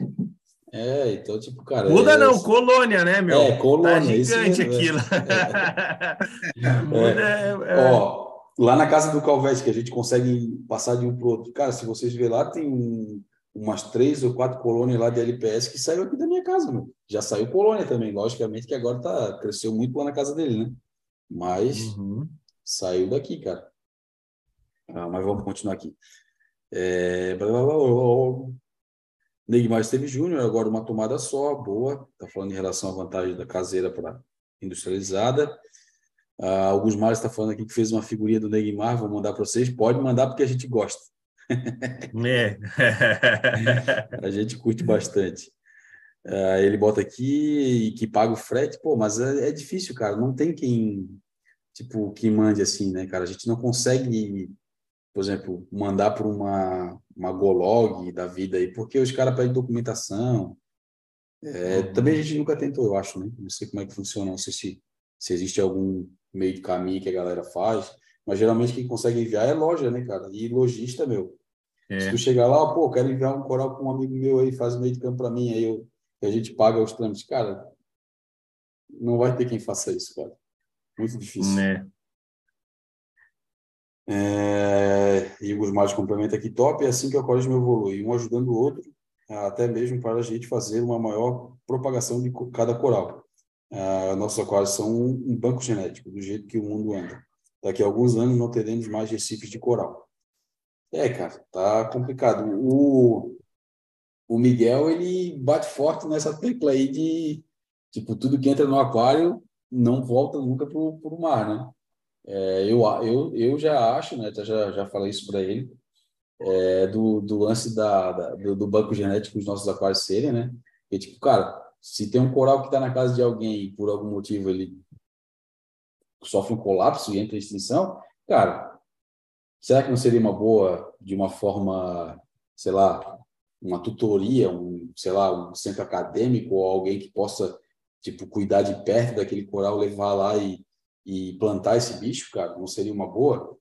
S1: É, então, tipo, cara.
S3: Muda
S1: é...
S3: não, colônia, né, meu?
S1: É, colônia.
S3: Tá gigante
S1: isso
S3: aquilo.
S1: É. Muda, é. Ó, lá na casa do Calvete, que a gente consegue passar de um pro outro. Cara, se vocês verem lá, tem um, umas três ou quatro colônias lá de LPS que saiu aqui da minha casa, meu. Já saiu colônia também, logicamente, que agora tá, cresceu muito lá na casa dele, né? Mas uhum. saiu daqui, cara. Ah, mas vamos continuar aqui. É... Neymar Esteve Júnior, agora uma tomada só, boa. Está falando em relação à vantagem da caseira para industrializada. Ah, alguns Mares está falando aqui que fez uma figurinha do Neymar, vou mandar para vocês. Pode mandar porque a gente gosta.
S3: É.
S1: a gente curte bastante. Ah, ele bota aqui que paga o frete, pô, mas é, é difícil, cara. Não tem quem, tipo, que mande assim, né, cara? A gente não consegue por exemplo, mandar para uma, uma Golog da vida aí, porque os caras pedem documentação. É, uhum. Também a gente nunca tentou, eu acho, né? Não sei como é que funciona, não sei se, se existe algum meio de caminho que a galera faz, mas geralmente quem consegue enviar é loja, né, cara? E lojista, meu. É. Se tu chegar lá, pô, quero enviar um coral para um amigo meu aí, faz meio de campo para mim, aí eu, a gente paga os trâmites. Cara, não vai ter quem faça isso, cara. Muito difícil.
S3: Né?
S1: É, e o Gusmar complementa aqui, top, é assim que o alcoolismo evolui, um ajudando o outro, até mesmo para a gente fazer uma maior propagação de cada coral. Uh, nossos aquários são um banco genético, do jeito que o mundo anda. Daqui a alguns anos não teremos mais recifes de coral. É, cara, tá complicado. O, o Miguel, ele bate forte nessa tecla aí de, tipo, tudo que entra no aquário não volta nunca para o mar, né? É, eu, eu, eu já acho, né, já, já falei isso para ele, é, do, do lance da, da do, do, banco genético dos nossos aquários serem, né? E, tipo, cara, se tem um coral que está na casa de alguém e por algum motivo ele sofre um colapso e entra em extinção, cara, será que não seria uma boa, de uma forma, sei lá, uma tutoria, um, sei lá, um centro acadêmico ou alguém que possa, tipo, cuidar de perto daquele coral, levar lá e e plantar esse bicho, cara, não seria uma boa?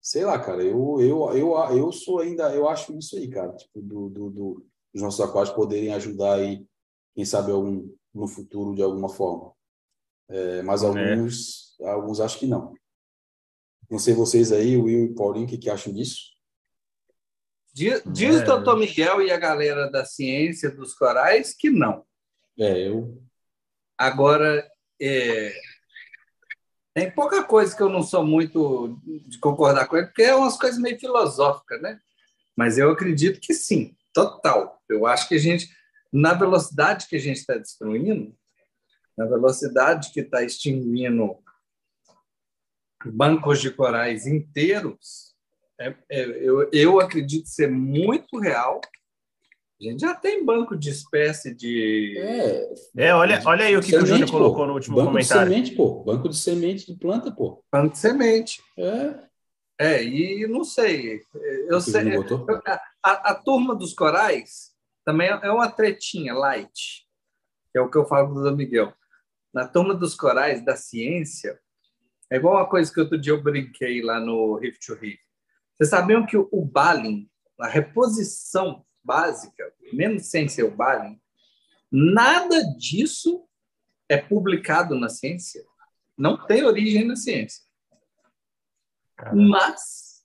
S1: Sei lá, cara, eu, eu, eu, eu sou ainda, eu acho isso aí, cara, tipo, do, do, do dos nossos aquários poderem ajudar aí, quem sabe, algum, no futuro de alguma forma. É, mas é. alguns, é. alguns acho que não. Não sei vocês aí, Will e Paulinho, o que, que acham disso?
S2: Diz, diz é. o doutor Miguel e a galera da ciência dos corais que não.
S1: É, eu.
S2: Agora, é, tem pouca coisa que eu não sou muito de concordar com ele, porque é umas coisas meio filosóficas, né? Mas eu acredito que sim, total. Eu acho que a gente, na velocidade que a gente está destruindo, na velocidade que está extinguindo bancos de corais inteiros, é, é, eu, eu acredito ser muito real a gente já tem banco de espécie de.
S3: É, é olha, olha aí o que, semente, que o Júnior colocou no último
S1: banco
S3: comentário.
S1: Banco de semente, pô. Banco de semente de planta, pô.
S2: Banco de semente.
S1: É.
S2: É, e não sei. Eu sei. A, a, a, turma dos corais também é uma tretinha light, que é o que eu falo do Miguel. Na turma dos corais da ciência, é igual uma coisa que outro dia eu brinquei lá no Rift to Rift. Vocês sabiam que o, o Balin, a reposição básica, mesmo sem ser o Balin, nada disso é publicado na ciência. Não tem origem na ciência. Caramba. Mas,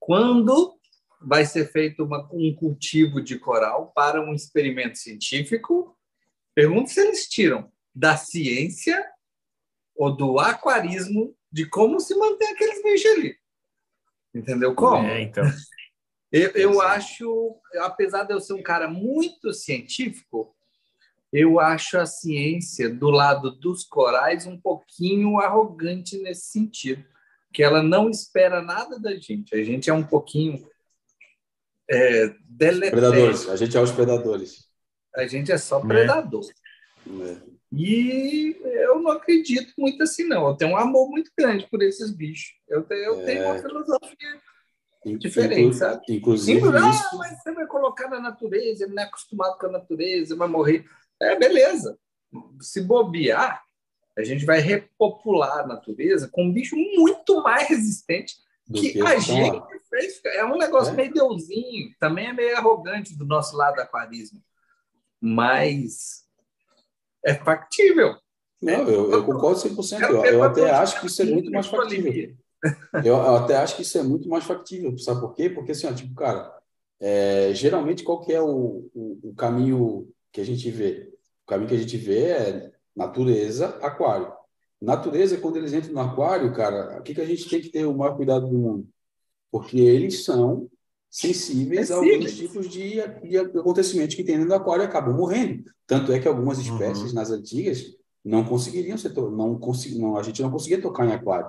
S2: quando vai ser feito uma, um cultivo de coral para um experimento científico, Pergunto se eles tiram da ciência ou do aquarismo de como se mantém aqueles bichos ali. Entendeu como?
S3: É, então.
S2: Eu, eu acho, apesar de eu ser um cara muito científico, eu acho a ciência do lado dos corais um pouquinho arrogante nesse sentido, que ela não espera nada da gente. A gente é um pouquinho é,
S1: Predadores. A gente é os predadores.
S2: A gente é só predador.
S1: É.
S2: E eu não acredito muito assim, não. Eu tenho um amor muito grande por esses bichos. Eu tenho, eu tenho uma filosofia diferente, sabe?
S1: Inclusive,
S2: Sim, ah,
S1: isso,
S2: mas você vai colocar na natureza, ele não é acostumado com a natureza, vai morrer. É, beleza. Se bobear, a gente vai repopular a natureza com um bicho muito mais resistente
S1: do
S2: que
S1: que
S2: a gente
S1: lá.
S2: fez. É um negócio
S1: É.
S2: meio deusinho, também é meio arrogante do nosso lado do aquarismo. Mas é factível.
S1: Não, eu, eu concordo 100%. Eu, eu até acho que isso é muito mais factível. Eu, eu até acho que isso é muito mais factível. Sabe por quê? Porque, assim, ó, tipo, cara, é, geralmente qual que é o, o, o caminho que a gente vê? O caminho que a gente vê é natureza, aquário. Natureza, quando eles entram no aquário, cara, o que, que a gente tem que ter o maior cuidado do mundo? Porque eles são sensíveis a alguns tipos de, de acontecimentos que tem dentro do aquário e acabam morrendo. Tanto é que algumas espécies
S3: Uhum.
S1: nas antigas não conseguiriam ser, to- não consegui, não, a gente não conseguia tocar em aquário,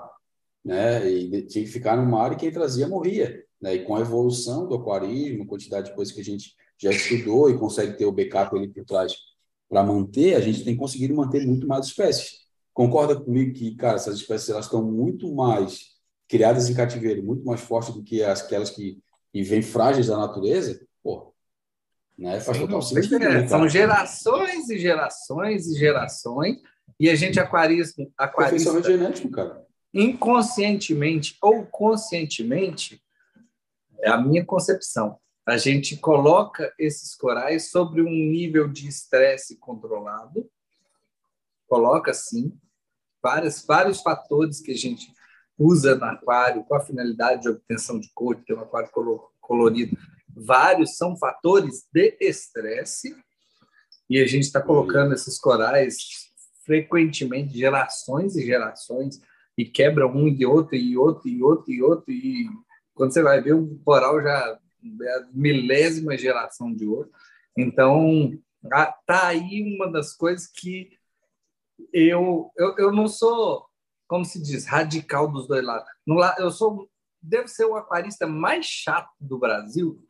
S1: né? E tinha que ficar no mar e quem trazia morria, né? E com a evolução do aquarismo, quantidade de coisas que a gente já estudou e consegue ter o backup ali por trás para manter, a gente tem conseguido manter muito mais espécies. Concorda comigo que, cara, essas espécies elas estão muito mais criadas em cativeiro, muito mais fortes do que as- aquelas que, que vêm frágeis da natureza? Pô, né? Faz total sentido,
S2: é,
S1: né,
S2: são gerações e gerações e gerações, e a gente aquarismo, aquarista,
S1: Aperfeiçoamento genético, cara.
S2: Inconscientemente ou conscientemente, é a minha concepção. A gente coloca esses corais sobre um nível de estresse controlado, coloca sim vários, vários fatores que a gente usa no aquário com a finalidade de obtenção de cor, de ter um aquário colo- colorido. Vários são fatores de estresse e a gente está colocando esses corais frequentemente, gerações e gerações, e quebra um e outro, e outro, e outro, e outro, e quando você vai ver, o coral já é a milésima geração de outro. Então, tá aí uma das coisas que eu, eu, eu não sou, como se diz, radical dos dois lados. Eu sou, devo ser o aquarista mais chato do Brasil.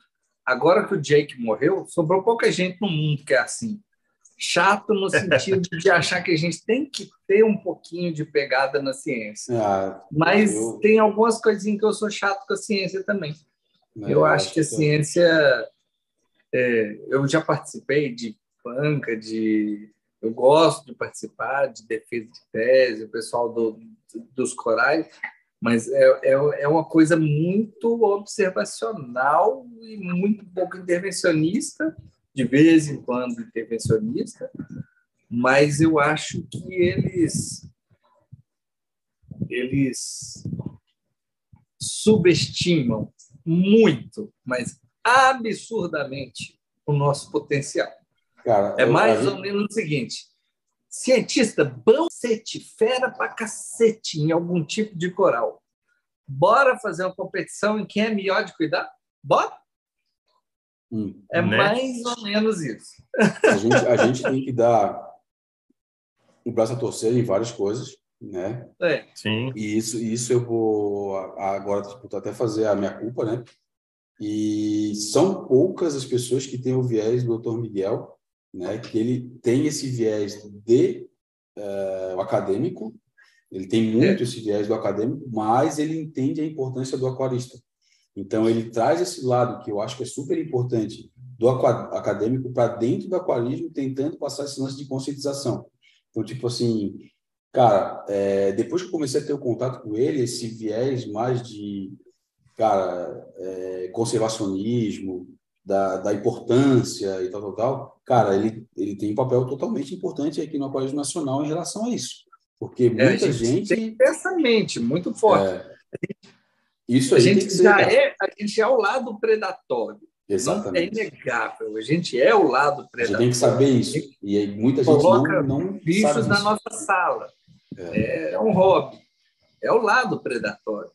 S2: Agora que o Jake morreu, sobrou pouca gente no mundo que é assim. Chato no sentido de achar que a gente tem que ter um pouquinho de pegada na ciência.
S1: Ah,
S2: Mas
S1: eu-
S2: tem algumas coisinhas que eu sou chato com a ciência também.
S1: né,
S2: Eu acho que a ciência. é, eu já participei de banca, de. Eu gosto de participar de defesa de tese, o pessoal do, dos corais, mas é, é, é uma coisa muito observacional e muito pouco intervencionista, de vez em quando intervencionista, mas eu acho que eles. Eles subestimam muito, mas absurdamente, o nosso potencial.
S1: Cara,
S2: É mais ou menos o seguinte: cientista, bom cacete, fera pra cacete em algum tipo de coral. Bora fazer uma competição em quem é melhor de cuidar? Bora?
S1: Hum.
S2: É
S3: Né?
S2: mais ou menos isso.
S1: A gente, a gente tem que dar o braço a torcer em várias coisas, né?
S2: É,
S3: Sim.
S1: E isso, isso eu vou a- agora tipo, até fazer a minha culpa, né? E são poucas as pessoas que têm o viés do Dr. Miguel, né? Que ele tem esse viés de o acadêmico, ele tem muito esse viés do acadêmico, mas ele entende a importância do aquarista. Então ele traz esse lado que eu acho que é super importante do acadêmico para dentro do aquarismo, tentando passar esse lance de conscientização. Então, tipo assim, cara, é, depois que eu comecei a ter o contato com ele, esse viés mais de, cara, é, conservacionismo, da, da importância e tal, tal, tal, cara, ele, ele tem um papel totalmente importante aqui no Aquarismo Nacional em relação a isso. Porque
S2: é,
S1: muita
S2: gente
S1: gente.
S2: tem essa mente muito forte.
S1: é, isso
S2: a gente já é, a gente é ao lado predatório.
S1: Exatamente.
S2: Não é inegável. A gente é o lado
S1: A gente tem que saber isso. E aí muita gente
S2: Coloca
S1: não, não
S2: bichos na nossa sala. É. um hobby. É o lado predatório.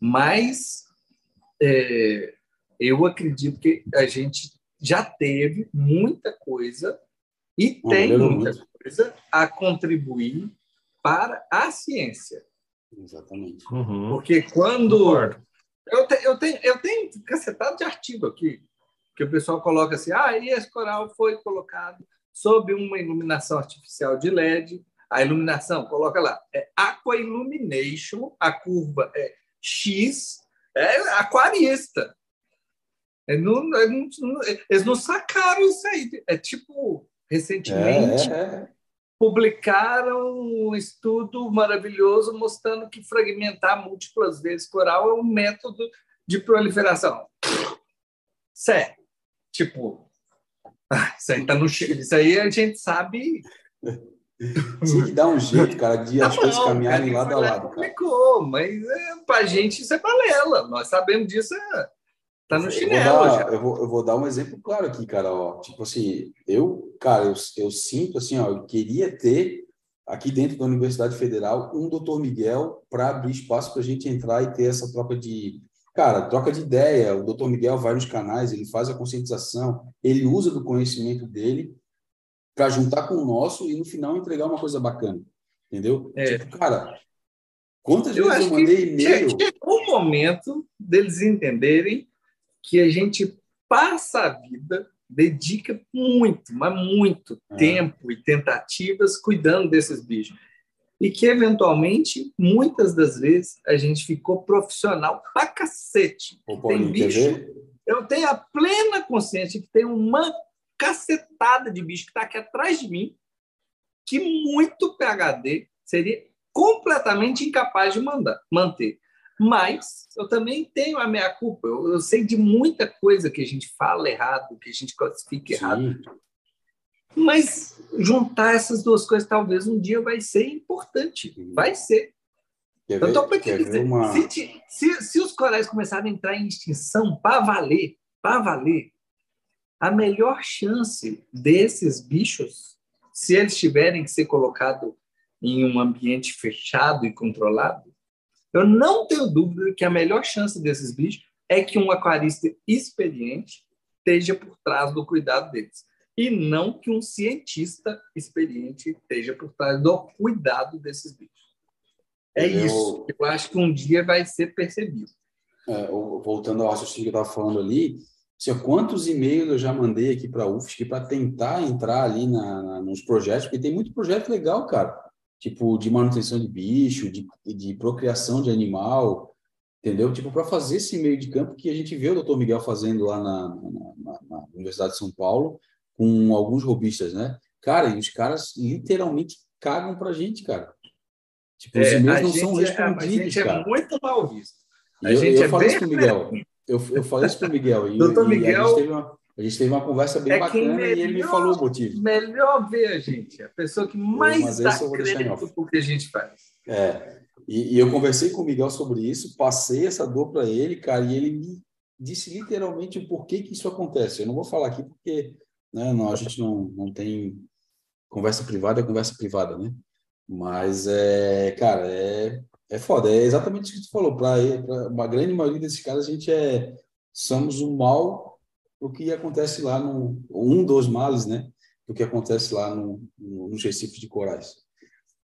S2: Mas é, eu acredito que a gente já teve muita coisa e
S1: Não,
S2: tem muita
S1: muito.
S2: coisa a contribuir para a ciência.
S1: Exatamente.
S3: Uhum.
S2: Porque quando. Eu, te- eu tenho, eu tenho cacetado de artigo aqui, que o pessoal coloca assim: ah, e esse coral foi colocado sob uma iluminação artificial de LED. A iluminação, coloca lá, é Aqua Illumination, a curva é X, é aquarista. É, não, é, não- não- eles não sacaram isso aí. É tipo, recentemente,
S1: É, é, é.
S2: Publicaram um estudo maravilhoso mostrando que fragmentar múltiplas vezes coral é um método de proliferação. Sério. Tipo, ah, isso aí tá no. Isso aí a gente sabe.
S1: Tem que dar um jeito, cara, de as
S2: Tá
S1: coisas
S2: bom,
S1: caminharem
S2: cara,
S1: lado a
S2: e
S1: lado, cara.
S2: Publicou, mas é, pra gente isso é balela. Nós sabemos disso, é, tá no
S1: Eu vou
S2: chinelo
S1: dar-. Eu vou, eu vou dar um exemplo claro aqui, cara. Ó. Tipo assim, eu, cara, eu, eu sinto assim, ó, eu queria ter aqui dentro da Universidade Federal um doutor Miguel para abrir espaço para a gente entrar e ter essa troca de, cara, troca de ideia. O doutor Miguel vai nos canais, ele faz a conscientização, ele usa do conhecimento dele para juntar com o nosso e no final entregar uma coisa bacana, entendeu?
S2: É.
S1: Tipo, cara, quantas
S2: Eu
S1: vezes eu mandei e-mail?
S2: chegou o momento deles entenderem que a gente passa a vida, dedica muito, mas muito
S1: É.
S2: tempo e tentativas cuidando desses bichos. E que, eventualmente, muitas das vezes, a gente ficou profissional pra cacete. Tem bicho, eu tenho a plena consciência que tem uma cacetada de bicho que está aqui atrás de mim, que muito PHD seria completamente incapaz de mandar, manter. Mas eu também tenho a minha culpa. Eu, eu sei de muita coisa que a gente fala errado, que a gente classifica errado.
S1: Sim.
S2: Mas juntar essas duas coisas talvez um dia vai ser importante. Vai ser.
S1: Quer ver, quer
S2: te
S1: ver
S2: dizer,
S1: uma...
S2: se, se- se os corais começarem a entrar em extinção para valer, para valer, a melhor chance desses bichos, se eles tiverem que ser colocados em um ambiente fechado e controlado, eu não tenho dúvida que a melhor chance desses bichos é que um aquarista experiente esteja por trás do cuidado deles. E não que um cientista experiente esteja por trás do cuidado desses bichos. É
S1: Eu-
S2: isso. Eu acho que um dia vai ser percebido.
S1: é, voltando ao raciocínio que eu estava falando ali, ó, quantos e-mails eu já mandei aqui para a UFSC para tentar entrar ali na, na- nos projetos, porque tem muito projeto legal, cara. Tipo, de manutenção de bicho, de, de procriação de animal, entendeu? Tipo, para fazer esse meio de campo que a gente vê o doutor Miguel fazendo lá na, na- na- Universidade de São Paulo, com alguns robistas, né? Cara, e os caras literalmente cagam pra gente, cara. Tipo, os
S2: É,
S1: e-mails não são
S2: gente é- a
S1: respondidos,
S2: gente é
S1: cara.
S2: muito mal visto.
S1: E
S2: A
S1: eu,
S2: gente
S1: eu
S2: é
S1: falei isso pro Miguel. Eu, eu falei isso pro Miguel. E,
S2: Doutor
S1: e
S2: Miguel
S1: a, gente teve uma, a gente teve uma conversa bem
S2: é
S1: bacana e ele me
S2: melhor-
S1: falou o motivo.
S2: Melhor ver a gente. A pessoa que mais crédito
S1: off.
S2: pro que a gente faz.
S1: É. E, e eu conversei com o Miguel sobre isso, passei essa dor para ele, cara, e ele me disse literalmente o porquê que isso acontece. Eu não vou falar aqui porque né, não, a gente não, não tem conversa privada, é conversa privada, né? Mas, é, cara, é, é foda. É exatamente isso que tu falou. Para uma grande maioria desses caras, a gente é somos o mal o que acontece lá no um dos males, né? Do que acontece lá no, no, nos recifes de corais.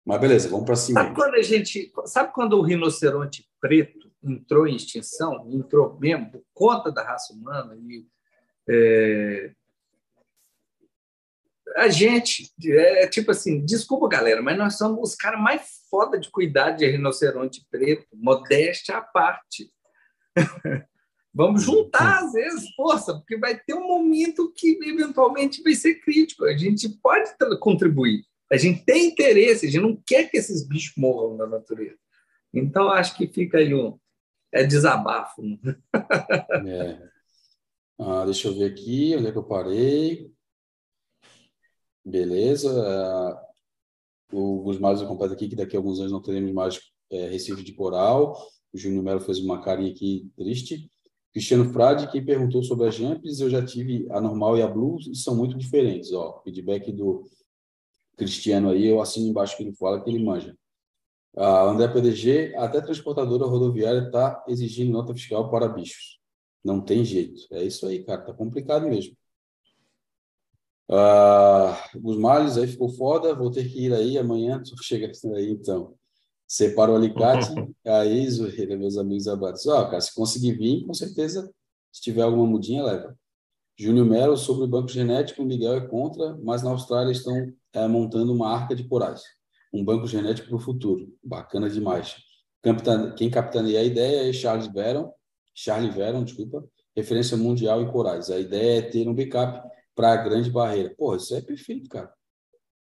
S1: Mas beleza, vamos para cima.
S2: Sabe quando a gente. Sabe quando o rinoceronte preto entrou em extinção? Entrou mesmo por conta da raça humana e. é, A gente, é tipo assim, desculpa galera, mas nós somos os caras mais foda de cuidar de rinoceronte preto, modéstia à parte. Vamos juntar, às vezes, força, porque vai ter um momento que eventualmente vai ser crítico. A gente pode contribuir. A gente tem interesse, a gente não quer que esses bichos morram na natureza. Então, acho que fica aí um. É desabafo. né?
S1: É. Ah, deixa eu ver aqui, onde é que eu parei? Beleza. Ah, o Gusmar completa aqui que daqui a alguns anos não teremos mais é, Recife de Coral. O Júnior Melo fez uma carinha aqui triste. Cristiano Frade, quem perguntou sobre as Jumps, eu já tive a normal e a Blue, e são muito diferentes. Ó, feedback do Cristiano aí, eu assino embaixo que ele fala que ele manja. A André PDG, até transportadora rodoviária está exigindo nota fiscal para bichos. Não tem jeito. É isso aí, cara. Tá complicado mesmo. Ah, os males aí ficou foda. Vou ter que ir aí amanhã. Chega aí, então. Separa o alicate. aí, Zoeira, meus amigos abates. Ó, cara, se conseguir vir, com certeza, se tiver alguma mudinha, leva. Júnior Melo, sobre o banco genético, o Miguel é contra, mas na Austrália estão é, montando uma arca de corais um banco genético para o futuro. Bacana demais. Quem capitaneia a ideia é Charles Veron, Charlie Veron, desculpa, referência mundial em corais. A ideia é ter um backup para a grande barreira. Pô, isso é perfeito, cara.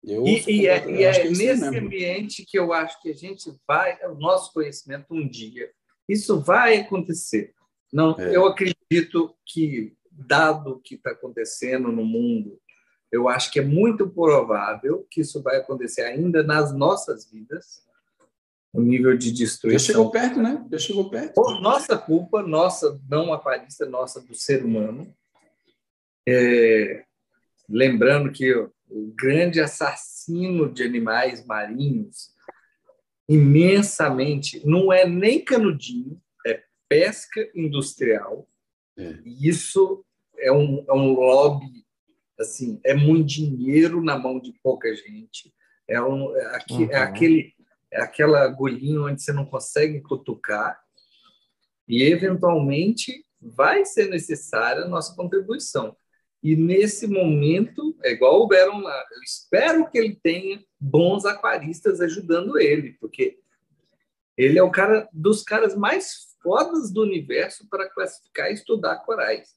S2: Eu e, e é, e é, é nesse ambiente que eu acho que a gente vai, o nosso conhecimento um dia, isso vai acontecer. Não, é. eu acredito que dado o que está acontecendo no mundo, eu acho que é muito provável que isso vai acontecer ainda nas nossas vidas. O nível de destruição.
S1: Já chegou perto, né? Já chegou perto.
S2: Por nossa culpa, nossa não aquarista, nossa do ser humano. É, lembrando que o grande assassino de animais marinhos, imensamente, não é nem canudinho, é pesca industrial. É. E isso é um, é um lobby assim, é muito dinheiro na mão de pouca gente. É, um, é, aqui, é uhum. é aquele, é aquela agulhinha onde você não consegue cutucar e, eventualmente, vai ser necessária a nossa contribuição. E, nesse momento, é igual o Beron lá, eu espero que ele tenha bons aquaristas ajudando ele, porque ele é o cara dos caras mais fodas do universo para classificar e estudar corais.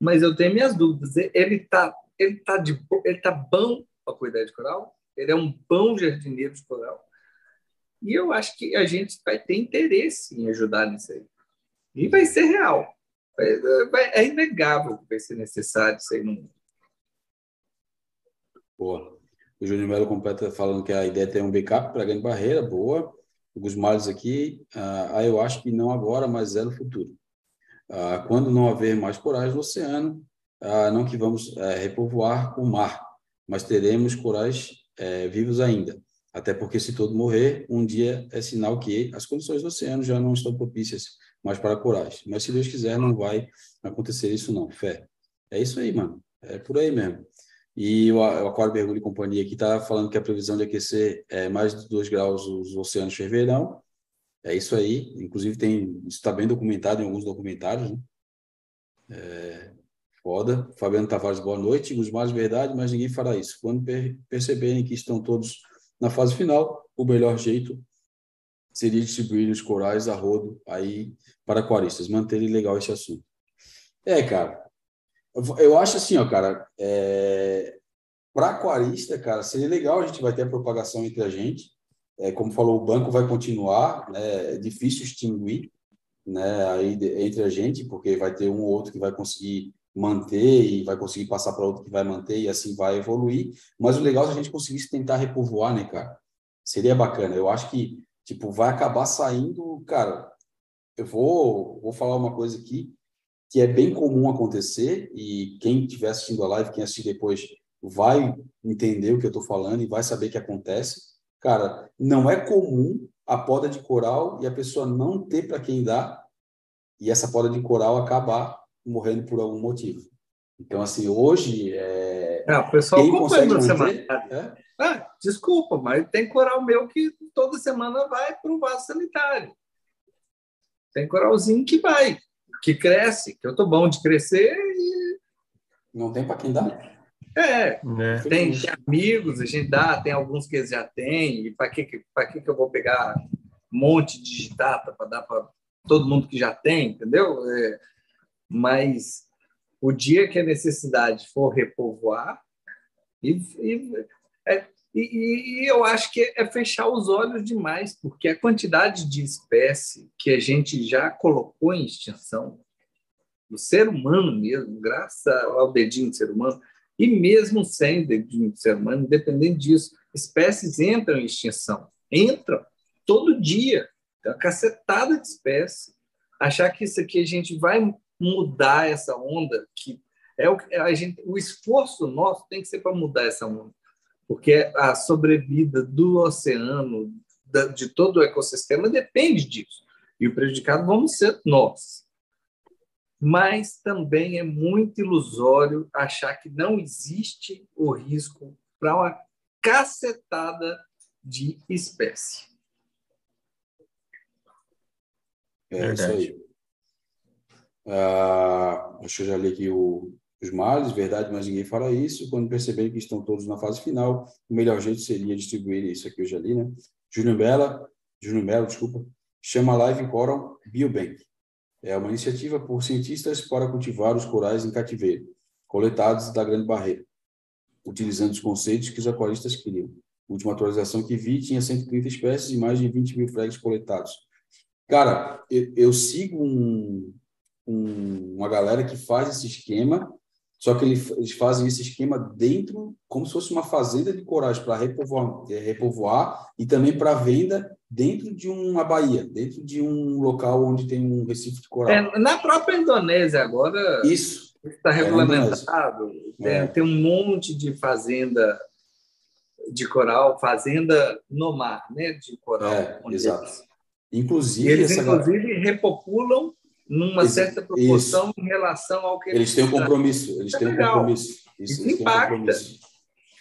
S2: Mas eu tenho minhas dúvidas. Ele está ele está de ele tá bom para cuidar de coral, ele é um bom jardineiro de coral. E eu acho que a gente vai ter interesse em ajudar nisso aí. E vai ser real. É inegável que vai ser necessário isso aí no mundo.
S1: Boa. O Júnior Melo completa falando que a ideia é ter um backup para a grande barreira. Boa. O Gusmales aqui. Ah, eu acho que não agora, mas é no futuro. Ah, quando não haver mais corais no oceano, ah, não que vamos é, repovoar o mar, mas teremos corais é, vivos ainda. Até porque, se todo morrer, um dia é sinal que as condições do oceano já não estão propícias mais para corais. Mas, se Deus quiser, não vai acontecer isso, não. Fé. É isso aí, mano. É por aí mesmo. E o Aquário Mergulho e Companhia aqui está falando que a previsão de aquecer é mais de 2 graus os oceanos ferverão. É isso aí. Inclusive, tem, isso está bem documentado em alguns documentários. Né? É, Foda. Fabiano Tavares, boa noite. Mais verdade, mas ninguém fará isso. Quando per perceberem que estão todos na fase final, o melhor jeito seria distribuir os corais a rodo aí para aquaristas, manterem legal esse assunto. É, cara. Eu acho assim, ó, cara, é... para aquarista, cara, seria legal, a gente vai ter a propagação entre a gente. É, como falou, o banco vai continuar, né? é difícil extinguir, né, aí entre a gente, porque vai ter um ou outro que vai conseguir manter e vai conseguir passar para outro que vai manter e assim vai evoluir. Mas o legal é a gente conseguisse tentar repovoar, né, cara? Seria bacana. Eu acho que, tipo, vai acabar saindo, cara. Eu vou, vou falar uma coisa aqui que é bem comum acontecer e quem estiver assistindo a live, quem assistir depois, vai entender o que eu estou falando e vai saber que acontece. Cara, não é comum a poda de coral e a pessoa não ter para quem dar e essa poda de coral acabar morrendo por algum motivo. Então, assim, hoje. É...
S2: é o pessoal quem consegue manter, é? Desculpa, mas tem coral meu que toda semana vai para o vaso sanitário. Tem coralzinho que vai, que cresce, que eu tô bom de crescer e.
S1: Não tem para quem dar?
S2: É, é. Tem, tem, amigos, a gente dá, tem alguns que já tem, e para que, que, que eu vou pegar um monte de digitata para dar para todo mundo que já tem, entendeu? É, mas o dia que a necessidade for repovoar, e, e, é, e, e, eu acho que é fechar os olhos demais, porque a quantidade de espécie que a gente já colocou em extinção, do ser humano mesmo, graças ao dedinho do ser humano, e mesmo sem dedinho do ser humano, independente disso, espécies entram em extinção. Entram todo dia. Tem uma cacetada de espécies. Achar que isso aqui a gente vai mudar essa onda que é o, a gente, o esforço nosso tem que ser para mudar essa onda, porque a sobrevida do oceano, de todo o ecossistema, depende disso. E o prejudicado vamos ser nós. Mas também é muito ilusório achar que não existe o risco para uma cacetada de espécie.
S1: É isso aí. Ah, deixa eu já ler aqui o, os males, verdade, mas ninguém fala isso. Quando perceberem que estão todos na fase final, o melhor jeito seria distribuir isso aqui eu já li, né? Júnior Bela, Júnior Melo, desculpa, chama Live Coral Biobank. É uma iniciativa por cientistas para cultivar os corais em cativeiro, coletados da Grande Barreira, utilizando os conceitos que os aquaristas queriam. A última atualização que vi tinha 130 espécies e mais de 20 mil flags coletados. Cara, eu, eu sigo um, um, uma galera que faz esse esquema só que eles fazem esse esquema dentro, como se fosse uma fazenda de corais para repovoar, é, repovoar e também para venda dentro de uma baía, dentro de um local onde tem um recife de coral.
S2: É, na própria Indonésia agora.
S1: Isso.
S2: Está é regulamentado. É tem, um monte de fazenda de coral, fazenda no mar, né, de coral.
S1: É, exato. Inclusive,
S2: eles inclusive repopulam numa Esse, certa proporção isso. em relação ao que
S1: eles, eles têm um compromisso. Eles é têm um compromisso. Isso, isso impacta. Um Isso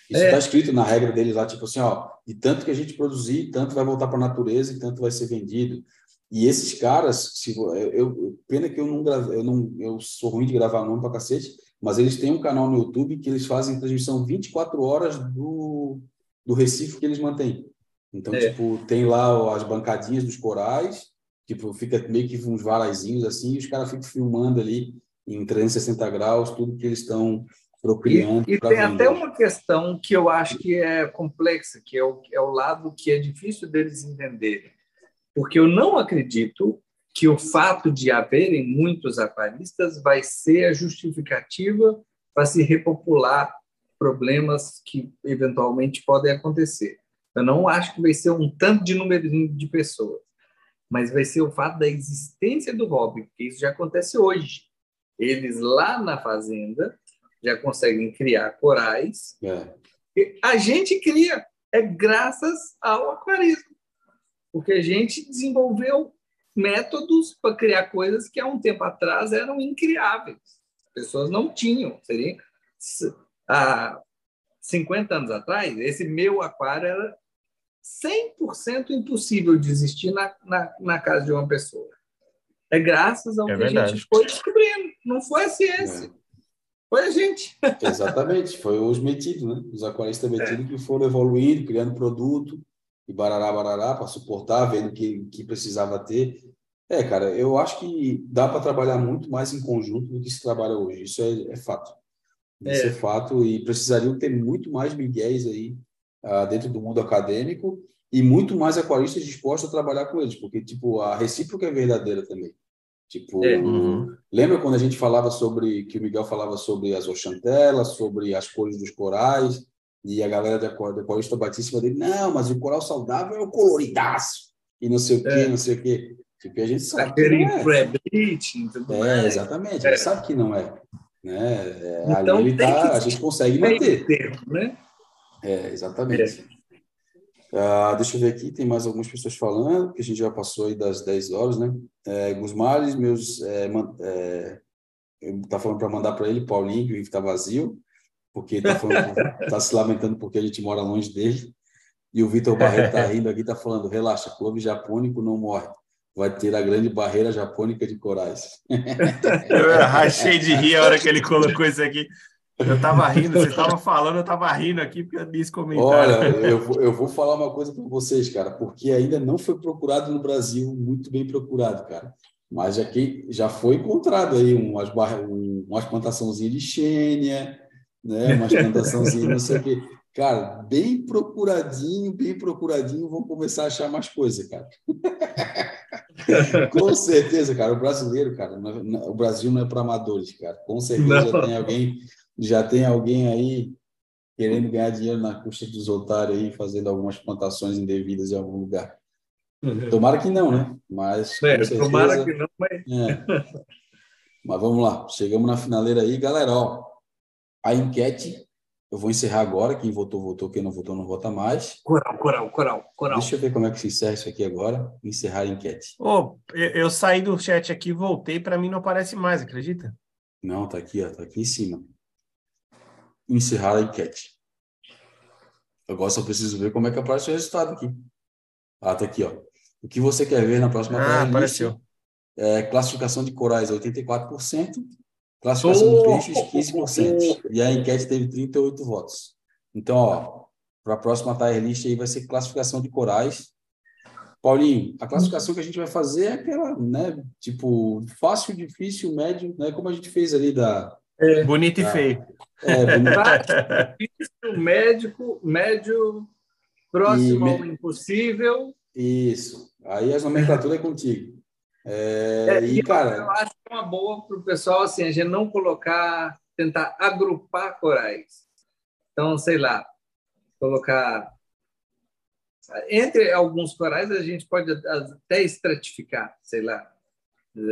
S1: está é. escrito na regra deles lá, tipo assim, ó, e tanto que a gente produzir, tanto vai voltar para a natureza e tanto vai ser vendido. E esses caras, se eu, eu pena que eu não gravei, eu não, eu sou ruim de gravar nome para cacete, mas eles têm um canal no YouTube que eles fazem transmissão 24 horas do, do Recife que eles mantêm. Então, é. tipo, tem lá as bancadinhas dos corais, Tipo, fica meio que uns varaizinhos assim, e os caras ficam filmando ali em 360 graus tudo que eles estão procriando.
S2: E, e tem vender. até uma questão que eu acho que é complexa, que é o, é o lado que é difícil deles entenderem. Porque eu não acredito que o fato de haverem muitos aquaristas vai ser a justificativa para se repopular problemas que eventualmente podem acontecer. Eu não acho que vai ser um tanto de número de pessoas mas vai ser o fato da existência do hobby, porque isso já acontece hoje. Eles lá na fazenda já conseguem criar corais. É. A gente cria, é graças ao aquarismo, porque a gente desenvolveu métodos para criar coisas que há um tempo atrás eram incriáveis. As pessoas não tinham. Seria, há 50 anos atrás, esse meu aquário era 100% impossível de existir na, na, na, casa de uma pessoa. É graças ao é que verdade. a gente foi descobrindo. Não foi a ciência. É. Foi a gente.
S1: Exatamente. Foi os metidos, né? Os aquaristas metidos é. que foram evoluindo, criando produto e barará, barará, para suportar, vendo que, que precisava ter. É, cara, eu acho que dá para trabalhar muito mais em conjunto do que se trabalha hoje. Isso é, é fato. Isso é. é fato e precisariam ter muito mais miguéis aí dentro do mundo acadêmico e muito mais aquaristas dispostos a trabalhar com eles, porque tipo a recíproca é verdadeira também. Tipo, é. uhum. lembra quando a gente falava sobre que o Miguel falava sobre as oxantelas, sobre as cores dos corais, e a galera da aquarista cima dele, não, mas o coral saudável é o coloridaço, e não sei o quê, é. não sei o quê. Tipo, a gente sabe que não é. é, exatamente, é. a gente sabe que não é. Né? É, então, ali tá, a gente consegue manter. Tempo, né? É, exatamente. É. Deixa eu ver aqui, tem mais algumas pessoas falando, que a gente já passou aí das 10 horas, né? É, Gusmares, meus. É, é, tá falando para mandar para ele, Paulinho, que o Riff tá vazio, porque tá, falando, tá se lamentando porque a gente mora longe dele. E o Vitor Barreto tá rindo aqui, tá falando: relaxa, clube japônico não morre. Vai ter a grande barreira japônica de corais.
S3: eu rachei de rir a hora que ele colocou isso aqui. Eu tava rindo, você estava falando, eu tava rindo aqui porque eu disse comentário.
S1: Olha, eu vou, eu vou falar uma coisa para vocês, cara, porque ainda não foi procurado no Brasil, muito bem procurado, cara. Mas já, que, já foi encontrado aí umas, umas plantaçãozinhas de xênia, né? umas plantaçãozinhas, não sei o quê. Cara, bem procuradinho, bem procuradinho, vão começar a achar mais coisa, cara. Com certeza, cara. O brasileiro, cara, é, o Brasil não é para amadores, cara. Com certeza não. tem alguém já tem alguém aí querendo ganhar dinheiro na custa dos otários aí, fazendo algumas plantações indevidas em algum lugar. Uhum. Tomara que não, né? Mas.
S2: É, tomara que não, mas. É.
S1: Mas vamos lá, chegamos na finaleira aí, galera. Ó, a enquete, eu vou encerrar agora. Quem votou, votou. Quem não votou, não vota mais.
S2: Coral, coral, coral, coral.
S1: Deixa eu ver como é que se encerra isso aqui agora. Encerrar a enquete.
S3: Ô, eu, eu saí do chat aqui, voltei, para mim não aparece mais, acredita?
S1: Não, tá aqui, ó, tá aqui em cima. Encerrar a enquete. Agora só preciso ver como é que aparece o resultado aqui. Ah, tá aqui, ó. O que você quer ver na próxima
S3: Ah, apareceu.
S1: É, classificação de corais 84%, classificação de
S2: Oh!
S1: peixes 15%. E a enquete teve 38 votos. Então, ó, para a próxima tier list aí vai ser classificação de corais. Paulinho, a classificação que a gente vai fazer é aquela, né, tipo, fácil, difícil, médio, né, como a gente fez ali da
S3: Bonito e
S1: Ah.
S3: feio.
S1: é, bonito.
S2: Médico, médio, próximo
S1: E
S2: ao
S1: me-
S2: impossível.
S1: Isso. Aí as nomenclaturas é contigo. É,
S2: É,
S1: e,
S2: eu
S1: cara,
S2: acho que é uma boa para o pessoal assim, a gente não colocar, tentar agrupar corais. Então, sei lá, colocar. Entre alguns corais, a gente pode até estratificar, sei lá,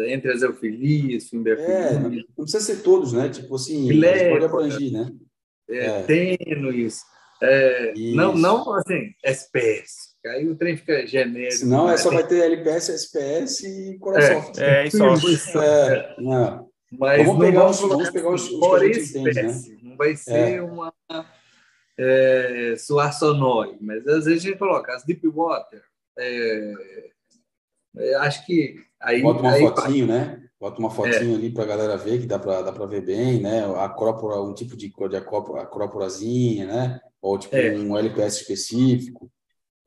S2: entre as eufilias,
S1: é, não, precisa ser todos, né? Tipo assim,
S2: Filé,
S1: a gente pode abranger, né?
S2: é,
S1: é.
S2: tênues, é, não,
S1: Isso.
S2: não assim, espécie. Aí o trem fica genérico.
S1: Senão é
S2: né?
S1: só vai ter LPS, SPS e Corasoft.
S3: É, isso. ó.
S1: É, não.
S2: Mas
S1: Vamos
S2: não
S1: pegar
S2: vamos
S1: os-
S2: colocar
S1: vamos pegar os- os que
S2: por
S1: entende, né?
S2: espécie. Não vai ser uma é, Suassonoi, mas às vezes a gente coloca as Deepwater. É, é, acho que aí,
S1: Bota uma
S2: aí
S1: fotinho, né? Bota uma fotinho ali pra galera ver, que dá pra, dá pra ver bem, né? A acrópora, um tipo de, de acrópora- acróporazinha, né? Ou tipo
S2: É.
S1: um LPS específico.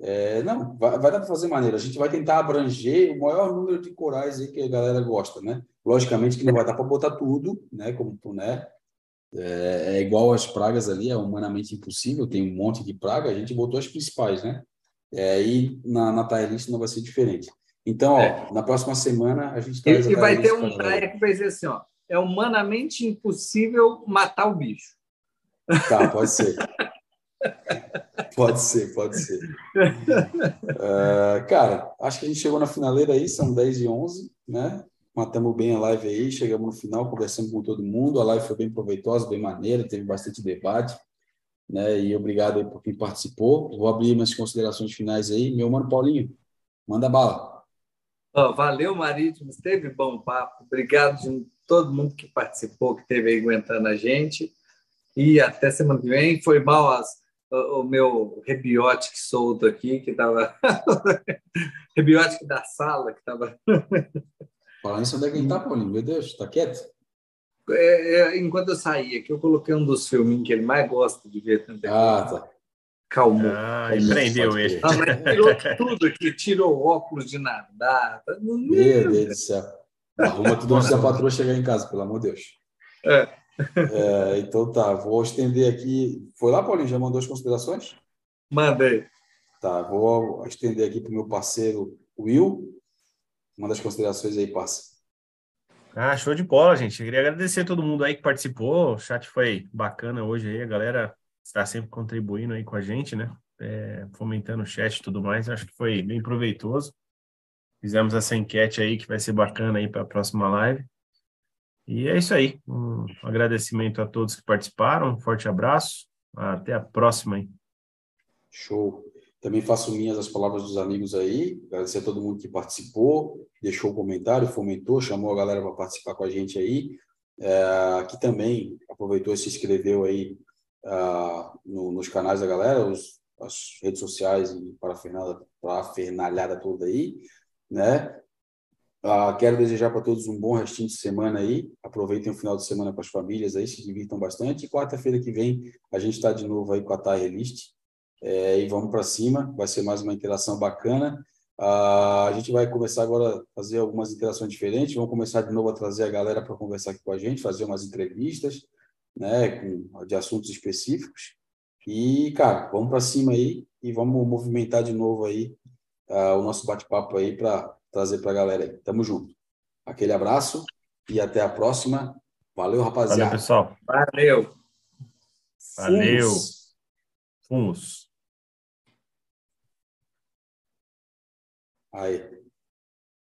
S1: É, não, vai, vai dar para fazer maneira. A gente vai tentar abranger o maior número de corais aí que a galera gosta, né? Logicamente que não vai dar para botar tudo, né? Como tu, né? É, é igual as pragas ali, é humanamente impossível, tem um monte de praga, a gente botou as principais, né? É, e na, na tier list não vai ser diferente. Então, ó,
S2: É.
S1: na próxima semana a gente
S2: E,
S1: traz a
S2: e vai ter um praia que vai dizer assim, ó, é humanamente impossível matar o bicho.
S1: Tá, pode ser. Pode ser, pode ser. Ah, cara, acho que a gente chegou na finaleira aí, são 10 e 11, né? Matamos bem a live aí, chegamos no final, conversamos com todo mundo. A live foi bem proveitosa, bem maneira, teve bastante debate, né? E obrigado aí por quem participou. Vou abrir minhas considerações finais aí. Meu mano Paulinho, manda bala.
S2: Ó, valeu, Marítimos, teve bom papo. Obrigado de todo mundo que participou, que esteve aí aguentando a gente. E até semana que vem. Foi mal as, o, o meu rebiótico solto aqui, que estava. rebiótico da sala, que estava.
S1: Falando isso, onde é que ele tá, Paulinho? Meu Deus, tá quieto?
S2: É, é, enquanto eu saía, que eu coloquei um dos filminhos que ele mais gosta de ver também.
S1: Ah, tá.
S2: Calmou.
S3: Ah, e prendeu ele.
S2: Ah, tirou tudo aqui, tirou o óculos de nadar. tá-
S1: Meu Deus do céu. Arruma tudo antes da patroa chegar em casa, pelo amor de Deus.
S2: É.
S1: É, então tá, vou estender aqui. Foi lá, Paulinho? Já mandou as considerações?
S2: Mandei.
S1: Tá, vou estender aqui para o meu parceiro Will. Manda as considerações aí, parça.
S3: Ah, show de bola, gente. Eu queria agradecer a todo mundo aí que participou. O chat foi bacana hoje aí. A galera está sempre contribuindo aí com a gente, né? É, fomentando o chat e tudo mais. Acho que foi bem proveitoso. Fizemos essa enquete aí que vai ser bacana aí para a próxima live. E é isso aí. Um agradecimento a todos que participaram. Um forte abraço. Até a próxima aí.
S1: Show. Também faço minhas as palavras dos amigos aí. Agradecer a todo mundo que participou, deixou o comentário, fomentou, chamou a galera para participar com a gente aí. É, que também aproveitou e se inscreveu aí ah, no- nos canais da galera, os, as redes sociais e para a fernalhada toda aí, né? Ah, quero desejar para todos um bom restinho de semana aí. Aproveitem o final de semana com as famílias aí, se divirtam bastante. E quarta-feira que vem a gente está de novo aí com a Tier List. É, e vamos para cima, vai ser mais uma interação bacana. Ah, a gente vai começar agora a fazer algumas interações diferentes. Vamos começar de novo a trazer a galera para conversar aqui com a gente, fazer umas entrevistas, né, com, de assuntos específicos. E, cara, vamos para cima aí e vamos movimentar de novo aí ah, o nosso bate-papo aí para trazer para a galera aí. Tamo junto. Aquele abraço e até a próxima. Valeu,
S3: Valeu,
S1: rapaziada.
S3: pessoal.
S2: Valeu.
S3: Valeu. Fomos.
S1: Aí.